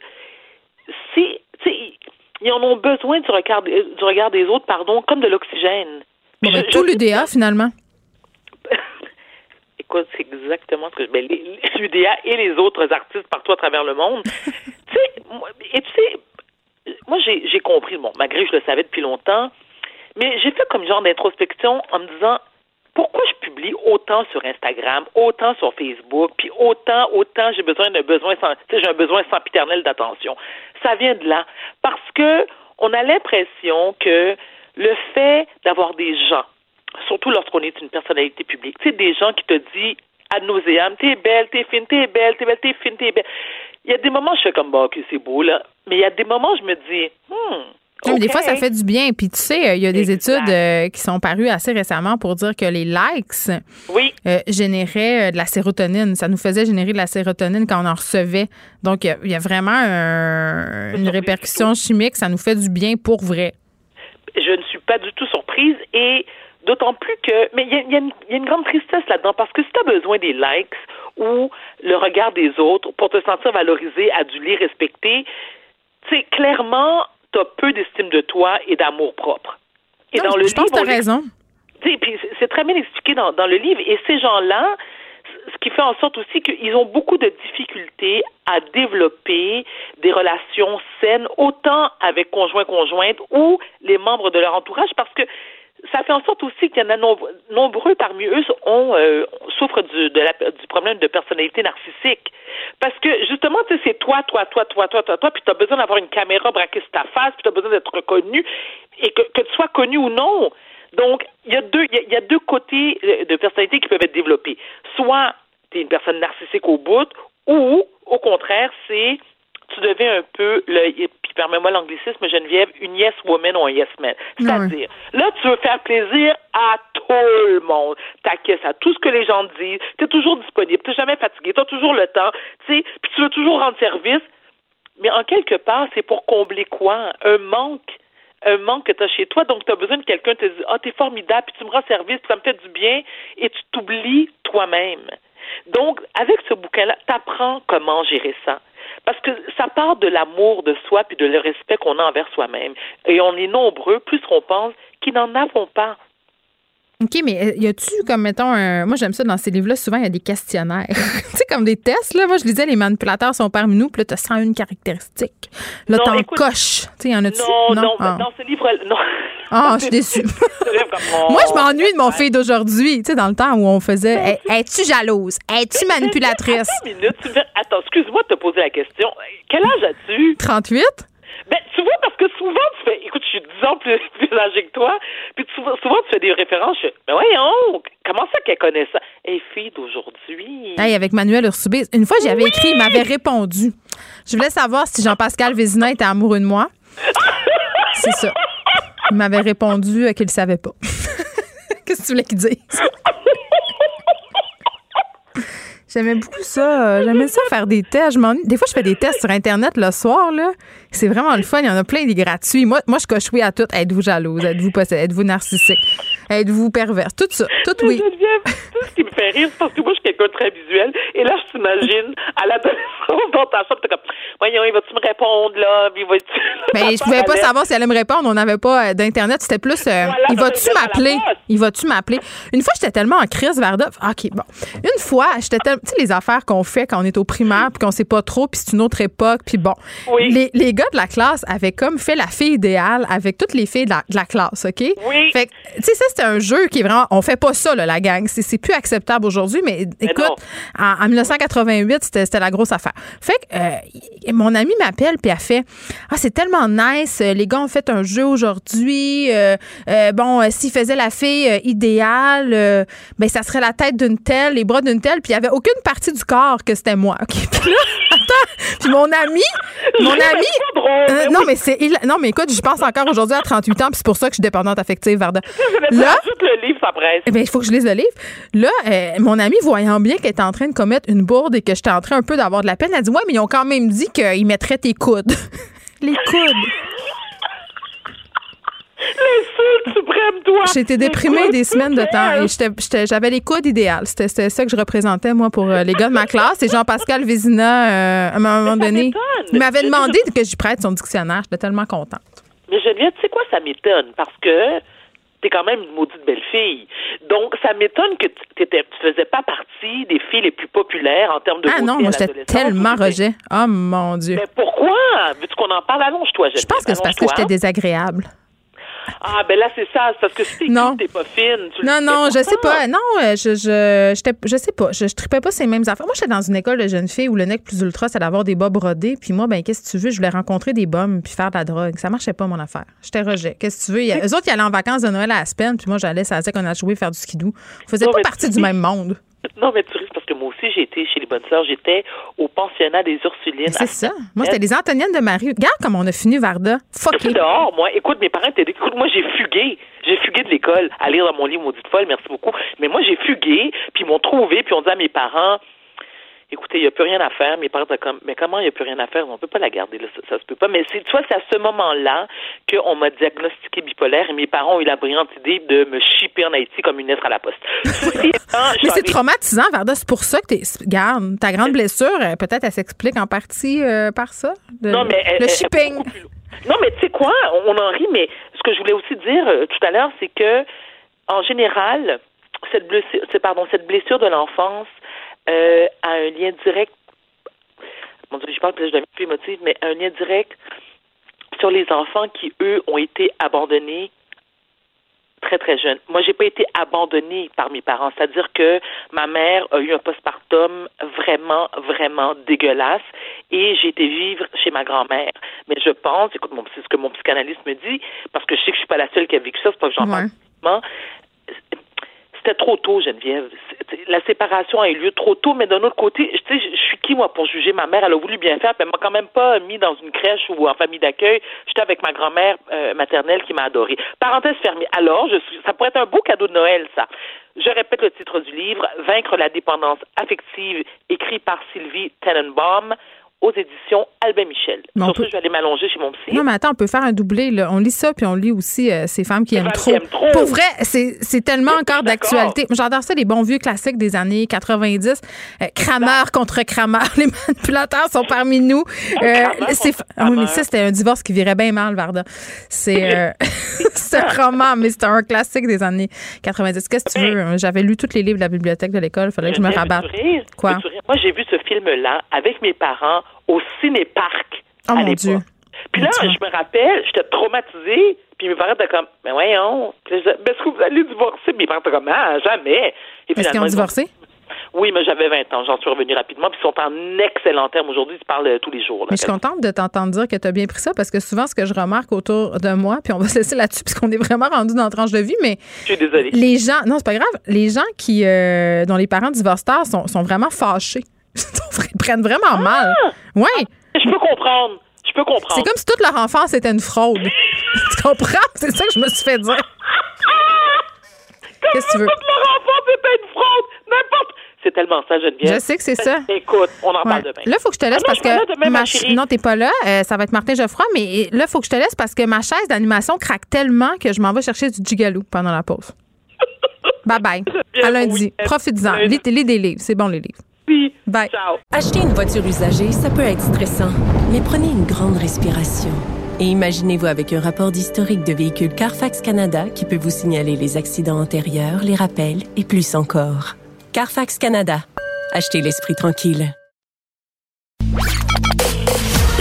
c'est ils en ont besoin du regard, du regard des autres, pardon, comme de l'oxygène. Ben, tout l'UDA, finalement. Écoute, c'est exactement ce que je. Ben, L'UDA et les autres artistes partout à travers le monde. tu sais, et tu sais, moi, j'ai compris, bon, malgré que je le savais depuis longtemps, mais j'ai fait comme genre d'introspection en me disant pourquoi je publie autant sur Instagram, autant sur Facebook, puis autant, autant j'ai besoin d'un besoin sans, j'ai un besoin sans piternel d'attention? Ça vient de là. Parce que on a l'impression que le fait d'avoir des gens, surtout lorsqu'on est une personnalité publique, tu sais, des gens qui te disent ad nauseam, t'es belle, t'es fine, t'es belle, t'es belle, t'es fine, t'es belle. Il y a des moments, je fais comme, bah, ok, c'est beau, là. Mais il y a des moments, je me dis, hmm, des fois, ça fait du bien. Puis tu sais, il y a des études euh, qui sont parues assez récemment pour dire que les likes euh, généraient euh, de la sérotonine. Ça nous faisait générer de la sérotonine quand on en recevait. Donc, il y, a vraiment une répercussion chimique. Ça nous fait du bien pour vrai. Je ne suis pas du tout surprise et d'autant plus que... Mais il y, a une grande tristesse là-dedans parce que si tu as besoin des likes ou le regard des autres pour te sentir valorisé, adulé, respecté, c'est clairement tu as peu d'estime de toi et d'amour propre. Et dans le je pense que tu as raison. C'est très bien expliqué dans, dans le livre. Et ces gens-là, ce qui fait en sorte aussi qu'ils ont beaucoup de difficultés à développer des relations saines, autant avec conjoint-conjointe ou les membres de leur entourage, parce que ça fait en sorte aussi qu'il y en a nombreux parmi eux euh, souffrent du, problème de personnalité narcissique. Parce que justement, tu sais, c'est toi, toi, toi, toi, toi, toi, toi, puis tu as besoin d'avoir une caméra braquée sur ta face, puis tu as besoin d'être reconnu, et que, que tu sois connu ou non. Donc, il y a deux, a deux côtés euh, de personnalité qui peuvent être développés. Soit tu es une personne narcissique au bout, ou au contraire, c'est tu deviens un peu le permets-moi l'anglicisme Geneviève une yes woman ou un yes man. C'est-à-dire là tu veux faire plaisir à tout le monde. T'acquiesces à tout ce que les gens disent. Tu es toujours disponible tu jamais fatigué tu as toujours le temps tu sais puis tu veux toujours rendre service. Mais en quelque part c'est pour combler quoi? Un manque un manque que tu as chez toi, donc tu as besoin de quelqu'un qui te dit Ah, oh, t'es formidable, puis tu me rends service, puis ça me fait du bien, et tu t'oublies toi-même. Donc, avec ce bouquin-là, tu apprends comment gérer ça. Parce que ça part de l'amour de soi puis de le respect qu'on a envers soi-même. Et on est nombreux, plus qu'on pense, qui n'en avons pas. OK, mais euh, y a-tu, comme mettons, un... moi j'aime ça dans ces livres-là, souvent il y a des questionnaires. tu sais, comme des tests, là. Moi je disais, les manipulateurs sont parmi nous, puis là, tu as une caractéristique. Là, t'en coches. Tu sais, y en a-tu? Non, non, non, ah. dans ce livre non. Ah, je suis déçue. moi, je m'ennuie de mon fille d'aujourd'hui, tu sais, dans le temps où on faisait Es-tu jalouse? Es-tu manipulatrice? Attends, minute, Attends excuse-moi de te poser la question. Quel âge as-tu? 38. Ben, tu vois, parce que souvent, tu fais, écoute, je suis 10 ans plus, plus âgée que toi, puis souvent, tu fais des références, je fais, mais voyons, comment ça qu'elle connaît ça? Elle fille d'aujourd'hui. Hey, avec Manuel Ursubis. Une fois, j'avais écrit, il m'avait répondu. Je voulais savoir si Jean-Pascal Vézina était amoureux de moi. C'est ça. Il m'avait répondu qu'il ne savait pas. Qu'est-ce que tu voulais qu'il dise? J'aimais beaucoup ça. J'aimais ça faire des tests. Je. Des fois, je fais des tests sur Internet le soir. là. C'est vraiment le fun. Il y en a plein des gratuits. Moi, moi je coche oui à tout. Êtes-vous jalouse? Êtes-vous possédée? Êtes-vous narcissique? Êtes-vous perverse? Tout ça. Tout Mais oui. Tout ce qui me fait rire, c'est parce que moi, je suis quelqu'un de très visuel. Et là, je t'imagine, à l'adolescence, dans ta chambre, t'es comme, voyons, il va-tu me répondre, là? Puis il va-tu. Mais je pouvais pas savoir si elle allait me répondre. On n'avait pas euh, d'Internet. C'était plus euh, il va-tu m'appeler? Il va-tu m'appeler? Une fois, j'étais tellement en crise, Varda. OK, bon. Une fois, j'étais tellement. Tu sais, les affaires qu'on fait quand on est au primaire, puis qu'on sait pas trop, puis c'est une autre époque, puis bon. Les, les gars de la classe avaient comme fait la fille idéale avec toutes les filles de la, de la classe, OK? Oui. Fait que, tu sais, ça, c'était un jeu qui est vraiment. On fait pas ça, là, la gang. C'est c'est plus acceptable aujourd'hui, mais écoute, en, en 1988, c'était la grosse affaire. Fait que euh, mon ami m'appelle, puis elle fait Ah, c'est tellement nice. euh, Les gars ont fait un jeu aujourd'hui. euh, euh, bon, s'ils faisaient la fille idéale, ben, ça serait la tête d'une telle, les bras d'une telle, puis il y avait aucune partie du corps que c'était moi. OK? Puis là, attends. Puis mon ami, mon ami. Non, mais c'est. Non, mais écoute, je pense encore aujourd'hui à 38 ans, puis c'est pour ça que je suis dépendante affective, Varda. Là, le livre, ça presse. eh bien, il faut que je lise le livre. Là, euh, mon ami, voyant bien qu'elle était en train de commettre une bourde et que j'étais en train un peu d'avoir de la peine, elle dit Ouais, mais ils ont quand même dit qu'ils mettraient tes coudes. Les coudes. L'insulte suprême, toi. J'étais déprimée des semaines de temps et j'étais- j'étais- j'avais les coudes idéales. C'était c'était ça que je représentais, moi, pour euh, les gars de ma classe. Et Jean-Pascal Vézina, euh, à un moment donné, il m'avait demandé que j'y prête son dictionnaire. J'étais tellement contente. Mais Geneviève, tu sais quoi, ça m'étonne parce que t'es quand même une maudite belle fille. Donc, ça m'étonne que tu t'étais- tu faisais pas partie des filles les plus populaires en termes de Ah non, moi, j'étais l'adolescence. tellement rejet. Oh mon Dieu. Mais pourquoi? Veux-tu qu'on en parle? Allonge-toi. Je pense que c'est parce que j'étais désagréable. Ah, ben là, c'est ça. C'est parce que si t'es Non. cute, t'es pas fine. Tu Non, non, je sais pas. Non, euh, je, je, je sais pas. Je, je tripais pas ces mêmes affaires. Moi, j'étais dans une école de jeunes filles où le nec plus ultra, c'est d'avoir des bas brodés. Puis moi, ben, qu'est-ce que tu veux? Je voulais rencontrer des bums puis faire de la drogue. Ça marchait pas, mon affaire. J'étais rejet. Qu'est-ce que tu veux? Il y a- eux autres, ils allaient en vacances de Noël à Aspen. Puis moi, j'allais, ça qu'on a joué faire du skidoo. On faisait Non, pas partie du même monde. Non, mais tu aussi, j'ai été chez les bonnes sœurs. J'étais au pensionnat des Ursulines. C'est ça. Moi, c'était les Antoniennes de Marie. Regarde comme on a fini Varda. Fuck J'étais dehors, moi. Écoute, mes parents étaient. Écoute, moi, j'ai fugué. J'ai fugué de l'école à lire dans mon livre Maudite folle, merci beaucoup. Mais moi, j'ai fugué, puis ils m'ont trouvé, puis on dit à mes parents écoutez, il n'y a plus rien à faire. Mes parents étaient comme mais comment il n'y a plus rien à faire? On peut pas la garder, là. Ça, ça se peut pas. Mais c'est, tu vois, c'est à ce moment-là qu'on m'a diagnostiqué bipolaire et mes parents ont eu la brillante idée de me chipper en Haïti comme une lettre à la poste. Ceci étant, Mais c'est traumatisant, Varda. C'est pour ça que t'es. Garde, ta grande blessure, euh, peut-être, elle s'explique en partie euh, par ça. de- Non, mais elle- le elle- shipping. Non, mais tu sais quoi? On en rit, mais ce que je voulais aussi dire euh, tout à l'heure, c'est que, en général, cette blessure, c'est- pardon, cette blessure de l'enfance euh, a un lien direct. Mon Dieu, je parle peut-être deviens plus émotive, mais un lien direct sur les enfants qui, eux, ont été abandonnés très très jeunes. Moi, j'ai pas été abandonnée par mes parents, c'est-à-dire que ma mère a eu un postpartum vraiment vraiment dégueulasse et j'ai été vivre chez ma grand-mère. Mais je pense, écoute, c'est ce que mon psychanalyste me dit, parce que je sais que je suis pas la seule qui a vécu ça, c'est pas que j'en parle. C'était trop tôt, Geneviève. La séparation a eu lieu trop tôt, mais d'un autre côté, je suis qui, moi, pour juger ma mère? Elle a voulu bien faire, puis elle m'a quand même pas mis dans une crèche ou en famille d'accueil. J'étais avec ma grand-mère euh, maternelle qui m'a adorée. Parenthèse fermée. Alors, je ça pourrait être un beau cadeau de Noël, ça. Je répète le titre du livre, Vaincre la dépendance affective, écrit par Sylvie Tenenbaum aux éditions Albin Michel. Mais on Sur peut- ce, je vais aller m'allonger chez mon psy. Non, mais attends, on peut faire un doublé. Là. On lit ça, puis on lit aussi euh, ces femmes qui aiment femmes trop. qui aiment trop. Pour vrai, c'est tellement encore d'actualité. J'adore ça, les bons vieux classiques des années 90. Euh, Kramer contre Kramer. Les manipulateurs sont parmi nous. Euh, c'est- ah oui, mais ça, c'était un divorce qui virait bien mal, Varda. C'est euh, un roman, mais c'est un classique des années 90. Qu'est-ce que tu veux? J'avais lu tous les livres de la bibliothèque de l'école. Il fallait que je me rabatte. Quoi? Moi, j'ai vu ce film-là avec mes parents au ciné-parc Oh à l'époque. Puis là, je me rappelle, j'étais traumatisée, puis mes parents étaient comme, mais voyons, est-ce que vous allez divorcer? Mes parents étaient comme, ah, jamais. Est-ce qu'ils ont divorcé? Oui, mais j'avais 20 ans, j'en suis revenue rapidement, puis ils sont en excellent terme aujourd'hui, ils se parlent euh, tous les jours. là. Mais je suis contente de t'entendre dire que tu as bien pris ça parce que souvent, ce que je remarque autour de moi, puis on va se laisser là-dessus puisqu'on est vraiment rendu dans la tranche de vie, mais Je suis désolée. les gens, non, c'est pas grave, les gens qui, euh, dont les parents divorcent tard sont, sont vraiment fâchés. Ils prennent vraiment mal. Oui. Je peux comprendre. Je peux comprendre. C'est comme si toute leur enfance était une fraude. tu comprends? C'est ça que je me suis fait dire. Qu'est-ce que tu veux? Toute leur enfance était une fraude, n'importe. C'est tellement ça, Geneviève. Je sais que c'est ça. Écoute, on en Ouais. parle demain. Là, il faut que je te laisse Ah parce que. demain, ma chérie. Non, t'es pas là. Euh, ça va être Martin Geoffroy, mais là, il faut que je te laisse parce que ma chaise d'animation craque tellement que je m'en vais chercher du gigalou pendant la pause. bye bye. À lundi. Profites-en. Lis, lis des livres. C'est bon, les livres. Bye. Acheter une voiture usagée, ça peut être stressant, mais prenez une grande respiration. Et imaginez-vous avec un rapport d'historique de véhicule Carfax Canada qui peut vous signaler les accidents antérieurs, les rappels et plus encore. Carfax Canada. Achetez l'esprit tranquille.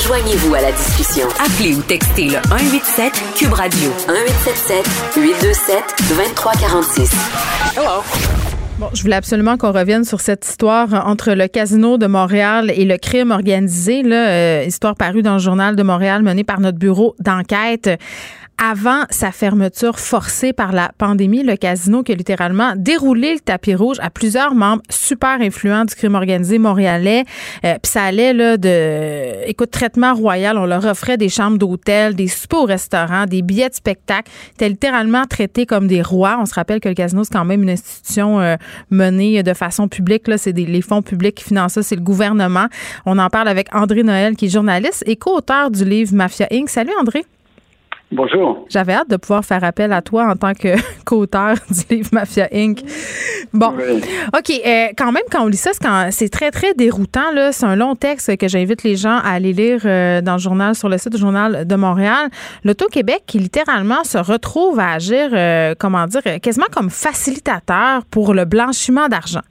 Joignez-vous à la discussion. Appelez ou textez le 187 Cube Radio 1877 827 2346. Hello. Bon, je voulais absolument qu'on revienne sur cette histoire entre le casino de Montréal et le crime organisé, euh, histoire parue dans le journal de Montréal menée par notre bureau d'enquête. Avant sa fermeture forcée par la pandémie, le casino qui a littéralement déroulé le tapis rouge à plusieurs membres super influents du crime organisé montréalais. Euh, Puis ça allait là de, écoute, traitement royal. On leur offrait des chambres d'hôtel, des soupers au restaurant, des billets de spectacle. C'était littéralement traités comme des rois. On se rappelle que le casino c'est quand même une institution euh, menée de façon publique. Là, c'est des, les fonds publics qui financent ça, c'est le gouvernement. On en parle avec André Noël, qui est journaliste et co-auteur du livre Mafia Inc. Salut André. Bonjour. J'avais hâte de pouvoir faire appel à toi en tant que co-auteur du livre Mafia Inc. Bon, OK. euh, quand même, quand on lit ça, c'est, très, très déroutant. C'est un long texte que j'invite les gens à aller lire euh, dans le journal, sur le site du Journal de Montréal. L'Auto-Québec, qui littéralement se retrouve à agir, euh, comment dire, quasiment comme facilitateur pour le blanchiment d'argent.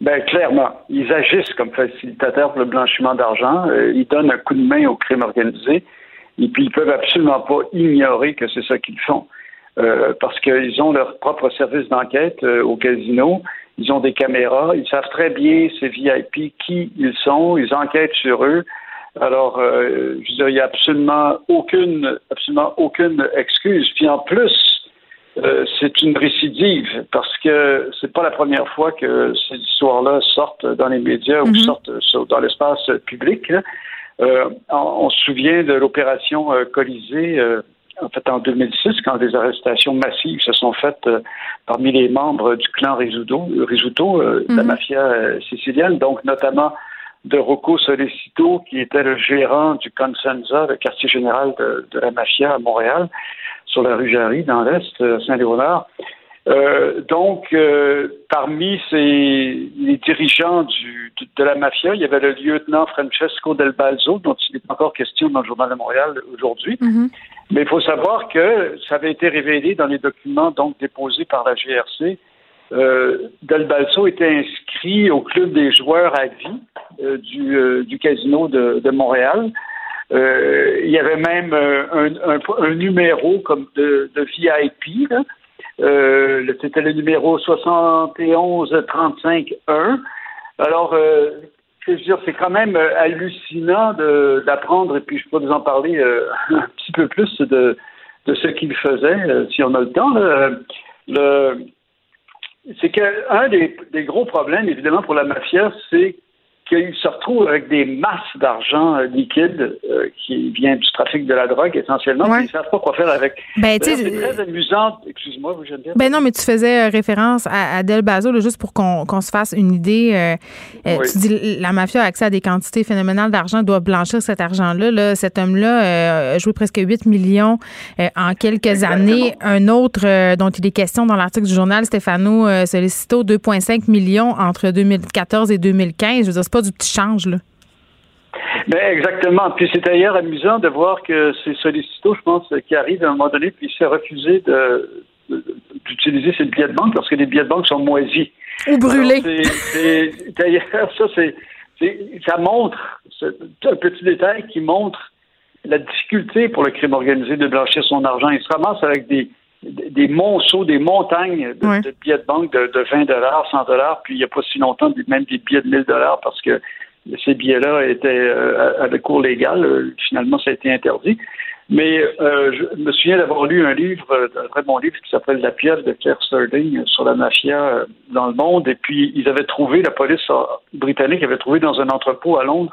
Ben clairement, ils agissent comme facilitateurs pour le blanchiment d'argent. Ils donnent un coup de main au crime organisé. Et puis ils peuvent absolument pas ignorer que c'est ça qu'ils font, Euh, parce qu'ils ont leur propre service d'enquête euh, au casino. Ils ont des caméras. Ils savent très bien ces VIP qui ils sont. Ils enquêtent sur eux. Alors, euh, je veux dire, il n'y a absolument aucune, absolument aucune excuse. Puis en plus, c'est une récidive parce que c'est pas la première fois que ces histoires-là sortent dans les médias ou sortent sur- dans l'espace public. là. Euh, on, on se souvient de l'opération euh, Colisée, euh, en fait en 2006, quand des arrestations massives se sont faites parmi les membres du clan Risuto, la mafia euh, sicilienne, donc notamment de Rocco Solicito, qui était le gérant du Consenza, le quartier général de, de la mafia à Montréal, sur la rue Jarry, dans l'Est, Saint-Léonard. Euh, donc, euh, parmi ces, les dirigeants du, de, de la mafia, il y avait le lieutenant Francesco Del Balzo, dont il est encore question dans le Journal de Montréal aujourd'hui. Mais il faut savoir que ça avait été révélé dans les documents donc déposés par la GRC. Euh, Del Balso était inscrit au club des joueurs à vie du, du casino de, de Montréal. Il y avait même un, un- un numéro comme de, de VIP. là. Euh, le- C'était le numéro 71-35-1. Alors, euh, c'est quand même euh, hallucinant d'apprendre, et puis je peux vous en parler euh, un petit peu plus de, de ce qu'il faisait, si on a le temps. là. Le, c'est qu'un des, des gros problèmes, évidemment, pour la mafia, c'est qu'ils se retrouvent avec des masses d'argent euh, liquide euh, qui vient du trafic de la drogue essentiellement, ils ne savent pas quoi faire avec. Ben, c'est très amusant. Excuse-moi, vous, Geneviève. Ben non, mais tu faisais euh, référence à, à Del Bazo, là, juste pour qu'on se fasse une idée. euh, Oui. Tu dis la mafia a accès à des quantités phénoménales d'argent, doit blanchir cet argent-là. Là. Cet homme-là euh, a joué presque 8 millions en quelques années. Un autre dont il est question dans l'article du journal, Stéphano euh, Solicito, 2,5 millions entre 2014 et 2015. Je veux dire, pas du petit change, là. Ben, exactement. Puis c'est d'ailleurs amusant de voir que c'est Solicito, je pense, qui arrive à un moment donné, puis s'est refusé de- d'utiliser ses billets de banque parce que les billets de banque sont moisis. Ou brûlés. D'ailleurs, ça, c'est, ça montre, c'est un petit détail qui montre la difficulté pour le crime organisé de blanchir son argent. Il se ramasse avec des, des monceaux, des montagnes de, de billets de banque de, de 20 dollars, 100 dollars, puis il n'y a pas si longtemps, même des billets de 1000 dollars parce que ces billets-là étaient euh, à- à cours légal. Euh, Finalement, ça a été interdit. Mais euh, je me souviens d'avoir lu un livre, euh, un très bon livre qui s'appelle La pièce de Claire Sterling sur la mafia euh, dans le monde. Et puis, ils avaient trouvé, la police euh, britannique avait trouvé dans un entrepôt à Londres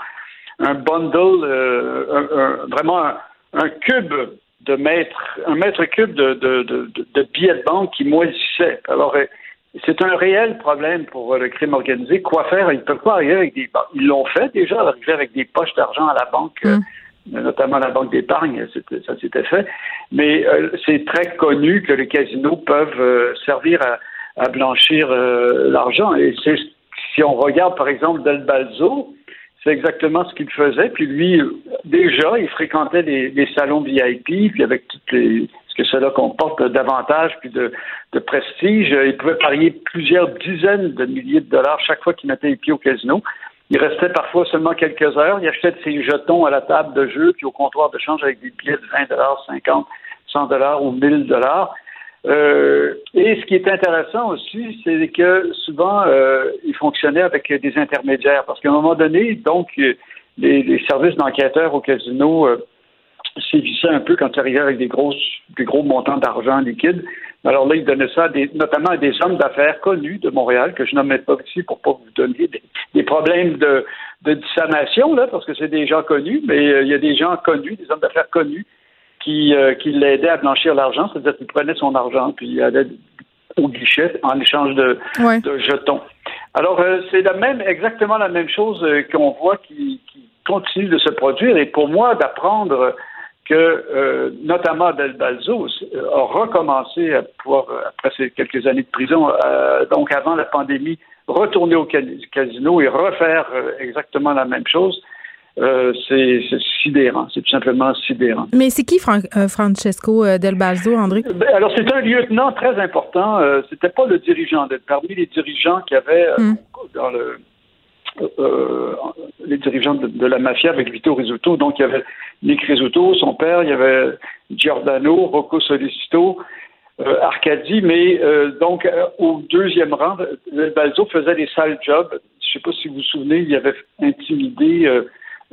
un bundle, euh, un- un- vraiment un, un cube de mètre, un mètre cube de, de, de, de- billets de banque qui moisissait. Alors, euh, c'est un réel problème pour le crime organisé. Quoi faire? Ils peuvent pas arriver avec des... Ils l'ont fait déjà, arriver avec des poches d'argent à la banque, euh, notamment la banque d'épargne, ça s'était fait. Mais euh, c'est très connu que les casinos peuvent euh, servir à, blanchir l'argent. Et c'est si on regarde, par exemple, Del Balzo, c'est exactement ce qu'il faisait. Puis lui, déjà, il fréquentait des, salons VIP, puis avec toutes les, ce que cela comporte d'avantages puis de, prestige, il pouvait parier plusieurs dizaines de milliers de dollars chaque fois qu'il mettait les pieds au casino. Il restait parfois seulement quelques heures. Il achetait ses jetons à la table de jeu puis au comptoir de change avec des billets de 20 dollars, 50, 100 dollars ou 1000 dollars. Euh, et ce qui est intéressant aussi, c'est que souvent, euh, il fonctionnait avec des intermédiaires. Parce qu'à un moment donné, donc, les, services d'enquêteurs au casino euh, sévissaient un peu quand ils arrivaient avec des, grosses, des gros montants d'argent liquide. Alors là, ils donnaient ça des, notamment à des hommes d'affaires connus de Montréal, que je nomme pas ici pour pas vous donner des, problèmes de, de là, parce que c'est des gens connus, mais euh, il y a des gens connus, des hommes d'affaires connus, qui, euh, qui l'aidaient à blanchir l'argent, c'est-à-dire qu'il prenait son argent puis il allait au guichet en échange de, jetons. Alors, euh, c'est la même, exactement la même chose euh, qu'on voit qui, continue de se produire. Et pour moi, d'apprendre que, notamment Del Balzo, a recommencé à pouvoir, après ces quelques années de prison, donc avant la pandémie, retourner au casino et refaire exactement la même chose, euh, c'est sidérant. C'est tout simplement sidérant. Mais c'est qui euh, Francesco euh, Del Balzo, André? Ben, alors, c'est un lieutenant très important. C'était pas le dirigeant. Parmi les dirigeants qui avaient hmm. dans le. les dirigeants de, la mafia avec Vito Rizzuto. Donc, il y avait Nick Rizzuto, son père, il y avait Giordano, Rocco Solicito, Arcadi, mais donc au deuxième rang, Del Balzo faisait des sales jobs. Je ne sais pas si vous vous souvenez, il avait intimidé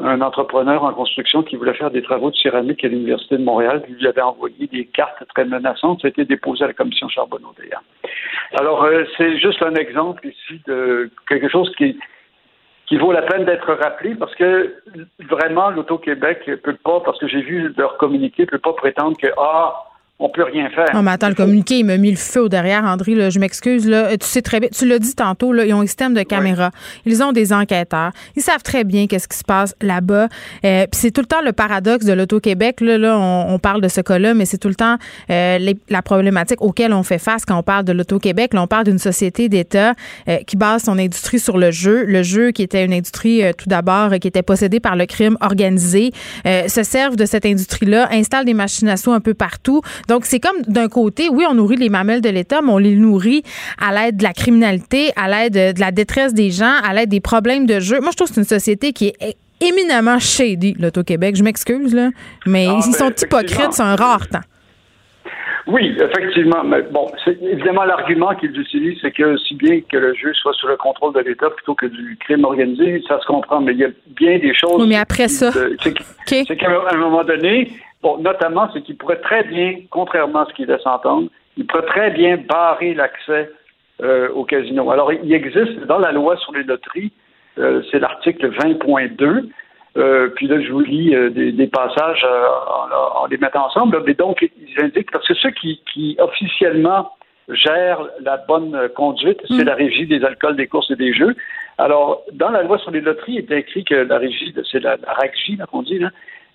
un entrepreneur en construction qui voulait faire des travaux de céramique à l'Université de Montréal. Il lui avait envoyé des cartes très menaçantes. Ça a été déposé à la commission Charbonneau, d'ailleurs. Alors, euh, c'est juste un exemple ici de quelque chose qui, qui vaut la peine d'être rappelé parce que vraiment, l'Auto-Québec peut pas, parce que j'ai vu leur communiqué, peut pas prétendre que, ah, on peut rien faire. Non, mais attends, le communiqué, il m'a mis le feu au derrière, André. Là, je m'excuse. Là, tu sais très bien, tu l'as dit tantôt, là, ils ont un système de caméra. Ils ont des enquêteurs. Ils savent très bien qu'est-ce qui se passe là-bas. Euh, puis c'est tout le temps le paradoxe de l'Auto-Québec. Là, là on, parle de ce cas-là, mais c'est tout le temps euh, la problématique auquel on fait face quand on parle de l'Auto-Québec. Là, on parle d'une société d'État euh, qui base son industrie sur le jeu. Le jeu qui était une industrie, tout d'abord, qui était possédée par le crime organisé, se servent de cette industrie-là, installent des machines à sous un peu partout. Donc, c'est comme d'un côté, oui, on nourrit les mamelles de l'État, mais on les nourrit à l'aide de la criminalité, à l'aide de la détresse des gens, à l'aide des problèmes de jeu. Moi, je trouve que c'est une société qui est éminemment shady, l'Auto-Québec. Je m'excuse, là, mais ils sont hypocrites, c'est un rare temps. Oui, effectivement. Mais bon, évidemment, l'argument qu'ils utilisent, c'est que si bien que le jeu soit sous le contrôle de l'État plutôt que du crime organisé, ça se comprend. Mais il y a bien des choses. Oui, mais après ça. C'est qu'à un moment donné, Bon, notamment, c'est qu'il pourrait très bien, contrairement à ce qu'il laisse entendre, il pourrait très bien barrer l'accès euh, au casino. Alors, il existe dans la loi sur les loteries, euh, c'est l'article 20.2. Euh, puis là, je vous lis des, passages en, les mettant ensemble. Mais donc, ils indiquent, parce que ceux qui, qui officiellement gèrent la bonne conduite, c'est mm. la régie des alcools, des courses et des jeux. Alors, dans la loi sur les loteries, il est écrit que la régie, c'est la, la RACJ, qu'on dit, là,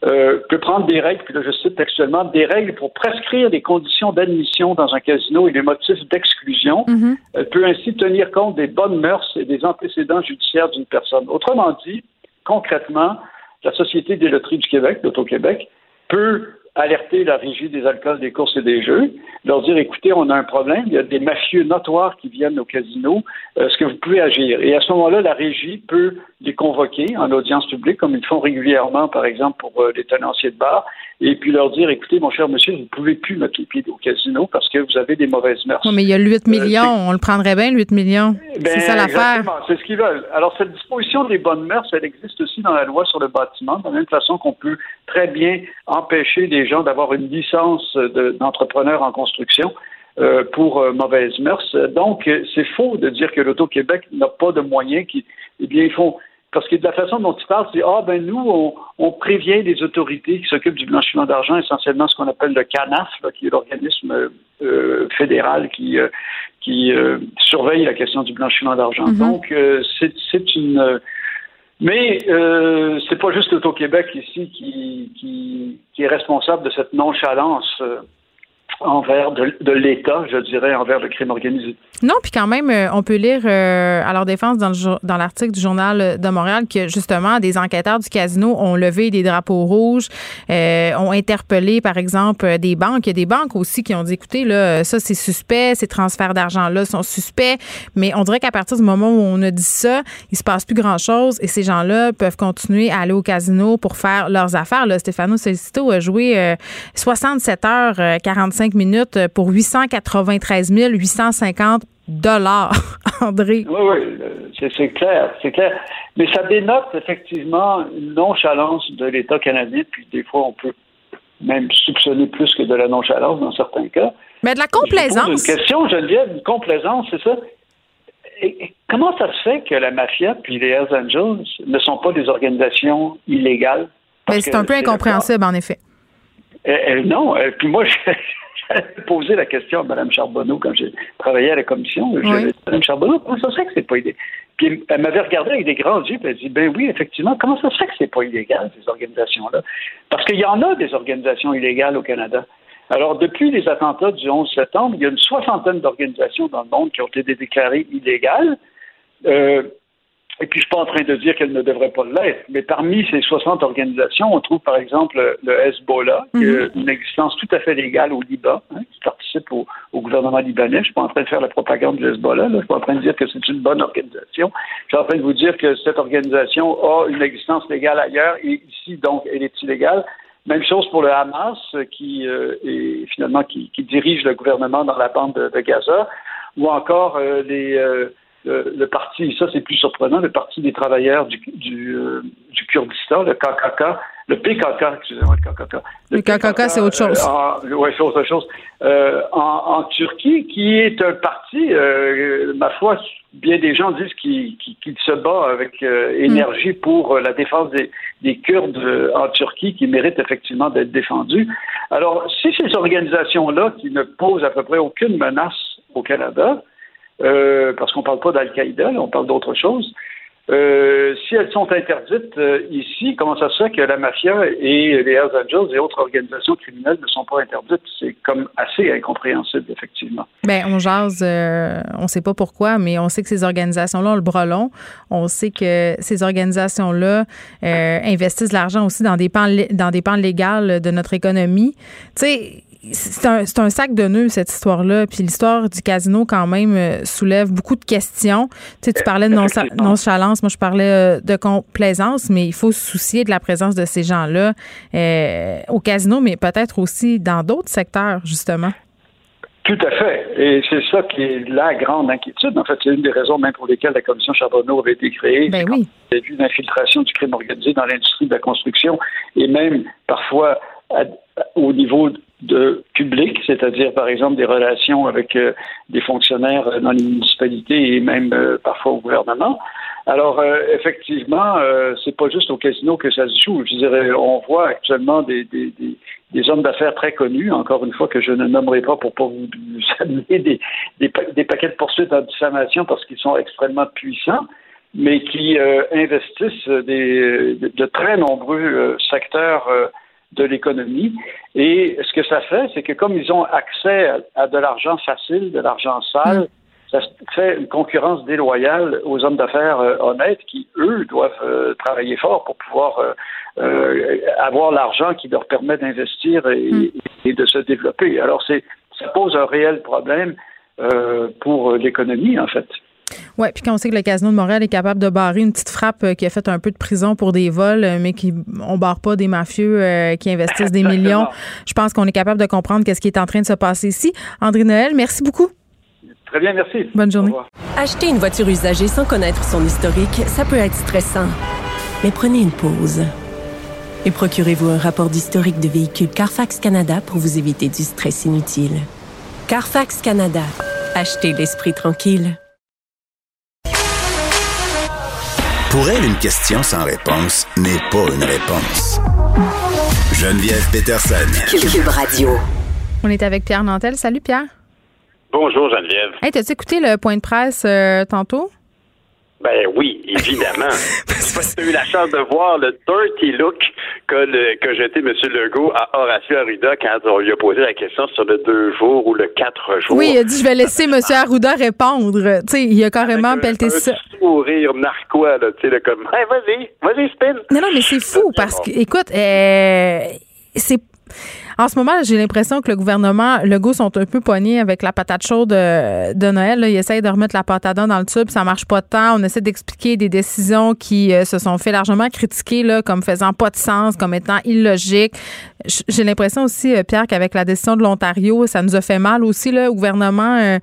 euh, peut prendre des règles, puis là je cite textuellement, des règles pour prescrire des conditions d'admission dans un casino et des motifs d'exclusion. Mm-hmm. Elle peut ainsi tenir compte des bonnes mœurs et des antécédents judiciaires d'une personne. Autrement dit, concrètement, la Société des loteries du Québec, l'Auto-Québec, peut alerter la régie des alcools, des courses et des jeux, leur dire écoutez, on a un problème, il y a des mafieux notoires qui viennent au casino, est-ce que vous pouvez agir? Et à ce moment-là, la régie peut les convoquer en audience publique, comme ils font régulièrement, par exemple, pour euh, les tenanciers de bar, et puis leur dire écoutez, mon cher monsieur, vous ne pouvez plus mettre les pieds au casino parce que vous avez des mauvaises mœurs. mais il y a le 8 euh, millions, on le prendrait bien, le 8 millions. c'est ben, ça l'affaire. C'est ce qu'ils veulent. Alors, cette disposition des bonnes mœurs, elle existe aussi dans la loi sur le bâtiment, de la même façon qu'on peut très bien empêcher des gens d'avoir une licence d'entrepreneur en construction. Euh, pour euh, mauvaises mœurs. Donc, c'est faux de dire que l'Auto-Québec n'a pas de moyens qui, eh bien, ils font, parce que de la façon dont tu parles, c'est ah ben nous, on, prévient les autorités qui s'occupent du blanchiment d'argent, essentiellement ce qu'on appelle le CANAF, qui est l'organisme euh, fédéral qui, qui euh, surveille la question du blanchiment d'argent. Mhm. Donc, euh, c'est une. euh, mais euh, c'est pas juste l'Auto-Québec ici qui, qui, qui est responsable de cette nonchalance euh, envers de, l'État, je dirais, envers le crime organisé. Non, puis quand même, euh, on peut lire euh, à leur défense dans l'article du Journal de Montréal que justement des enquêteurs du casino ont levé des drapeaux rouges, euh, ont interpellé par exemple des banques. Il y a des banques aussi qui ont dit écoutez là, ça c'est suspect, ces transferts d'argent là sont suspects, mais on dirait qu'à partir du moment où on a dit ça, il se passe plus grand chose et ces gens-là peuvent continuer à aller au casino pour faire leurs affaires. Là, Stéphano Solicito a joué euh, 67 heures euh, 45 minutes pour 893 850 dollars, André. Oui, oui, euh, c'est clair, c'est clair. Mais ça dénote effectivement une nonchalance de l'État canadien, puis des fois on peut même soupçonner plus que de la nonchalance dans certains cas. Mais de la Je complaisance. Une question, Geneviève, une complaisance, c'est ça? Et- et comment ça se fait que la mafia puis les Hells Angels ne sont pas des organisations illégales? C'est un peu incompréhensible, en effet. euh, euh, non, euh, puis moi, j'avais posé la question à Mme Charbonneau quand j'ai travaillé à la commission. J'avais dit, Mme Charbonneau, comment ça se fait que c'est pas illégal? Puis elle m'avait regardé avec des grands yeux, puis elle dit, ben oui, effectivement, comment ça se fait que c'est pas illégal, ces organisations-là? Parce qu'il y en a des organisations illégales au Canada. Alors, depuis les attentats du 11 septembre, il y a une soixantaine d'organisations dans le monde qui ont été déclarées illégales. Euh, et puis, je suis pas en train de dire qu'elles ne devraient pas l'être, mais parmi ces 60 organisations, on trouve par exemple le Hezbollah, qui a une existence tout à fait légale au Liban, hein, qui participe au, au gouvernement libanais. Je suis pas en train de faire la propagande du Hezbollah, là. je suis pas en train de dire que c'est une bonne organisation. Je suis en train de vous dire que cette organisation a une existence légale ailleurs, et ici, donc, elle est illégale. Même chose pour le Hamas, qui euh, est finalement qui, qui dirige le gouvernement dans la bande de, de Gaza, ou encore euh, les, euh, le, le parti, ça c'est plus surprenant, le Parti des travailleurs du, du, euh, du Kurdistan, le KKK, le PKK, excusez-moi, le KKK. Le KKK, c'est autre chose. oui, c'est autre chose. Euh, en, en Turquie, qui est un parti, euh, ma foi, bien des gens disent qu'il qu'il se bat avec euh, énergie pour euh, la défense des, des Kurdes euh, en Turquie, qui méritent effectivement d'être défendus. Alors, si ces organisations-là, qui ne posent à peu près aucune menace au Canada, euh, parce qu'on ne parle pas d'Al-Qaïda, on parle d'autre chose, euh, si elles sont interdites euh, ici, comment ça se fait que la mafia et les Hells Angels et autres organisations criminelles ne sont pas interdites? C'est comme assez incompréhensible, effectivement. Ben, on jase, on sait pas pourquoi, mais on sait que ces organisations-là ont le bras long. On sait que ces organisations-là investissent l'argent aussi dans des pans, dans des pans légales de notre économie. Tu sais, c'est un, sac de nœuds, cette histoire-là. Puis l'histoire du casino, quand même, euh, soulève beaucoup de questions. Tu sais, tu parlais de non- nonchalance, moi, je parlais euh, de complaisance, mais il faut se soucier de la présence de ces gens-là euh, au casino, mais peut-être aussi dans d'autres secteurs, justement. Tout à fait. Et c'est ça qui est la grande inquiétude. En fait, c'est une des raisons même pour lesquelles la commission Charbonneau avait été créée. Ben oui. il y a eu une infiltration du crime organisé dans l'industrie de la construction et même parfois à- au niveau de public, c'est-à-dire par exemple des relations avec euh, des fonctionnaires euh, dans les municipalités et même euh, parfois au gouvernement. Alors euh, effectivement, euh, c'est pas juste au casino que ça se joue. Je dirais, on voit actuellement des, des, des, des hommes d'affaires très connus, encore une fois que je ne nommerai pas pour pas vous, vous amener des, des, des paquets de poursuites en diffamation parce qu'ils sont extrêmement puissants, mais qui investissent des, de, de très nombreux secteurs de l'économie. Et ce que ça fait, c'est que comme ils ont accès à, à de l'argent facile, de l'argent sale, ça fait une concurrence déloyale aux hommes d'affaires euh, honnêtes qui, eux, doivent euh, travailler fort pour pouvoir euh, euh, avoir l'argent qui leur permet d'investir et, et de se développer. Alors, c'est ça pose un réel problème euh, pour l'économie, en fait. Oui, puis quand on sait que le Casino de Montréal est capable de barrer une petite frappe euh, qui a fait un peu de prison pour des vols, euh, mais qui on barre pas des mafieux euh, qui investissent des millions, je pense qu'on est capable de comprendre qu'est-ce qui est en train de se passer ici. André Noël, merci beaucoup. Très bien, merci. Bonne journée. Acheter une voiture usagée sans connaître son historique, ça peut être stressant. Mais prenez une pause. Et procurez-vous un rapport d'historique de véhicule Carfax Canada pour vous éviter du stress inutile. Carfax Canada. Achetez l'esprit tranquille. Pour elle, une question sans réponse n'est pas une réponse. Geneviève Peterson. Cube Radio. On est avec Pierre Nantel. Salut Pierre. Bonjour Geneviève. Hey, t'as-tu écouté le point de presse euh, tantôt? Ben oui, évidemment. tu as eu la chance de voir le dirty look que, le, que jeté M. Legault à Horacio Arruda quand on lui a posé la question sur le deux jours ou le quatre jours. Oui, il a dit je vais laisser M. Arruda répondre. Tu sais, il a carrément Avec un- pelleté un ça. sourire narquois, là, tu sais, là, comme, hey, vas-y, vas-y, spin. Non, non, mais c'est fou parce que, écoute, euh, c'est. En ce moment, j'ai l'impression que le gouvernement, Legault, sont un peu pognés avec la patate chaude de, de Noël. là. Ils essayent de remettre la patate dans le tube, ça marche pas tant. On essaie d'expliquer des décisions qui euh, se sont fait largement critiquer là, comme faisant pas de sens, comme étant illogiques. J'ai l'impression aussi, euh, Pierre, qu'avec la décision de l'Ontario, ça nous a fait mal aussi, le gouvernement, euh,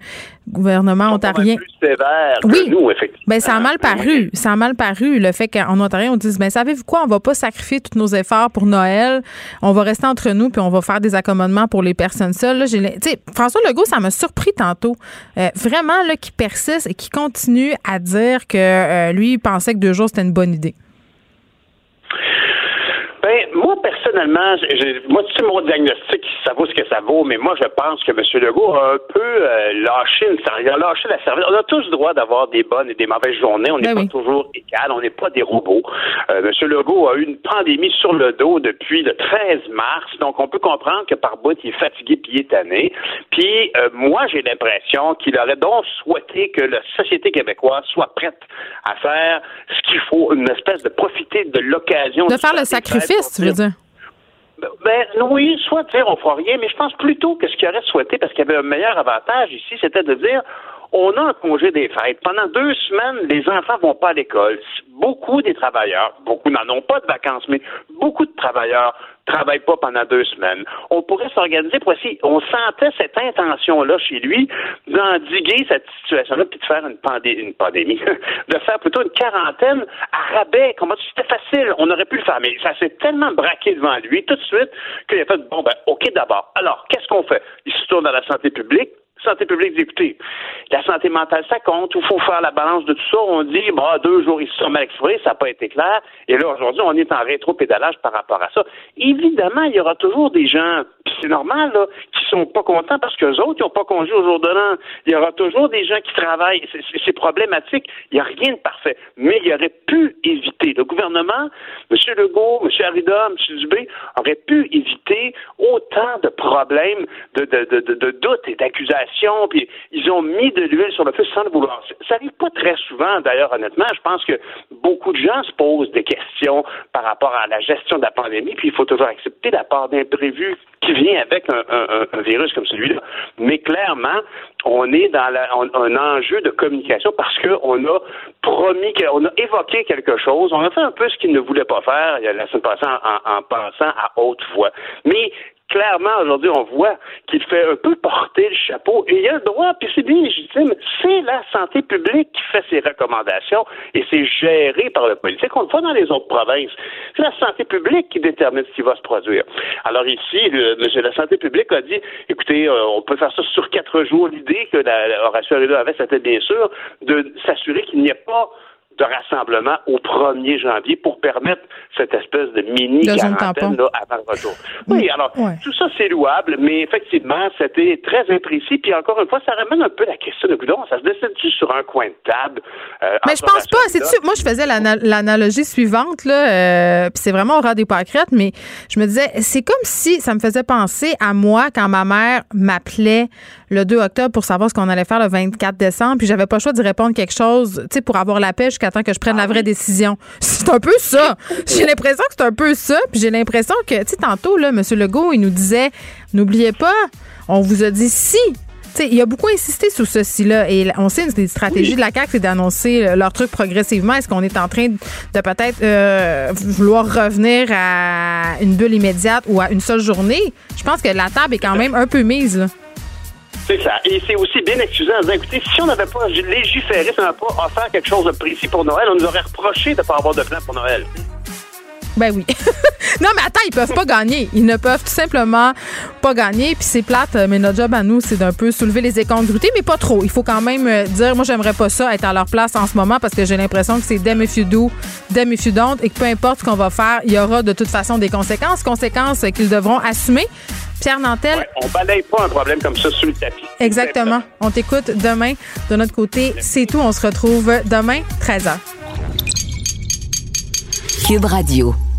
gouvernement ontarien. Plus sévère que Oui. nous, effectivement. Ben, ça a mal paru. Ça a mal paru, le fait qu'en Ontario, on dise, ben, savez-vous quoi, on va pas sacrifier tous nos efforts pour Noël. On va rester entre nous, puis on va faire des accommodements pour les personnes seules. Là, François Legault, ça m'a surpris tantôt. Euh, vraiment, là, qui persiste et qui continue à dire que euh, lui, il pensait que deux jours, c'était une bonne idée. Ben, moi, personnellement, moi, tu sais, mon diagnostic, ça vaut ce que ça vaut, mais moi, je pense que M. Legault a un peu euh, lâché une il a lâché la service. On a tous le droit d'avoir des bonnes et des mauvaises journées. On n'est pas toujours égal, on n'est pas des robots. Euh, M. Legault a eu une pandémie sur le dos depuis le 13 mars, donc on peut comprendre que par bout, il est fatigué puis il est tanné. Puis, euh, moi, j'ai l'impression qu'il aurait donc souhaité que la société québécoise soit prête à faire ce qu'il faut, une espèce de profiter de l'occasion De faire le sacrifice, tu veux dire? ben oui, soit dire on fera rien, mais je pense plutôt que ce qu'il aurait souhaité, parce qu'il y avait un meilleur avantage ici, c'était de dire on a un congé des fêtes. Pendant deux semaines, les enfants vont pas à l'école. Beaucoup des travailleurs, beaucoup n'en ont pas de vacances, mais beaucoup de travailleurs travaillent pas pendant deux semaines. On pourrait s'organiser pour essayer. On sentait cette intention-là chez lui d'endiguer cette situation-là, puis de faire une, pandé- une pandémie, de faire plutôt une quarantaine à rabais. Comment c'était facile, on aurait pu le faire, mais ça s'est tellement braqué devant lui tout de suite qu'il a fait bon ben ok d'abord. Alors qu'est-ce qu'on fait? Il se tourne à la santé publique santé publique dit, écoutez, la santé mentale, ça compte, il faut faire la balance de tout ça. On dit, bah, deux jours, ils se sont mal exprimés, ça n'a pas été clair. Et là, aujourd'hui, on est en rétro-pédalage par rapport à ça. Évidemment, il y aura toujours des gens, c'est normal, là, qui sont pas contents parce que autres, ils n'ont pas congé au jour de l'an. Il y aura toujours des gens qui travaillent. C'est- problématique. Il n'y a rien de parfait. Mais il aurait pu éviter. Le gouvernement, M. Legault, M. Arruda, M. Dubé, aurait pu éviter autant de problèmes, de doutes et d'accusations. Puis ils ont mis de l'huile sur le feu sans le vouloir. Ça arrive pas très souvent, d'ailleurs, honnêtement. Je pense que beaucoup de gens se posent des questions par rapport à la gestion de la pandémie. Puis il faut toujours accepter la part d'imprévu qui vient avec un, virus comme celui-là. Mais clairement, on est dans un enjeu de communication parce qu'on a promis, que- on a évoqué quelque chose. On a fait un peu ce qu'il ne voulait pas faire la semaine passée en, en- en pensant à haute voix. Mais clairement, aujourd'hui, on voit qu'il fait un peu porter le chapeau et il a le droit, puis c'est bien légitime. C'est la santé publique qui fait ses recommandations et c'est géré par le politique. On le fait dans les autres provinces. C'est la santé publique qui détermine ce qui va se produire. Alors ici, le, monsieur la santé publique a dit, écoutez, euh, on peut faire ça sur quatre jours. L'idée que la, la avait, c'était bien sûr de s'assurer qu'il n'y ait pas de rassemblement au 1er janvier pour permettre cette espèce de mini quarantaine là, avant le retour. Oui, alors tout ça c'est louable, mais effectivement c'était très imprécis. Puis encore une fois, ça ramène un peu la question de Goudon. Ça se décide-tu sur un coin de table euh, Mais je pense pas. C'est moi je faisais l'ana- l'analogie suivante là, euh, puis c'est vraiment au ras des pâquerettes, mais je me disais c'est comme si ça me faisait penser à moi quand ma mère m'appelait le 2 octobre pour savoir ce qu'on allait faire le 24 décembre, puis j'avais pas le choix d'y répondre quelque chose, tu sais pour avoir la paix jusqu'à temps que je prenne la vraie décision. C'est un peu ça. J'ai l'impression que c'est un peu ça, puis j'ai l'impression que tu sais tantôt là monsieur Legault, il nous disait n'oubliez pas, on vous a dit si tu sais, il a beaucoup insisté sur ceci-là. Et on sait une des stratégies de la CAQ, c'est d'annoncer euh, leur truc progressivement. Est-ce qu'on est en train de, de peut-être euh, vouloir revenir à une bulle immédiate ou à une seule journée? Je pense que la table est quand même un peu mise. là. C'est ça. Et c'est aussi bien excusant en disant, écoutez, si on n'avait pas légiféré, si on n'avait pas offert quelque chose de précis pour Noël, on nous aurait reproché de ne pas avoir de plan pour Noël. Ben oui. non, mais attends, ils peuvent pas gagner. Ils ne peuvent tout simplement pas gagner. Puis c'est plate, mais notre job à nous, c'est d'un peu soulever les incongruités, mais pas trop. Il faut quand même euh, dire, moi, j'aimerais pas ça être à leur place en ce moment parce que j'ai l'impression que c'est them if you do, if you don't, et que peu importe ce qu'on va faire, il y aura de toute façon des conséquences, conséquences qu'ils devront assumer. Pierre Nantel? Ouais, on balaye pas un problème comme ça sous le tapis. Exactement. On t'écoute demain. De notre côté, c'est tout. On se retrouve demain, 13h. Cube Radio.